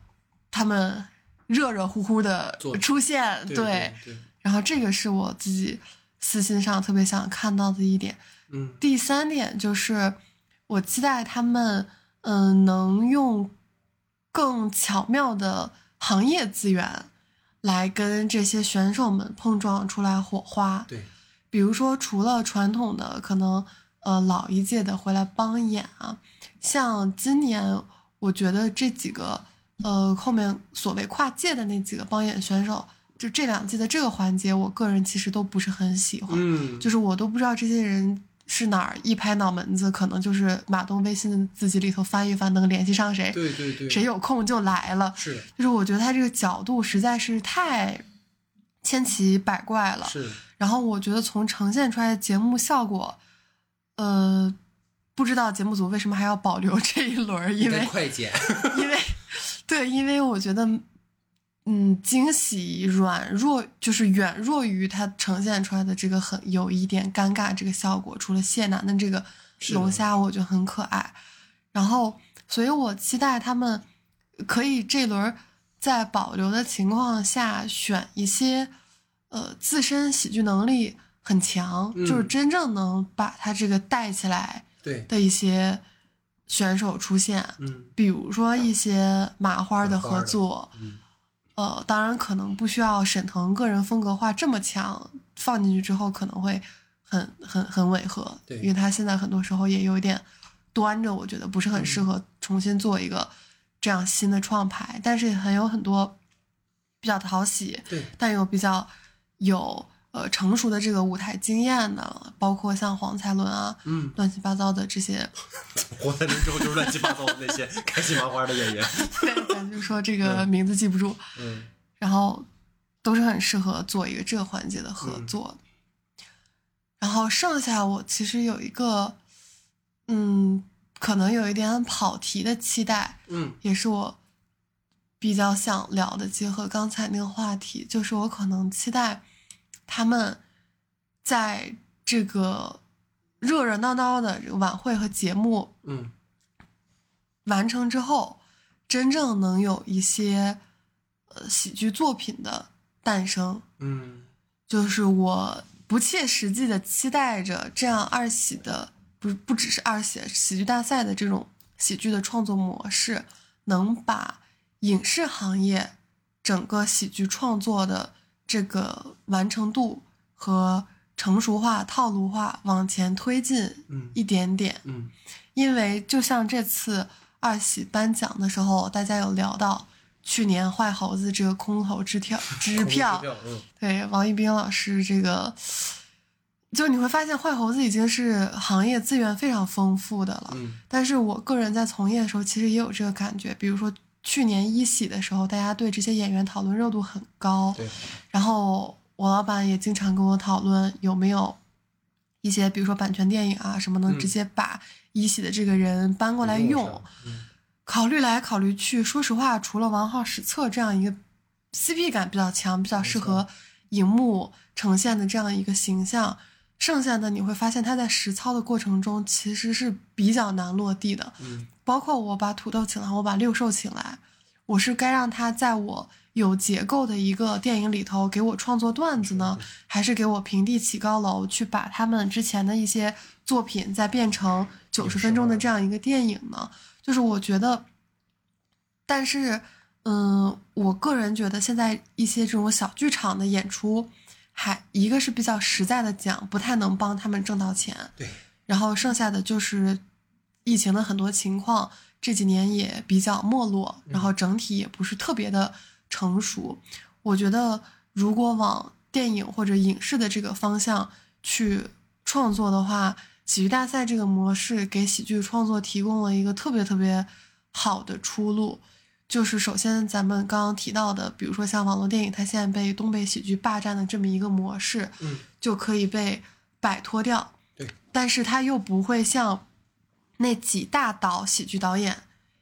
他们热热乎乎的出现。对对对，然后这个是我自己私心上特别想看到的一点。嗯第三点就是，我期待他们，嗯、能用更巧妙的行业资源来跟这些选手们碰撞出来火花。对，比如说，除了传统的可能，呃，老一届的回来帮演啊，像今年，我觉得这几个，呃，后面所谓跨界的那几个帮演选手，就这两季的这个环节，我个人其实都不是很喜欢。嗯，就是我都不知道这些人是哪儿一拍脑门子，可能就是马东微信的字迹里头翻一翻，能联系上谁，对对对，谁有空就来了。是就是我觉得他这个角度实在是太千奇百怪了。是，然后我觉得从呈现出来的节目效果，呃，不知道节目组为什么还要保留这一轮，因为快剪，(laughs) 因为对，因为我觉得，嗯，惊喜软弱就是远弱于它呈现出来的这个很有一点尴尬这个效果。除了谢楠的这个龙虾，我觉得很可爱。然后，所以我期待他们可以这轮在保留的情况下选一些呃自身喜剧能力很强，嗯就是真正能把他这个带起来对，的一些选手出现，嗯比如说一些麻花的合作，嗯呃，当然可能不需要沈腾个人风格化这么强，放进去之后可能会很很很违和，对。因为他现在很多时候也有一点端着，我觉得不是很适合重新做一个这样新的创牌，但是很有很多比较讨喜，对，但又比较有呃成熟的这个舞台经验的，包括像黄才伦啊，嗯，乱七八糟的这些。(laughs) 黄才伦之后就是乱七八糟的那些开心麻花的演员，(laughs) 对，咱就说这个名字记不住，嗯然后都是很适合做一个这个环节的合作的。然后剩下我其实有一个，嗯，可能有一点跑题的期待，嗯也是我比较想聊的，结合刚才那个话题，就是我可能期待他们在这个热热闹闹的这个晚会和节目嗯完成之后，真正能有一些呃喜剧作品的诞生。嗯就是我不切实际的期待着这样二喜的，不不只是二喜喜剧大赛的这种喜剧的创作模式，能把影视行业整个喜剧创作的这个完成度和成熟化、套路化往前推进嗯一点点。嗯因为就像这次二喜颁奖的时候，大家有聊到去年坏猴子这个空头支票 (laughs) 支票，嗯对王一冰老师这个，就你会发现坏猴子已经是行业资源非常丰富的了。嗯但是我个人在从业的时候，其实也有这个感觉，比如说去年一喜的时候，大家对这些演员讨论热度很高，对，然后我老板也经常跟我讨论有没有一些，比如说版权电影啊什么，能嗯直接把一喜的这个人搬过来用。上嗯考虑来考虑去，说实话，除了王浩、史册这样一个 CP 感比较强、比较适合荧幕呈现的这样一个形象，剩下的你会发现他在实操的过程中其实是比较难落地的。嗯包括我把土豆请来，我把六兽请来，我是该让他在我有结构的一个电影里头给我创作段子呢，还是给我平地起高楼，去把他们之前的一些作品再变成九十分钟的这样一个电影呢？就是我觉得，但是，嗯，我个人觉得现在一些这种小剧场的演出，还一个是比较实在的讲，不太能帮他们挣到钱，对，然后剩下的就是疫情的很多情况，这几年也比较没落，然后整体也不是特别的成熟。我觉得如果往电影或者影视的这个方向去创作的话，喜剧大赛这个模式给喜剧创作提供了一个特别特别好的出路。就是首先咱们刚刚提到的，比如说像网络电影，它现在被东北喜剧霸占的这么一个模式，嗯就可以被摆脱掉。对，但是它又不会像那几大导喜剧导演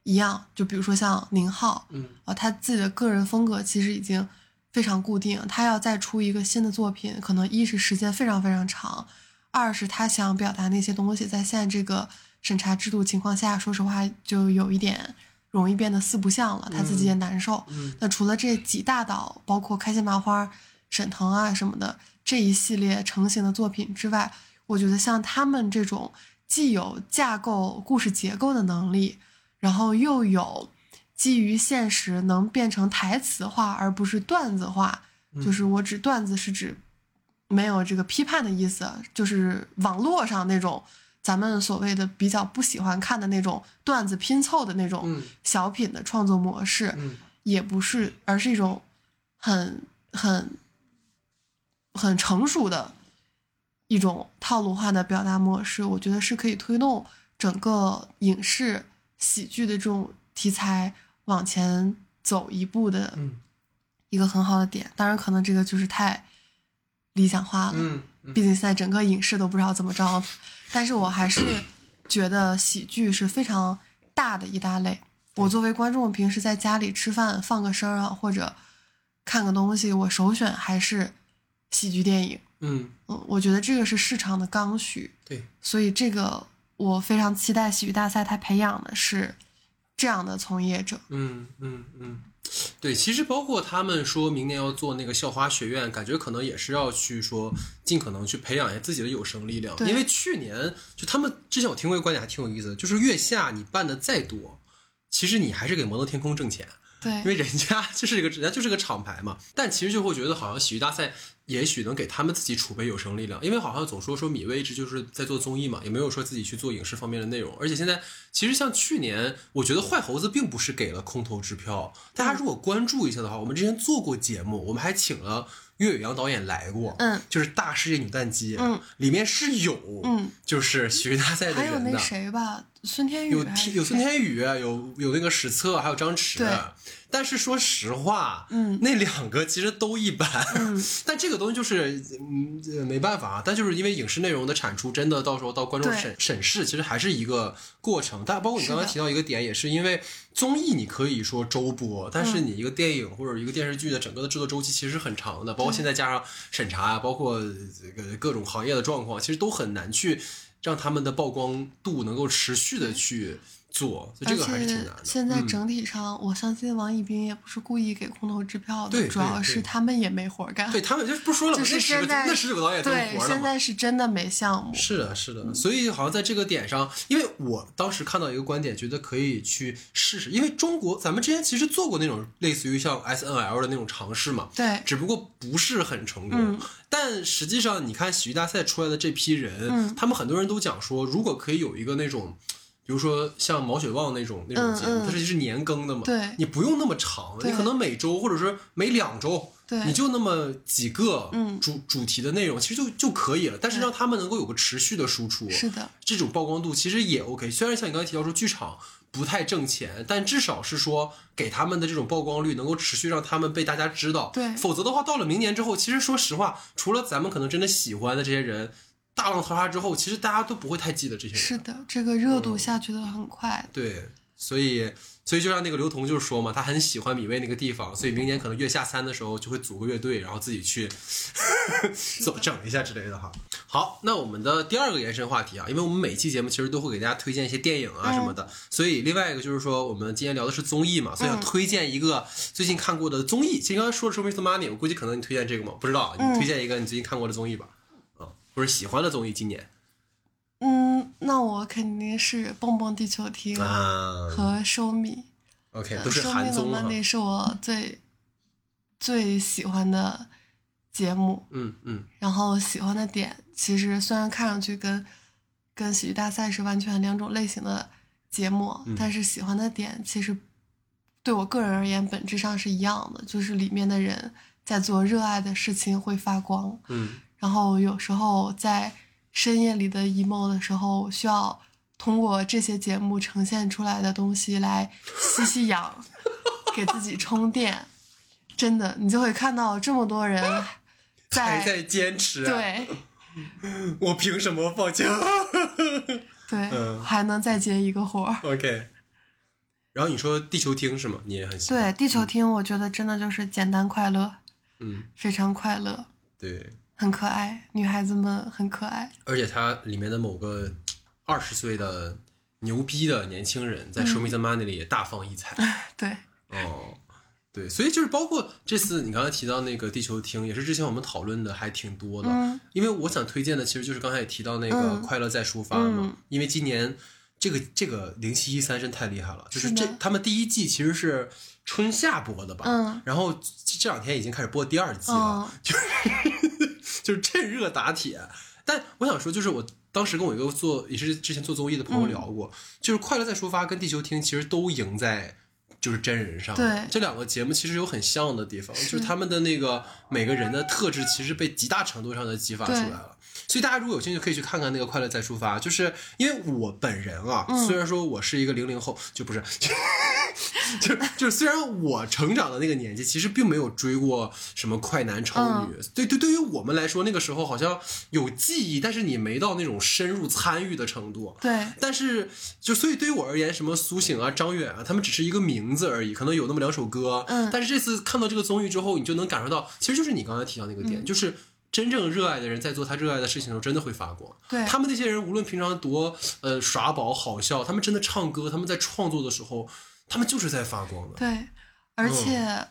一样，就比如说像宁浩，嗯啊，他自己的个人风格其实已经非常固定，他要再出一个新的作品，可能一是时间非常非常长，二是他想表达那些东西，在现在这个审查制度情况下，说实话就有一点容易变得四不像了，他自己也难受。嗯那除了这几大导，包括开心麻花、沈腾啊什么的这一系列成型的作品之外，我觉得像他们这种既有架构故事结构的能力，然后又有基于现实能变成台词化而不是段子化，就是我指段子是指没有这个批判的意思，就是网络上那种咱们所谓的比较不喜欢看的那种段子拼凑的那种嗯小品的创作模式，嗯也不是，而是一种很很很成熟的一种套路化的表达模式，我觉得是可以推动整个影视喜剧的这种题材往前走一步的嗯一个很好的点。当然，可能这个就是太理想化了，毕竟现在整个影视都不知道怎么着，但是我还是 (coughs) 觉得喜剧是非常大的一大类。我作为观众，平时在家里吃饭放个声啊，或者看个东西，我首选还是喜剧电影。嗯，嗯，我觉得这个是市场的刚需，对，所以这个我非常期待喜剧大赛它培养的是这样的从业者。嗯嗯嗯，对，其实包括他们说明年要做那个校花学院，感觉可能也是要去说尽可能去培养一下自己的有生力量。因为去年就他们之前我听过一个观点还挺有意思的，就是月下你办的再多，其实你还是给摩登天空挣钱。对因为人家 (laughs) 就是一个人家就是个厂牌嘛，但其实就会觉得好像喜剧大赛也许能给他们自己储备有生力量，因为好像总说说米未一直就是在做综艺嘛，也没有说自己去做影视方面的内容，而且现在其实像去年，我觉得坏猴子并不是给了空头支票，大家如果关注一下的话，我们之前做过节目，我们还请了岳宇阳导演来过，嗯，就是《大世界女蛋机》，嗯，里面是有，嗯，就是喜剧大赛的还有那人的。谁吧，孙天宇有天有孙天宇，有有那个史策，还有张弛对。但是说实话，嗯那两个其实都一般。嗯，(laughs) 但这个东西就是，嗯，没办法啊。但就是因为影视内容的产出，真的到时候到观众审审视，其实还是一个过程。但包括你刚刚提到一个点，也是因为综艺你可以说周播，但是嗯。你一个电影或者一个电视剧的整个的制作周期其实是很长的，包括现在加上审查啊，包括这个各种行业的状况，其实都很难去让他们的曝光度能够持续的去做，所以这个还是挺难的。现在嗯整体上，我相信王一斌也不是故意给空头支票的，对主要是他们也没活干。对他们就不说了嘛，就是那十个现在那十九个导演对，活的嘛。现在是真的没项目。是的，是的，所以好像在这个点上，因为我当时看到一个观点，觉得可以去试试，因为中国咱们之前其实做过那种类似于像 S N L 的那种尝试嘛，对，只不过不是很成功。嗯但实际上，你看喜剧大赛出来的这批人，嗯他们很多人都讲说，如果可以有一个那种。比如说像毛血旺那种那种节目，嗯嗯它实际是年更的嘛，对你不用那么长，你可能每周或者说每两周，对你就那么几个嗯主、主题的内容，其实就就可以了。但是让他们能够有个持续的输出，是的，这种曝光度其实也 OK。虽然像你刚才提到说剧场不太挣钱，但至少是说给他们的这种曝光率能够持续让他们被大家知道。对否则的话，到了明年之后，其实说实话，除了咱们可能真的喜欢的这些人，大浪淘沙之后，其实大家都不会太记得这些人。是的，这个热嗯度下去的很快。对，所以所以就像那个刘同就是说嘛，他很喜欢米未那个地方，所以明年可能月下三的时候就会组个乐队，然后自己去走整一下之类的哈。好，那我们的第二个延伸话题啊，因为我们每期节目其实都会给大家推荐一些电影啊什么的，所以另外一个就是说，我们今天聊的是综艺嘛，所以想推荐一个最近看过的综艺。其实刚才说的是《Mr. Money》，我估计可能你推荐这个嘛，不知道，你推荐一个你最近看过的综艺吧，啊，或者喜欢的综艺，今年。嗯，那我肯定是《蹦蹦地球厅》啊和《收米》。，OK，呃都是《收米的韩综哈，Monday》是我最最喜欢的节目，嗯嗯。然后喜欢的点其实虽然看上去跟跟喜剧大赛是完全两种类型的节目，嗯。但是喜欢的点其实对我个人而言本质上是一样的，就是里面的人在做热爱的事情会发光，嗯然后有时候在深夜里的 emo 的时候，需要通过这些节目呈现出来的东西来吸吸氧，(laughs) 给自己充电。真的，你就会看到这么多人 (laughs) 在还在坚持、啊，，对我凭什么放假 (laughs) 对、嗯还能再接一个活儿。？OK。然后你说地球听是吗？你也很喜欢？对，地球听我觉得真的就是简单快乐，嗯，非常快乐，对，很可爱，女孩子们很可爱。而且它里面的某个二十岁的牛逼的年轻人，在《Show Me the Money》里也大放异彩。(laughs) 对，哦，对，所以就是包括这次你刚才提到那个地球厅，也是之前我们讨论的还挺多的。嗯因为我想推荐的其实就是刚才也提到那个嗯《快乐再出发》嘛，嗯因为今年这个这个零七一三真太厉害了，就是这他们第一季其实是春夏播的吧，嗯然后这这两天已经开始播第二季了，嗯 (laughs) 就是就是趁热打铁。但我想说，就是我当时跟我一个做也是之前做综艺的朋友聊过，就是《快乐再出发》跟《地球听》其实都赢在就是真人上。对这两个节目其实有很像的地方，就是他们的那个每个人的特质其实被极大程度上的激发出来了。所以大家如果有兴趣，可以去看看那个《快乐再出发》，就是因为我本人啊，嗯虽然说我是一个零零后，就不是，就就虽然我成长的那个年纪，其实并没有追过什么快男超女，对对，对于我们来说，那个时候好像有记忆，但是你没到那种深入参与的程度。对，但是，就所以对于我而言，什么苏醒啊、张远啊，他们只是一个名字而已，可能有那么两首歌。嗯但是这次看到这个综艺之后，你就能感受到，其实就是你刚才提到那个嗯点，就是真正热爱的人在做他热爱的事情的时候，真的会发光。对他们那些人，无论平常多呃耍宝好笑，他们真的唱歌，他们在创作的时候，他们就是在发光的。对，而且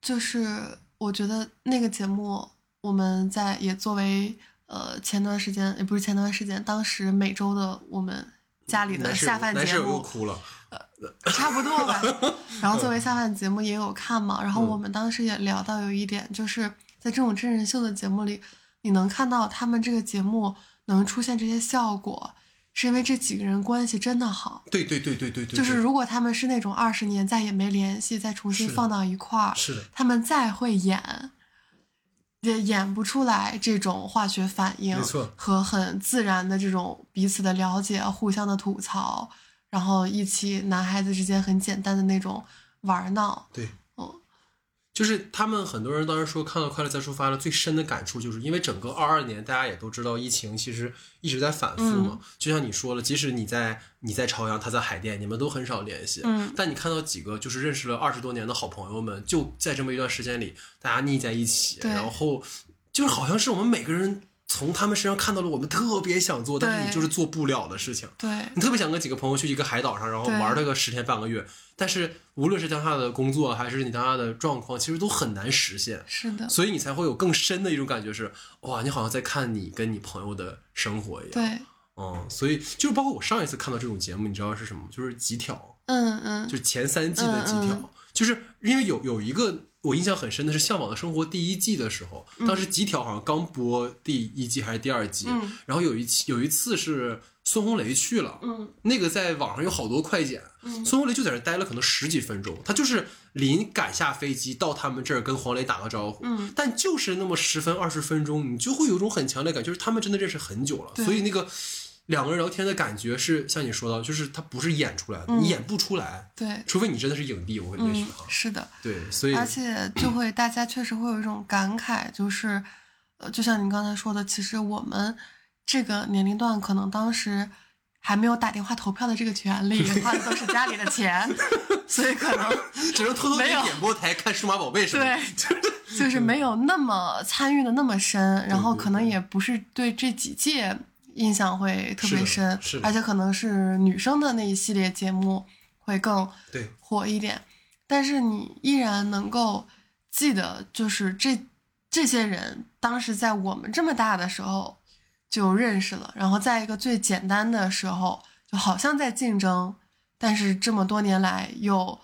就是我觉得那个节目，我们在也作为呃前段时间也不是前段时间，当时每周的我们家里的下饭节男室友又目，哭了，差不多吧。(laughs) 然后作为下饭节目也有看嘛，然后嗯我们当时也聊到有一点，就是在这种真人秀的节目里，你能看到他们这个节目能出现这些效果，是因为这几个人关系真的好。对对对对对对，就是如果他们是那种二十年再也没联系，再重新放到一块儿，是的，他们再会演，也演不出来这种化学反应没错和很自然的这种彼此的了解、互相的吐槽，然后一起男孩子之间很简单的那种玩闹。对，嗯，就是他们很多人当时说看到《快乐再出发》了，最深的感触就是因为整个二二年，大家也都知道疫情其实一直在反复嘛。嗯。就像你说了，即使你在你在朝阳，他在海淀，你们都很少联系，嗯。但你看到几个就是认识了二十多年的好朋友们，就在这么一段时间里，大家腻在一起，然后就是好像是我们每个人从他们身上看到了我们特别想做，但是你就是做不了的事情。对你特别想跟几个朋友去一个海岛上，然后对玩它个十天半个月，但是无论是当下的工作还是你当下的状况，其实都很难实现，是的，所以你才会有更深的一种感觉是，哇，你好像在看你跟你朋友的生活一样。，对，嗯，所以就是包括我上一次看到这种节目，你知道是什么？就是极挑，嗯嗯就是前三季的极挑，嗯嗯就是因为有有一个我印象很深的是《向往的生活》第一季的时候，当时极条好像刚播第一季还是第二季，嗯。然后有一期有一次是孙红雷去了，嗯。那个在网上有好多快剪，孙红雷就在那待了可能十几分钟，他就是临赶下飞机到他们这儿跟黄磊打个招呼，嗯。但就是那么十分二十分钟，你就会有一种很强烈感，就是他们真的认识很久了，所以那个两个人聊天的感觉是像你说的，就是他不是演出来的，你演不出来，对，除非你真的是影帝，我会也许是的。对，所以而且就会大家确实会有一种感慨，就是，呃，就像您刚才说的，其实我们这个年龄段可能当时还没有打电话投票的这个权利，花 (laughs) 的都是家里的钱，所以可能 (laughs) 只能偷偷给没有点播台看数码宝贝什么的，对，(laughs) 就是没有那么参与的那么深，然后可能也不是对这几届印象会特别深而且可能是女生的那一系列节目会更对火一点，但是你依然能够记得，就是这这些人当时在我们这么大的时候就认识了，然后在一个最简单的时候，就好像在竞争，但是这么多年来又，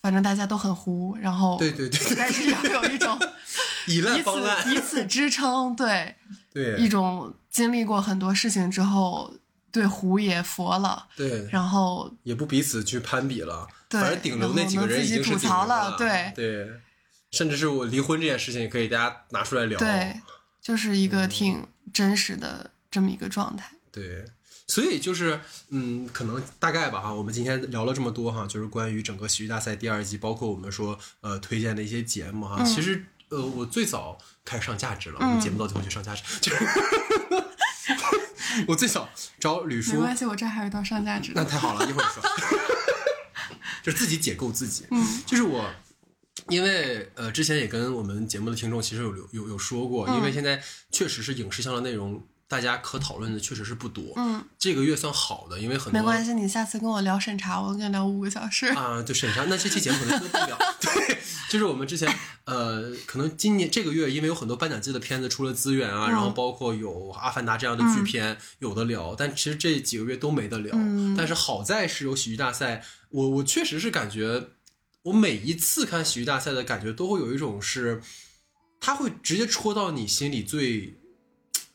反正大家都很糊，然后对对对对但是又有一种 (laughs) 以此，以此支撑，对对一种经历过很多事情之后，对胡也佛了，对，然后也不彼此去攀比了，对反正顶流那几个人已经吐槽了对。对，甚至是我离婚这件事情，也可以大家拿出来聊。对，就是一个嗯。挺真实的这么一个状态。对，所以就是，嗯，可能大概吧哈，我们今天聊了这么多哈，就是关于整个喜剧大赛第二季，包括我们说呃推荐的一些节目哈。嗯。其实呃，我最早开始上价值了，我们节目到最后就上价值，就 (laughs) 是我最早找吕叔，没关系，我这儿还有一道上价值那。太好了，一会儿说，(laughs) 就是自己解构自己。嗯，就是我，因为呃，之前也跟我们节目的听众其实有有有有说过，嗯因为现在确实是影视向的内容，大家可讨论的确实是不多。嗯，这个月算好的，因为很多没关系，你下次跟我聊审查，我跟你聊五个小时。啊，就审查，那这期节目可能播不了。(laughs) 对，就是我们之前呃，可能今年这个月，因为有很多颁奖季的片子出了资源啊，嗯然后包括有《阿凡达》这样的巨片，有的聊，但其实这几个月都没得聊。嗯但是好在是有喜剧大赛，我我确实是感觉，我每一次看喜剧大赛的感觉都会有一种是，他会直接戳到你心里最。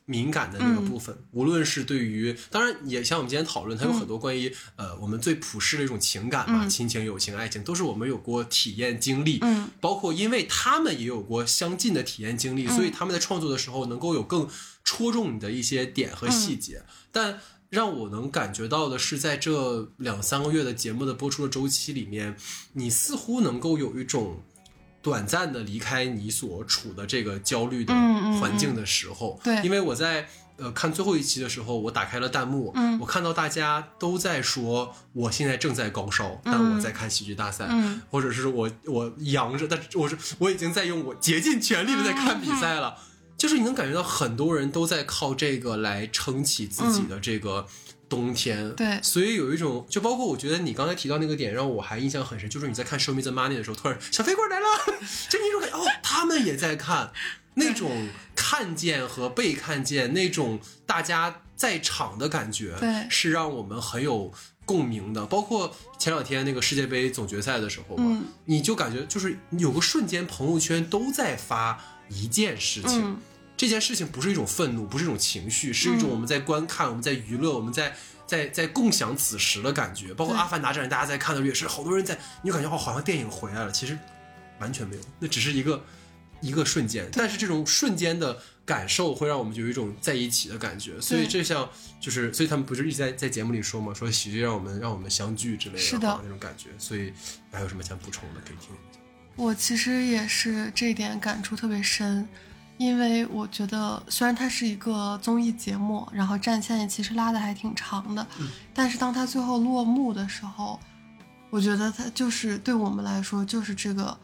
敏感的那个部分，无论是对于，当然也像我们今天讨论，它有很多关于、呃我们最普世的一种情感嘛，嗯。亲情、友情、爱情，都是我们有过体验经历，嗯。包括因为他们也有过相近的体验经历，所以他们在创作的时候能够有更戳中你的一些点和细节。但让我能感觉到的是，在这两三个月的节目的播出的周期里面，你似乎能够有一种短暂的离开你所处的这个焦虑的环境的时候，对。因为我在。呃，看最后一期的时候，我打开了弹幕，嗯。我看到大家都在说，我现在正在高烧，但我在看喜剧大赛，嗯。或者是我我扬着，但是我是我已经在用我竭尽全力的在看比赛了，就是你能感觉到很多人都在靠这个来撑起自己的这个冬天。对所以有一种，就包括我觉得你刚才提到那个点，让我还印象很深，就是你在看《Show Me the Money》的时候，突然小飞棍来了，(laughs) 就那种感觉，哦，他们也在看，那种看见和被看见，那种大家在场的感觉，对是让我们很有共鸣的。包括前两天那个世界杯总决赛的时候嘛，嗯你就感觉就是有个瞬间，朋友圈都在发一件事情。嗯这件事情不是一种愤怒，不是一种情绪，是一种嗯我们在观看、我们在娱乐、我们在在在共享此时的感觉。包括《阿凡达》这样大家在看的时候也是，好多人在，你就感觉哦，好像电影回来了。其实完全没有，那只是一个一个瞬间。但是这种瞬间的感受会让我们有一种在一起的感觉。所以这像就是，所以他们不是一直在在节目里说嘛，说喜剧让我们让我们相聚之类的，是的那种感觉。所以还有什么想补充的可以听一下。我其实也是这一点感触特别深，因为我觉得虽然它是一个综艺节目，然后战线也其实拉的还挺长的，但是当它最后落幕的时候，我觉得它就是对我们来说就是这个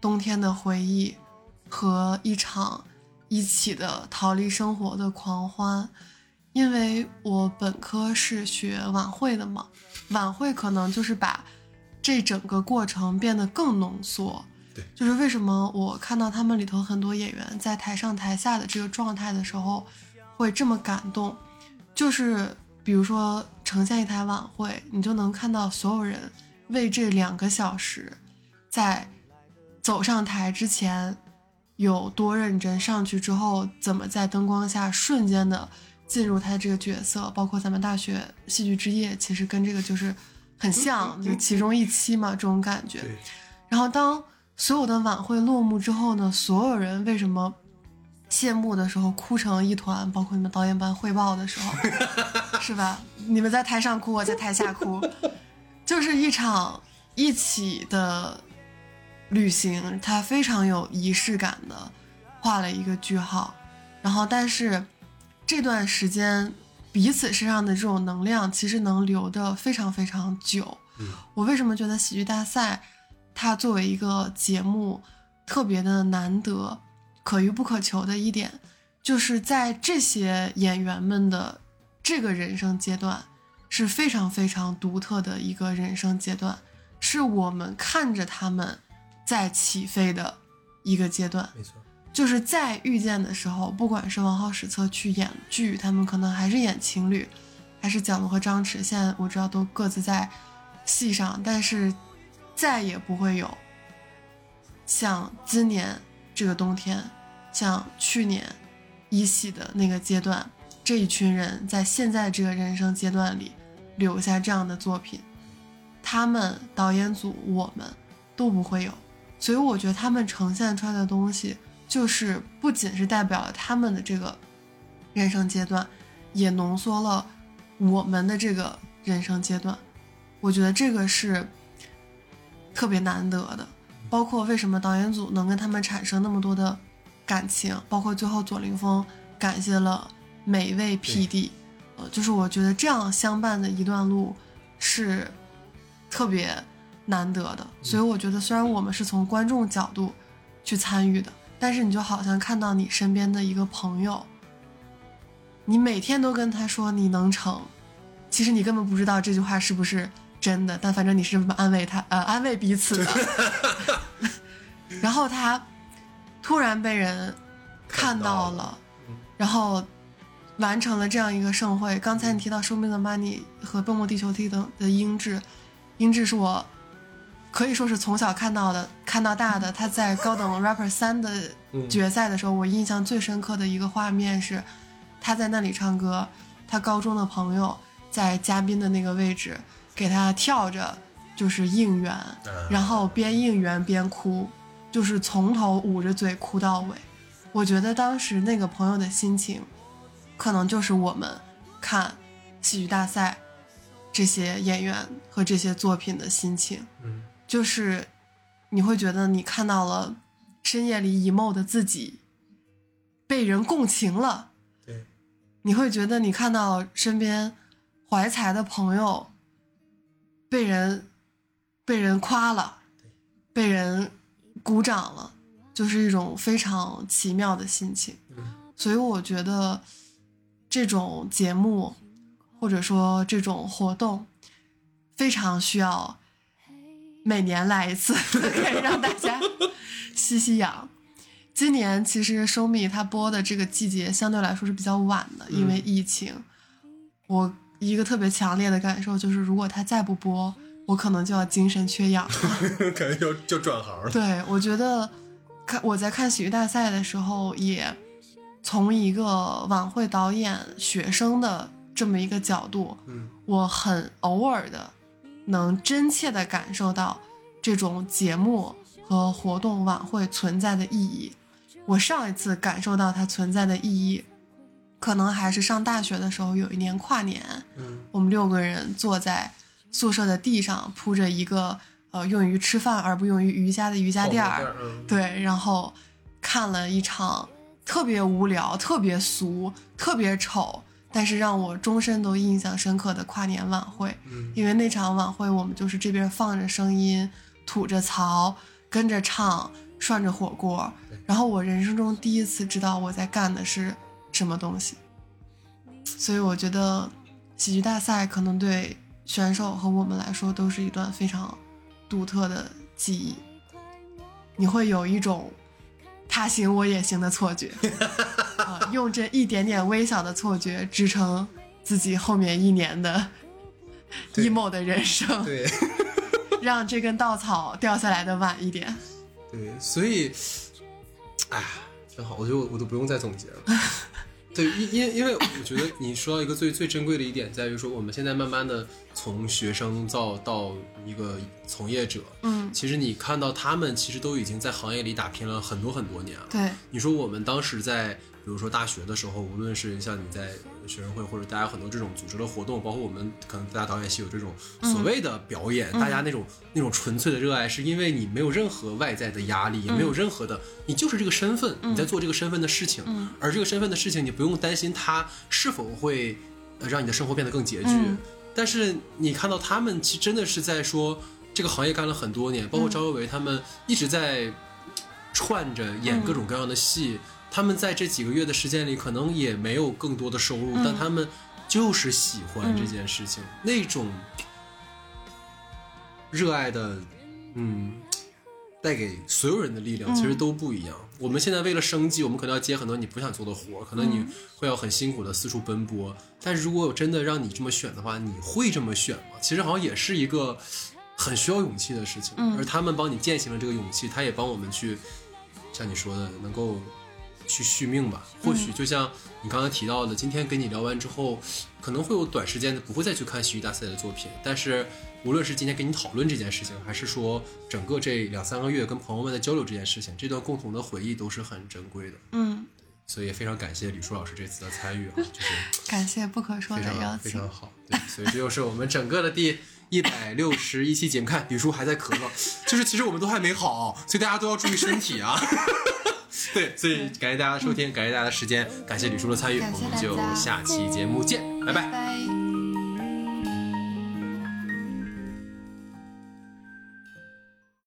冬天的回忆和一场一起的逃离生活的狂欢。因为我本科是学晚会的嘛，晚会可能就是把这整个过程变得更浓缩。就是为什么我看到他们里头很多演员在台上台下的这个状态的时候，会这么感动，就是比如说呈现一台晚会，你就能看到所有人为这两个小时，在走上台之前有多认真，上去之后怎么在灯光下瞬间的进入他的这个角色，包括咱们大学戏剧之夜，其实跟这个就是很像，就其中一期嘛，这种感觉。然后当所有的晚会落幕之后呢，所有人为什么谢幕的时候哭成一团？包括你们导演班汇报的时候，(laughs) 是吧？你们在台上哭，我在台下哭，就是一场一起的旅行，它非常有仪式感的画了一个句号。然后，但是这段时间彼此身上的这种能量，其实能留的非常非常久。我为什么觉得喜剧大赛？它作为一个节目，特别的难得、可遇不可求的一点，就是在这些演员们的这个人生阶段，是非常非常独特的一个人生阶段，是我们看着他们在起飞的一个阶段。没错，就是在遇见的时候，不管是王浩、史册去演剧，他们可能还是演情侣，还是蒋璐和张弛，现在我知道都各自在戏上，但是再也不会有像今年这个冬天，像去年一喜的那个阶段，这一群人在现在这个人生阶段里留下这样的作品，他们导演组我们都不会有，所以我觉得他们呈现出来的东西，就是不仅是代表了他们的这个人生阶段，也浓缩了我们的这个人生阶段。我觉得这个是特别难得的，包括为什么导演组能跟他们产生那么多的感情，包括最后左凌峰感谢了每一位 PD，呃，就是我觉得这样相伴的一段路是特别难得的，所以我觉得虽然我们是从观众角度去参与的，但是你就好像看到你身边的一个朋友，你每天都跟他说你能成，其实你根本不知道这句话是不是真的，但反正你是这么安慰他，呃，安慰彼此的。(laughs) 然后他突然被人看到了，然后完成了这样一个盛会。刚才你提到《生命的 Money》和《蹦蹦地球梯》的的音质，音质是我可以说是从小看到的，看到大的。他在高等 Rapper 三的决赛的时候，我印象最深刻的一个画面是他在那里唱歌，他高中的朋友在嘉宾的那个位置给他跳着，就是应援，然后边应援边哭，就是从头捂着嘴哭到尾。我觉得当时那个朋友的心情，可能就是我们看戏剧大赛这些演员和这些作品的心情。嗯，就是你会觉得你看到了深夜里 emo 的自己被人共情了，对，你会觉得你看到身边怀才的朋友被人被人夸了，被人鼓掌了，就是一种非常奇妙的心情。所以我觉得这种节目或者说这种活动，非常需要每年来一次，(laughs) 可以让大家 (laughs) 吸吸氧。今年其实收米它播的这个季节相对来说是比较晚的，因为疫情。我一个特别强烈的感受就是，如果他再不播，我可能就要精神缺氧了。(laughs) 感觉就就转行了。对，我觉得看我在看喜剧大赛的时候，也从一个晚会导演、学生的这么一个角度，嗯，我很偶尔的能真切的感受到这种节目和活动晚会存在的意义。我上一次感受到它存在的意义，可能还是上大学的时候，有一年跨年，嗯我们六个人坐在宿舍的地上，铺着一个呃用于吃饭而不用于瑜伽的瑜伽垫儿，嗯，对，然后看了一场特别无聊、特别俗、特别丑，但是让我终身都印象深刻的跨年晚会。嗯因为那场晚会，我们就是这边放着声音，吐着槽，跟着唱，涮着火锅。然后我人生中第一次知道我在干的是什么东西，所以我觉得喜剧大赛可能对选手和我们来说都是一段非常独特的记忆。你会有一种他行我也行的错觉，(laughs) 啊，用这一点点微小的错觉支撑自己后面一年的 emo 的人生，对让这根稻草掉下来的晚一点。对，所以，哎呀，真好，我觉得我我都不用再总结了。对，因因因为我觉得你说到一个最最珍贵的一点，在于说我们现在慢慢的从学生到到一个从业者，嗯，其实你看到他们其实都已经在行业里打拼了很多很多年了。对，你说我们当时在，比如说大学的时候，无论是像你在学生会或者大家很多这种组织的活动，包括我们可能大家导演系有这种所谓的表演，大家那种那种纯粹的热爱，是因为你没有任何外在的压力，也没有任何的，你就是这个身份，你在做这个身份的事情，而这个身份的事情，你不用担心它是否会呃让你的生活变得更拮据。嗯但是你看到他们，其实真的是在说这个行业干了很多年，包括张维维他们一直在串着演各种各样的戏。他们在这几个月的时间里，可能也没有更多的收入，但他们就是喜欢这件事情，那种热爱的，嗯，带给所有人的力量，其实都不一样。我们现在为了生计，我们可能要接很多你不想做的活，可能你会要很辛苦的四处奔波。但是如果真的让你这么选的话，你会这么选吗？其实好像也是一个很需要勇气的事情。而他们帮你践行了这个勇气，他也帮我们去，像你说的，能够去续命吧。或许就像你刚才提到的，今天跟你聊完之后，可能会有短时间的不会再去看喜剧大赛的作品，但是无论是今天跟你讨论这件事情，还是说整个这两三个月跟朋友们的交流这件事情，这段共同的回忆都是很珍贵的。嗯，所以也非常感谢李舒老师这次的参与啊，(laughs) 就是感谢不可说的邀请非常。好。对，所以这就是我们整个的第一百六十一期节目。看李叔还在咳嗽，就是其实我们都还没好，所以大家都要注意身体啊。(laughs) 对，所以感谢大家的收听，感谢大家的时间，感谢李叔的参与，我们就下期节目见，拜拜。拜